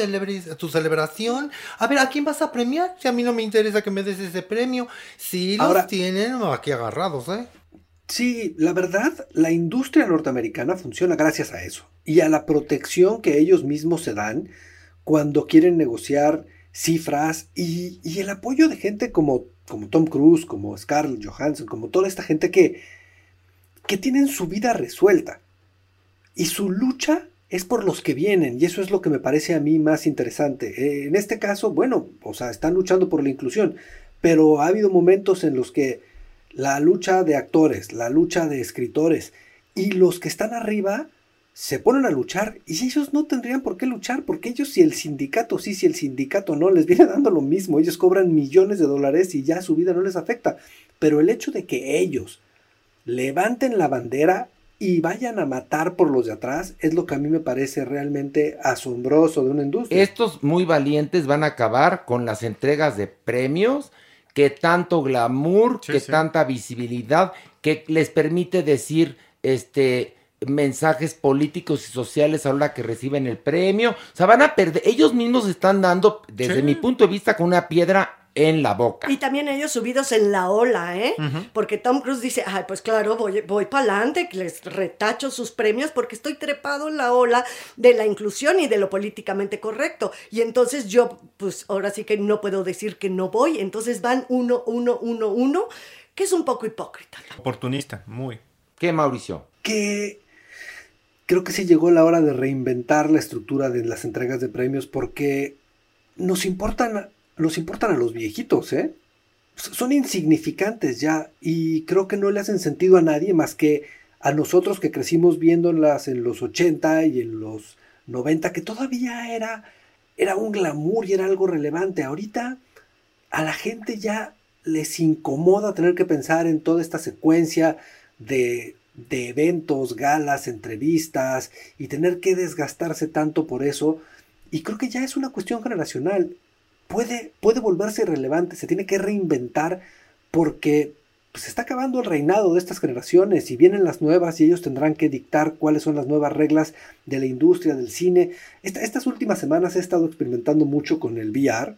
S7: tu, celebración. A ver, ¿a quién vas a premiar? Si a mí no me interesa que me des ese premio. Sí, los ahora, tienen aquí agarrados, ¿eh?
S6: Sí, la verdad, la industria norteamericana funciona gracias a eso y a la protección que ellos mismos se dan cuando quieren negociar cifras y, y el apoyo de gente como, como Tom Cruise, como Scarlett Johansson, como toda esta gente que, que tienen su vida resuelta y su lucha es por los que vienen y eso es lo que me parece a mí más interesante. En este caso, bueno, o sea, están luchando por la inclusión, pero ha habido momentos en los que la lucha de actores, la lucha de escritores y los que están arriba se ponen a luchar y ellos no tendrían por qué luchar porque ellos si el sindicato sí, si el sindicato no, les viene dando lo mismo, ellos cobran millones de dólares y ya su vida no les afecta, pero el hecho de que ellos levanten la bandera y vayan a matar por los de atrás es lo que a mí me parece realmente asombroso de una industria.
S4: Estos muy valientes van a acabar con las entregas de premios, que tanto glamour, que tanta visibilidad, que les permite decir este mensajes políticos y sociales a la hora que reciben el premio. O sea, van a perder, ellos mismos están dando, desde
S5: Sí.
S4: mi punto de vista, con una piedra en la boca.
S5: Y también ellos subidos en la ola, ¿eh? Porque Tom Cruise dice, ay, pues claro, voy, voy para adelante, les retacho sus premios porque estoy trepado en la ola de la inclusión y de lo políticamente correcto. Y entonces yo, pues ahora sí que no puedo decir que no voy. Entonces van uno, uno, uno, uno, que es un poco hipócrita.
S9: Oportunista, muy.
S4: ¿Qué, Mauricio?
S6: que creo que sí llegó la hora de reinventar la estructura de las entregas de premios porque nos importan, importan a los viejitos, ¿eh? Son insignificantes ya y creo que no le hacen sentido a nadie más que a nosotros que crecimos viéndolas en los 80 y en los 90, que todavía era, era un glamour y era algo relevante. Ahorita a la gente ya les incomoda tener que pensar en toda esta secuencia de, de eventos, galas, entrevistas y tener que desgastarse tanto por eso. Y creo que ya es una cuestión generacional. Puede, puede volverse relevante, se tiene que reinventar porque pues, se está acabando el reinado de estas generaciones y vienen las nuevas y ellos tendrán que dictar cuáles son las nuevas reglas de la industria del cine. Esta- estas últimas semanas he estado experimentando mucho con el VR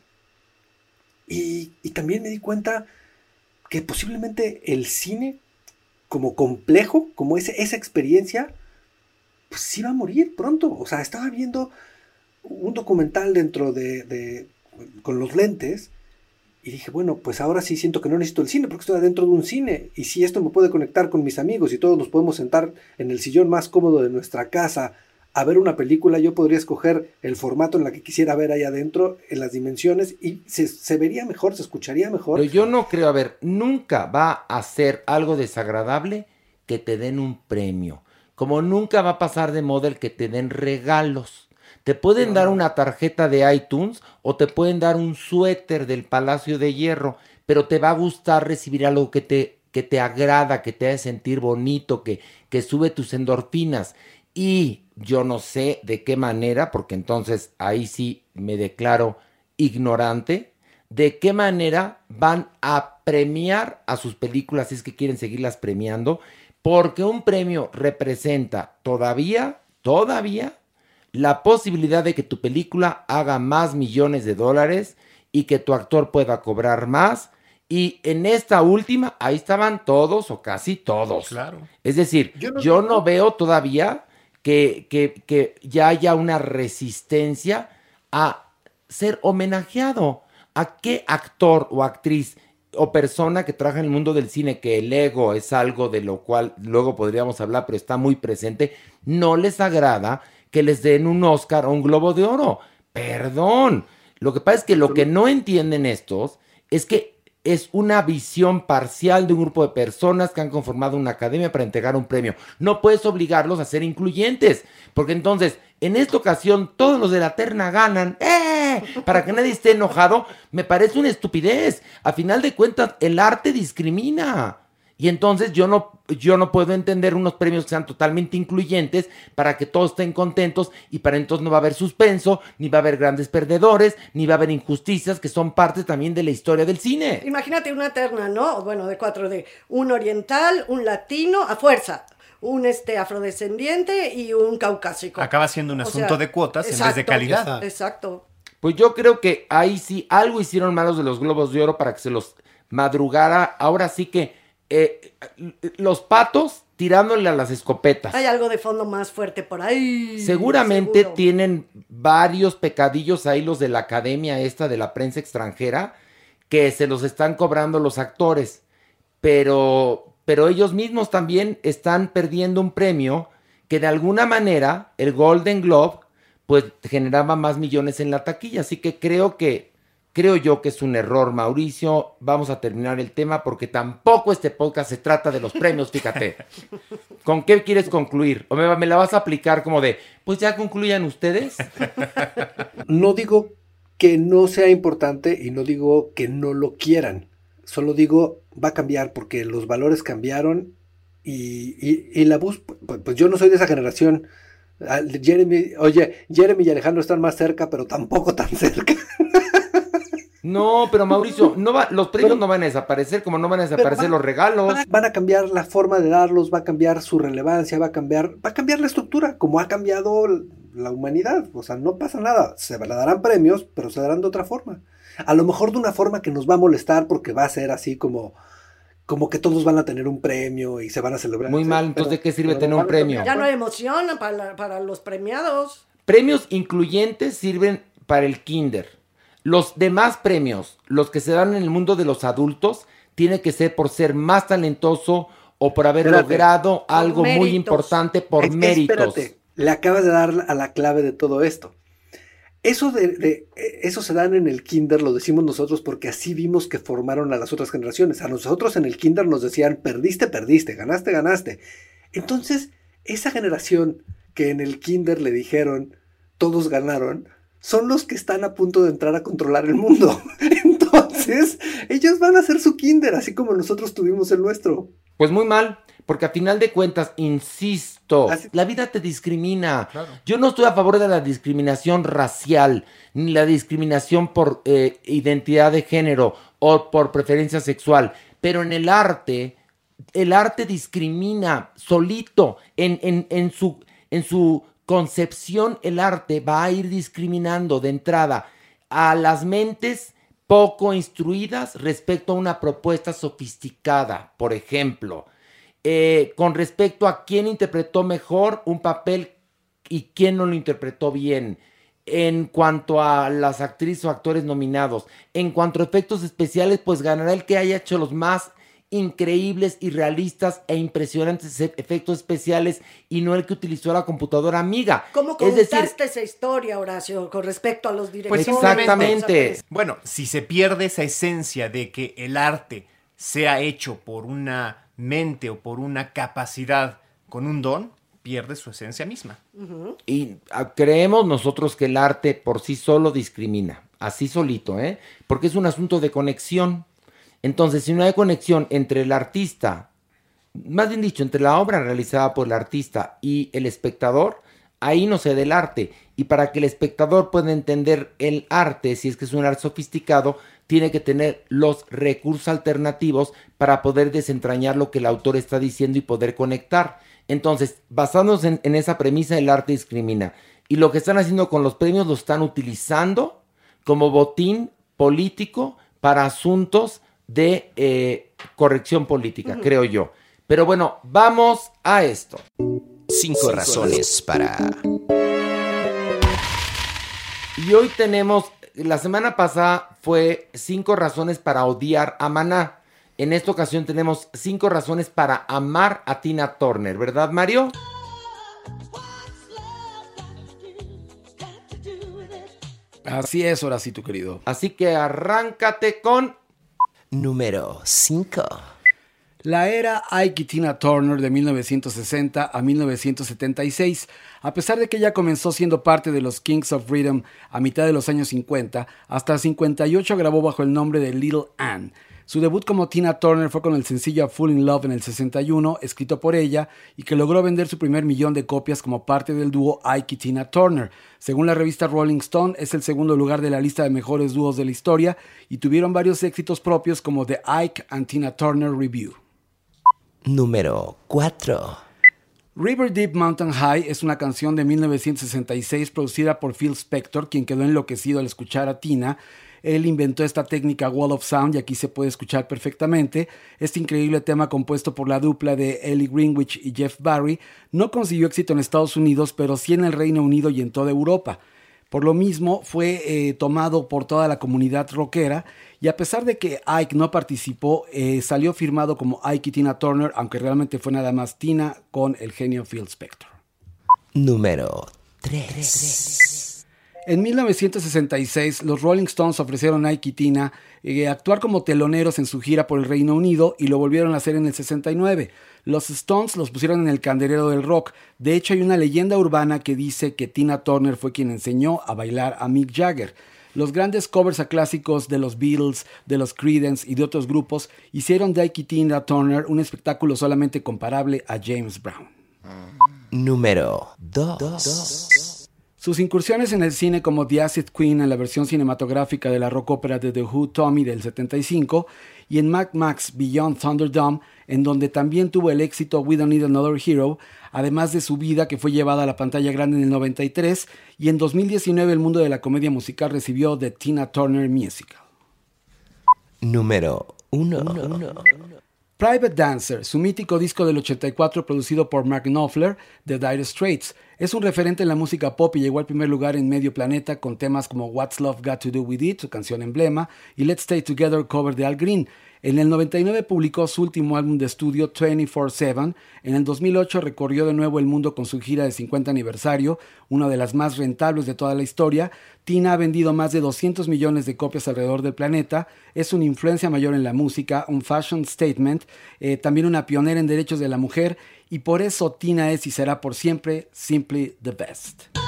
S6: y, y también me di cuenta que posiblemente el cine como complejo, como ese, esa experiencia, pues sí va a morir pronto. O sea, estaba viendo un documental dentro de, de- con los lentes y dije, bueno, pues ahora sí siento que no necesito el cine porque estoy adentro de un cine y si esto me puede conectar con mis amigos y todos nos podemos sentar en el sillón más cómodo de nuestra casa a ver una película, yo podría escoger el formato en la que quisiera ver ahí adentro, en las dimensiones y se, se vería mejor, se escucharía mejor.
S4: Pero yo no creo, a ver, nunca va a ser algo desagradable que te den un premio. Como nunca va a pasar de moda el que te den regalos. Te pueden dar una tarjeta de iTunes o te pueden dar un suéter del Palacio de Hierro, pero te va a gustar recibir algo que te, que te agrada, que te hace sentir bonito, que, que sube tus endorfinas. Y yo no sé de qué manera, porque entonces ahí sí me declaro ignorante, de qué manera van a premiar a sus películas si es que quieren seguirlas premiando, porque un premio representa todavía, todavía, la posibilidad de que tu película haga más millones de dólares y que tu actor pueda cobrar más. Y en esta última, ahí estaban todos o casi todos.
S9: Claro.
S4: Es decir,
S9: Yo
S4: yo
S9: no-
S4: no, veo todavía que, que- que ya haya una resistencia a ser homenajeado. ¿A qué actor o actriz o persona que trabaja en el mundo del cine, que el ego es algo de lo cual luego podríamos hablar, pero está muy presente, no les agrada que les den un Oscar o un Globo de Oro? Perdón. Lo que pasa es que lo que no entienden estos es que es una visión parcial de un grupo de personas que han conformado una academia para entregar un premio. No puedes obligarlos a ser incluyentes, porque entonces, en esta ocasión, todos los de la terna ganan. ¡Eh! Para que nadie esté enojado, me parece una estupidez. A final de cuentas, el arte discrimina. Y entonces yo no, yo no puedo entender unos premios que sean totalmente incluyentes para que todos estén contentos y para entonces no va a haber suspenso, ni va a haber grandes perdedores, ni va a haber injusticias que son parte también de la historia del cine.
S5: Imagínate una terna, ¿no? Bueno, de 4D. Un oriental, un latino, a fuerza. Un este afrodescendiente y un caucásico.
S9: Acaba siendo un
S5: O
S9: asunto
S5: sea,
S9: de cuotas en vez de calidad.
S5: Exacto.
S4: Pues yo creo que ahí sí algo hicieron malos de los Globos de Oro para que se los madrugara. Ahora sí que eh, los patos tirándole a las escopetas.
S5: Hay algo de fondo más fuerte por ahí.
S4: Seguramente
S5: seguro.
S4: tienen varios pecadillos ahí los de la academia esta de la prensa extranjera que se los están cobrando los actores. Pero, pero ellos mismos también están perdiendo un premio que de alguna manera el Golden Globe pues generaba más millones en la taquilla. Así que creo que, creo yo que es un error, Mauricio. Vamos a terminar el tema porque tampoco este podcast se trata de los premios, fíjate. ¿Con qué quieres concluir? ¿O me, me la vas a aplicar como de, pues ya concluyan ustedes?
S6: No digo que no sea importante y no digo que no lo quieran. Solo digo va a cambiar porque los valores cambiaron Y, y, y la bus, pues, pues yo no soy de esa generación. Jeremy, oye, Jeremy y Alejandro están más cerca, pero tampoco tan cerca.
S4: No, pero Mauricio, no va, los premios no van a desaparecer, como no van a desaparecer los regalos.
S6: Van a cambiar la forma de darlos, va a cambiar su relevancia, va a cambiar, va a cambiar la estructura, como ha cambiado la humanidad. O sea, no pasa nada. Se le darán premios, pero se darán de otra forma. A lo mejor de una forma que nos va a molestar porque va a ser así como, como que todos van a tener un premio y se van a celebrar.
S4: Muy mal, entonces ¿de qué sirve tener un premio?
S5: Ya no hay emoción para, la- para los premiados.
S4: Premios incluyentes sirven para el kinder. Los demás premios, los que se dan en el mundo de los adultos, tiene que ser por ser más talentoso o por haber
S6: Espérate.
S4: logrado algo muy importante por
S6: Es-
S4: méritos.
S6: Espérate, le acabas de dar a la clave de todo esto. Eso, de, de- eh, eso se dan en el kinder, lo decimos nosotros porque así vimos que formaron a las otras generaciones. A nosotros en el kinder nos decían, perdiste, perdiste, ganaste, ganaste. Entonces, esa generación que en el kinder le dijeron, todos ganaron, son los que están a punto de entrar a controlar el mundo. Entonces, ellos van a hacer su kinder, así como nosotros tuvimos el nuestro.
S4: Pues muy mal, porque a final de cuentas, insisto, la vida te discrimina. Yo no estoy a favor de la discriminación racial, ni la discriminación por eh, identidad de género o por preferencia sexual, pero en el arte, el arte discrimina solito, en, en- en su, en su concepción el arte va a ir discriminando de entrada a las mentes poco instruidas respecto a una propuesta sofisticada, por ejemplo, eh, con respecto a quién interpretó mejor un papel y quién no lo interpretó bien, en cuanto a las actrices o actores nominados, en cuanto a efectos especiales, pues ganará el que haya hecho los más increíbles y realistas e impresionantes efectos especiales y no el que utilizó la computadora amiga.
S5: ¿Cómo
S4: es
S5: contaste
S4: decir,
S5: esa historia, Horacio, con respecto a los
S9: Pues
S5: directores?
S9: simplemente, bueno, si se pierde esa esencia de que el arte sea hecho por una mente o por una capacidad con un don, pierde su esencia misma.
S4: Y ah, creemos nosotros que el arte por sí solo discrimina, así solito, ¿eh? Porque es un asunto de conexión. Entonces, si no hay conexión entre el artista, más bien dicho, entre la obra realizada por el artista y el espectador, ahí no se da el arte. Y para que el espectador pueda entender el arte, si es que es un arte sofisticado, tiene que tener los recursos alternativos para poder desentrañar lo que el autor está diciendo y poder conectar. Entonces, basándonos en, en esa premisa, el arte discrimina. Y lo que están haciendo con los premios lo están utilizando como botín político para asuntos de eh, corrección política, creo yo. Pero bueno, vamos a esto.
S3: Cinco razones para...
S4: Y hoy tenemos, la semana pasada fue cinco razones para odiar a Maná. En esta ocasión tenemos cinco razones para amar a Tina Turner, ¿verdad, Mario?
S10: Así es, Horacito, querido.
S4: Así que arráncate con...
S3: Número 5.
S10: La era Ike Tina Turner de 1960 a 1976. A pesar de que ella comenzó siendo parte de los Kings of Rhythm a mitad de los años 50, hasta 58 grabó bajo el nombre de Little Ann. Su debut como Tina Turner fue con el sencillo Full in Love en el 61, escrito por ella, y que logró vender su primer millón de copias como parte del dúo Ike y Tina Turner. Según la revista Rolling Stone, es el segundo lugar de la lista de mejores dúos de la historia y tuvieron varios éxitos propios como The Ike and Tina Turner Review.
S3: Número 4.
S10: River Deep Mountain High es una canción de 1966 producida por Phil Spector, quien quedó enloquecido al escuchar a Tina. Él inventó esta técnica Wall of Sound y aquí se puede escuchar perfectamente. Este increíble tema compuesto por la dupla de Ellie Greenwich y Jeff Barry no consiguió éxito en Estados Unidos, pero sí en el Reino Unido y en toda Europa. Por lo mismo, fue eh, tomado por toda la comunidad rockera y a pesar de que Ike no participó, eh, salió firmado como Ike y Tina Turner, aunque realmente fue nada más Tina con el genio Phil Spector.
S3: Número 3.
S10: En 1966, los Rolling Stones ofrecieron a Ike y Tina eh, actuar como teloneros en su gira por el Reino Unido y lo volvieron a hacer en el 69. Los Stones los pusieron en el candelero del rock. De hecho, hay una leyenda urbana que dice que Tina Turner fue quien enseñó a bailar a Mick Jagger. Los grandes covers a clásicos de los Beatles, de los Creedence y de otros grupos hicieron de Ike y Tina Turner un espectáculo solamente comparable a James Brown.
S3: Número 2.
S10: Sus incursiones en el cine como The Acid Queen en la versión cinematográfica de la rock ópera de The Who Tommy del 75 y en Mad Max Beyond Thunderdome, en donde también tuvo el éxito We Don't Need Another Hero, además de su vida que fue llevada a la pantalla grande en el 93 y en 2019 el mundo de la comedia musical recibió The Tina Turner Musical.
S3: Número 1.
S10: Private Dancer, su mítico disco del 84 producido por Mark Knopfler de Dire Straits, es un referente en la música pop y llegó al primer lugar en medio planeta con temas como What's Love Got to Do With It, su canción emblema, y Let's Stay Together cover de Al Green. En el 99 publicó su último álbum de estudio 24-7. En el 2008 recorrió de nuevo el mundo con su gira de 50 aniversario, una de las más rentables de toda la historia. Tina ha vendido más de 200 millones de copias alrededor del planeta. Es una influencia mayor en la música, un fashion statement, eh, también una pionera en derechos de la mujer. Y por eso Tina es y será por siempre simply the best.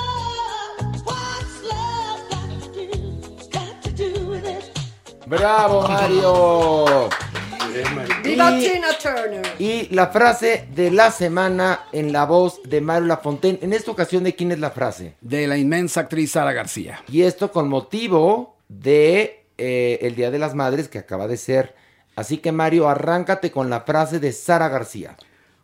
S4: ¡Bravo, Mario!
S5: ¡Viva
S4: Y-
S5: Tina Turner!
S4: Y la frase de la semana en la voz de Mario Lafontaine. En esta ocasión, ¿de quién es la frase?
S10: De la inmensa actriz Sara García.
S4: Y esto con motivo de eh, el Día de las Madres que acaba de ser. Así que Mario, arráncate con la frase de Sara García.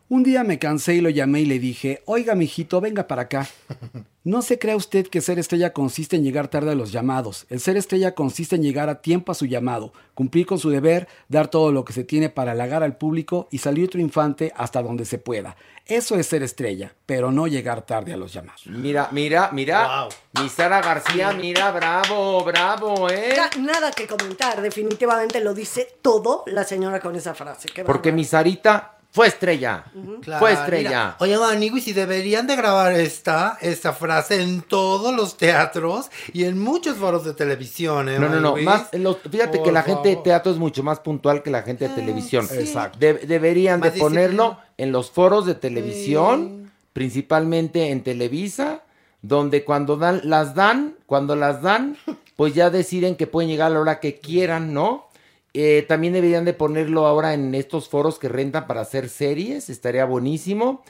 S10: Un día me cansé y lo llamé y le dije, oiga, mijito, venga para acá. No se crea usted que ser estrella consiste en llegar tarde a los llamados. El ser estrella consiste en llegar a tiempo a su llamado, cumplir con su deber, dar todo lo que se tiene para halagar al público y salir triunfante hasta donde se pueda. Eso es ser estrella, pero no llegar tarde a los llamados.
S4: Mira, mira, mira. Mi Sara García, mira, bravo, bravo, ¿eh?
S5: Ya, nada que comentar, definitivamente lo dice todo la señora con esa frase. Qué
S4: Porque mi Sarita fue estrella.
S7: Claro,
S4: Fue estrella.
S7: mira, Oye, Manigui, si deberían de grabar esta, esta frase en todos los teatros y en muchos foros de televisión, ¿eh,
S4: No, no, no.
S7: Maniguis?
S4: Más, en los- fíjate
S7: Por
S4: que la gente de teatro es mucho más puntual que la gente de televisión.
S7: sí. Exacto.
S4: De- deberían
S7: Más
S4: de ponerlo en los foros de televisión, principalmente en Televisa, donde cuando dan, las dan, cuando las dan, pues ya deciden que pueden llegar a la hora que quieran, ¿no? Eh, también deberían de ponerlo ahora en estos foros que rentan para hacer series, estaría buenísimo.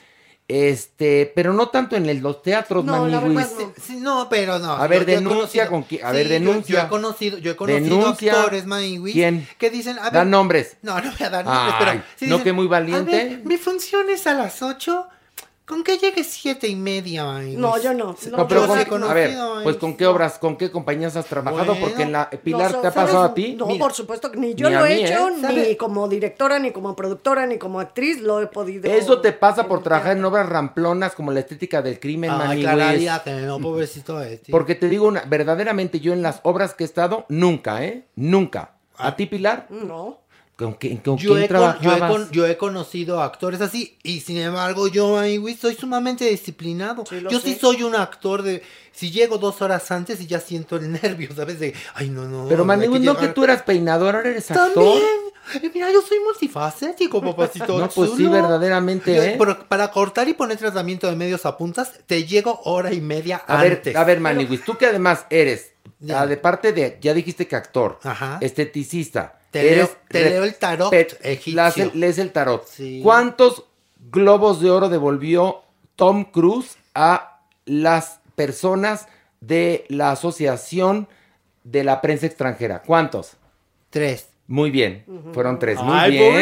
S4: Este, pero no tanto en el- los teatros,
S7: No, la verdad no. Sí, no, pero no.
S4: A ver,
S7: Yo- yo he
S4: denuncia
S7: conocido-
S4: con qui- a
S7: Sí,
S4: ver,
S7: yo-
S4: denuncia.
S7: Yo, he conocido, yo he conocido
S4: Denuncia.
S7: actores, Maniguis,
S4: ¿Quién?
S7: que dicen, a ver,
S4: Dan nombres.
S7: No, no voy a dar nombres,
S4: Ay,
S7: pero sí
S4: ¿no
S7: dicen,
S4: que muy
S7: A
S4: valiente?
S7: ver, mi función es a las 8. ¿Con qué llegue siete y media, Maniguis?
S5: No, yo no.
S4: No, pero
S7: yo
S4: con- a ver, pues con qué obras, con qué compañías has trabajado,
S7: Bueno,
S4: porque en la Pilar te ha pasado a ti.
S5: No, por supuesto que ni yo
S4: Ni
S5: lo he
S4: mí,
S5: hecho,
S4: ¿eh?
S5: ni como directora, ni como productora, ni como actriz lo he podido.
S4: Eso te pasa por trabajar en obras ramplonas como la estética del crimen,
S7: Ay, que no, pobrecito este.
S4: Porque te digo, una, verdaderamente yo en las obras que he estado, nunca, ¿eh? Nunca. ¿A ti, Pilar?
S5: No.
S4: ¿Con, qué- con
S7: Yo
S4: quién
S7: he, con- yo, he con- yo he conocido actores así y sin embargo yo, Maniguis, soy sumamente disciplinado. yo sí soy un actor de... Si llego dos horas antes y ya siento el nervio, ¿sabes? De, ay, no, no.
S4: Pero
S7: que
S4: no
S7: llegar-
S4: que tú eras peinador, ahora eres actor.
S7: También. Mira, yo soy multifacético, papacito.
S4: No, pues sí, verdaderamente,
S7: Yo,
S4: ¿eh?
S7: para cortar y poner tratamiento de medios a puntas, te llego hora y media
S4: A
S7: antes.
S4: ver, a ver, Maniguis, tú que además eres,
S7: Ya.
S4: ah, de parte de, ya dijiste que actor,
S7: Ajá.
S4: esteticista,
S7: Te
S4: eres
S7: leo- te
S4: re-
S7: leo el tarot
S4: pet-
S7: egipcio.
S4: lees el tarot.
S7: Sí.
S4: ¿Cuántos globos de oro devolvió Tom Cruise a las personas de la Asociación de la Prensa Extranjera? ¿Cuántos?
S7: Tres.
S4: Muy bien, fueron tres. Muy
S7: Ay,
S4: bien.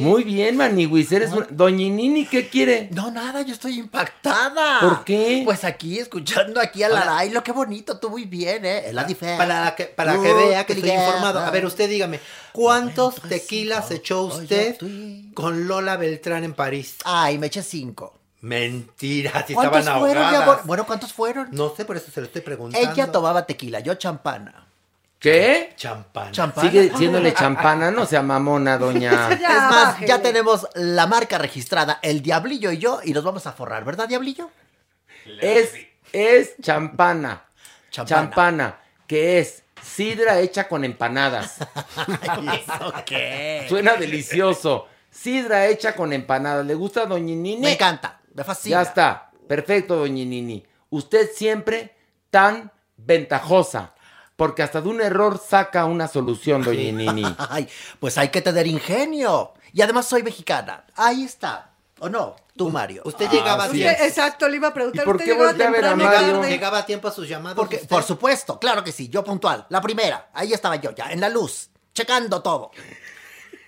S4: Muy bien, Maniguis, eres una... Doñinini, ¿qué quiere?
S14: No, nada, yo estoy impactada.
S4: ¿Por qué?
S14: Pues aquí, escuchando aquí a
S7: Hola.
S14: Ay, lo que bonito, tú muy bien, ¿eh? El Adife.
S7: Para que, para que vea que estoy informado. A ver, usted dígame, ¿cuántos tequilas echó usted con Lola Beltrán en París?
S14: Ay, me eché cinco.
S7: Mentira, si
S14: ¿Cuántos
S7: estaban
S14: fueron,
S7: ahogadas.
S14: Bueno, ¿cuántos fueron?
S7: No sé, por eso se lo estoy preguntando.
S14: Ella tomaba tequila, yo champana.
S4: ¿Qué?
S7: Champán.
S14: Champana.
S4: Sigue siéndole champana, no sea mamona, doña.
S14: es más, ya tenemos la marca registrada, el Diablillo y yo, y nos vamos a forrar, ¿verdad, Diablillo?
S4: Es, es champana.
S14: Champana.
S4: Champana. que es sidra hecha con empanadas.
S14: ¿Eso qué?
S4: Suena delicioso. Sidra hecha con empanadas. ¿Le gusta, doña Nini?
S14: Me encanta, me fascina.
S4: Ya está. Perfecto, doña Nini. Usted siempre tan ventajosa? Porque hasta de un error saca una solución, doña Nini.
S14: Ay, pues hay que tener ingenio. Y además soy mexicana. Ahí está. ¿O no? Tú, Mario.
S7: Usted llegaba a
S5: Usted-
S7: tiempo.
S5: exacto, le iba a preguntar.
S4: ¿Y por
S5: ¿usted
S4: qué
S5: llegaba
S4: a ver a Mario?
S5: tarde?
S7: Llegaba a tiempo a sus llamados.
S14: Porque,
S7: usted?
S14: por supuesto, claro que sí. Yo puntual. La primera. Ahí estaba yo ya, en la luz. Checando todo.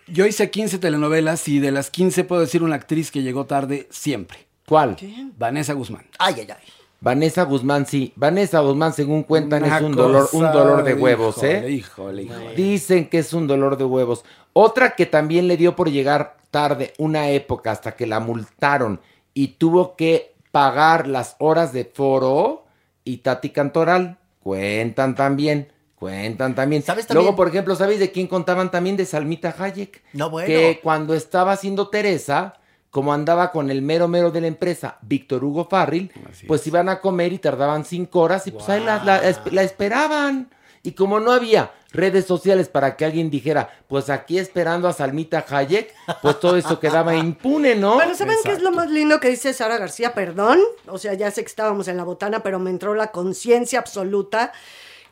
S10: Yo hice 15 telenovelas y de las 15 puedo decir una actriz que llegó tarde siempre.
S4: ¿Cuál?
S10: Vanessa Guzmán.
S14: Ay, ay, ay.
S4: Vanessa Guzmán, sí. Vanessa Guzmán, según cuentan,
S10: Una
S4: es un dolor, un dolor de huevos,
S10: híjole,
S4: ¿eh?
S10: Híjole, híjole.
S4: Dicen que es un dolor de huevos. Otra que también le dio por llegar tarde una época hasta que la multaron y tuvo que pagar las horas de foro y Tati Cantoral. Cuentan también. Cuentan también.
S14: ¿Sabes también?
S4: Luego, por ejemplo, ¿sabéis de quién contaban también? De Salmita Hayek.
S14: No, bueno.
S4: Que cuando estaba haciendo Teresa, como andaba con el mero mero de la empresa, Víctor Hugo Farril, pues iban a comer y tardaban cinco horas y pues ahí la, la esp- la esperaban. Y como no había redes sociales para que alguien dijera, pues aquí esperando a Salmita Hayek, pues todo eso quedaba impune, ¿no?
S5: Pero ¿saben qué es lo más lindo que dice Sara García? Perdón, o sea, ya sé que estábamos en la botana, pero me entró la conciencia absoluta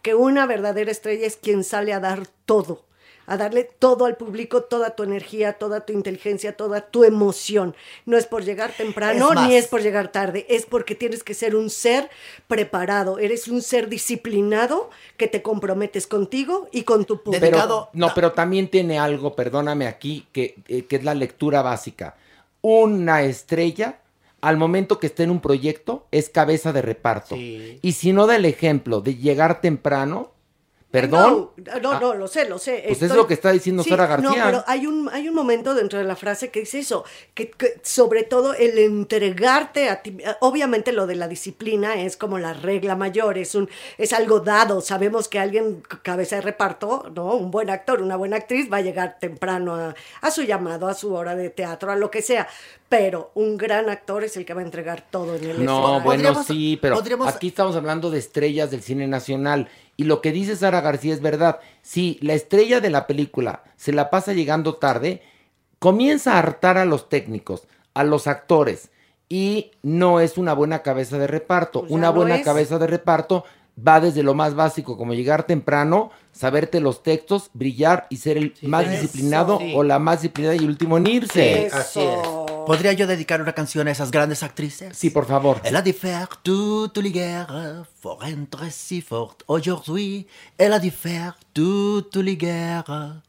S5: que una verdadera estrella es quien sale a dar todo, a darle todo al público, toda tu energía, toda tu inteligencia, toda tu emoción. No es por llegar temprano
S14: Es
S5: ni es por llegar tarde, es porque tienes que ser un ser preparado, eres un ser disciplinado que te comprometes contigo y con tu público.
S4: Pero, no, pero también tiene algo, perdóname aquí, que, eh, que es la lectura básica. Una estrella, al momento que esté en un proyecto, es cabeza de reparto. Y si no da el ejemplo de llegar temprano, perdón,
S5: No, no, no, lo sé, lo sé.
S4: Pues es lo que está diciendo Sara García.
S5: No, pero hay un, hay un momento dentro de la frase que dice eso, que, que sobre todo el entregarte a ti, obviamente lo de la disciplina es como la regla mayor, es un, es algo dado, sabemos que alguien cabeza de reparto, ¿no? Un buen actor, una buena actriz va a llegar temprano a, a su llamado, a su hora de teatro, a lo que sea, pero un gran actor es el que va a entregar todo en el
S4: No,
S5: escenario.
S4: bueno, sí, pero
S5: podríamos-
S4: aquí estamos hablando de estrellas del cine nacional. Y lo que dice Sara García es verdad. Si la estrella de la película se la pasa llegando tarde, comienza a hartar a los técnicos, a los actores. Y no es una buena cabeza de reparto.
S5: Pues
S4: una
S5: no
S4: buena
S5: es.
S4: cabeza de reparto va desde lo más básico, como llegar temprano, saberte los textos, brillar y ser el más
S14: eso.
S4: disciplinado
S14: Sí.
S4: o la más disciplinada y el último en irse.
S14: Así es. ¿Podría yo dedicar una canción a esas grandes actrices?
S4: Sí, por favor.
S14: Elle a dû faire toute guerres pour être si forte aujourd'hui. Elle a dû faire toute guerres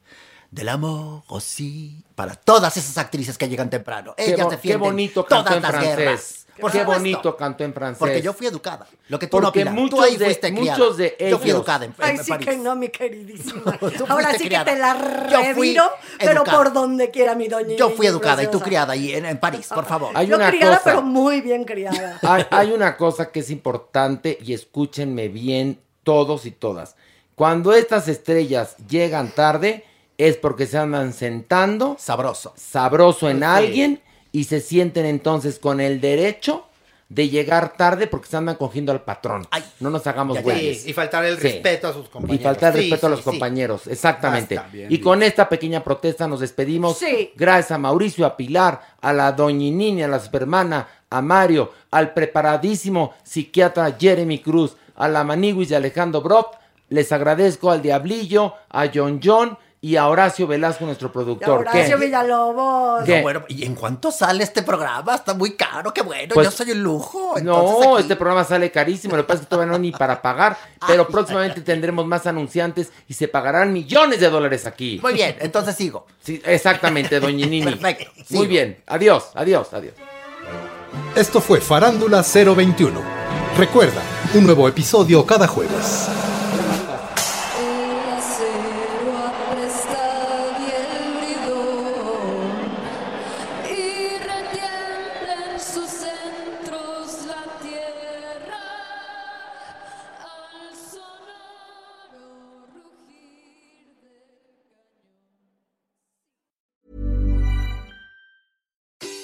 S14: del amor aussi. Para todas esas actrices que llegan temprano.
S4: Qué,
S14: Ellas
S4: bo-
S14: defienden
S4: qué bonito cantó
S14: todas
S4: en
S14: las
S4: francés.
S14: guerras. Por
S4: Qué bonito cantó en francés.
S14: Porque yo fui educada. Lo que tú no
S4: Porque
S14: opinas.
S4: muchos
S14: tú ahí
S4: de-
S14: fuiste criada.
S4: muchos de
S14: Yo fui
S4: ellos-
S14: educada en,
S5: Ay,
S14: en
S5: sí
S14: París.
S5: que no, mi queridísima. Ahora sí
S14: criada.
S5: que te la reviro, pero por donde quiera mi doña.
S14: Yo fui educada y tú criada ahí en, en París, por favor.
S4: Hay
S5: Yo
S4: una
S5: criada,
S4: cosa.
S5: pero muy bien criada.
S4: Hay, hay una cosa que es importante y escúchenme bien todos y todas. Cuando estas estrellas llegan tarde es porque se andan sentando
S14: sabroso,
S4: sabroso en
S14: Sí.
S4: alguien y se sienten entonces con el derecho de llegar tarde porque se andan cogiendo al patrón. no nos hagamos
S7: Sí,
S4: güeyes.
S7: y faltar el
S4: Sí.
S7: respeto a sus compañeros.
S4: Y faltar el
S7: Sí,
S4: respeto a los compañeros, exactamente.
S7: Basta, bien
S4: y con esta pequeña protesta nos despedimos. Gracias a Mauricio, a Pilar, a la doñinini, a la supermana, a Mario, al preparadísimo psiquiatra Jeremy Cruz, a la Maniguis de Alejandro Brock. Les agradezco al Diablillo, a John John y a Horacio Velasco, nuestro productor.
S5: Horacio
S4: ¿Qué?
S5: Villalobos.
S4: ¿Qué?
S14: No, bueno, ¿y en cuánto sale este programa? Está muy caro, qué bueno.
S4: Pues-
S14: yo soy un lujo.
S4: No,
S14: aquí-
S4: este programa sale carísimo, lo que pasa es que todavía no hay ni para pagar, pero próximamente tendremos más anunciantes y se pagarán millones de dólares aquí.
S14: Muy bien, entonces sigo.
S4: Sí, exactamente, doña Nini.
S14: Perfecto,
S4: Muy
S14: sigo.
S4: bien, adiós, adiós, adiós.
S18: Esto fue Farándula 021. Recuerda, un nuevo episodio cada jueves.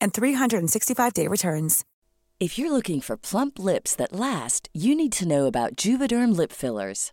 S19: and 365-day returns.
S20: If you're looking for plump lips that last, you need to know about Juvederm lip fillers.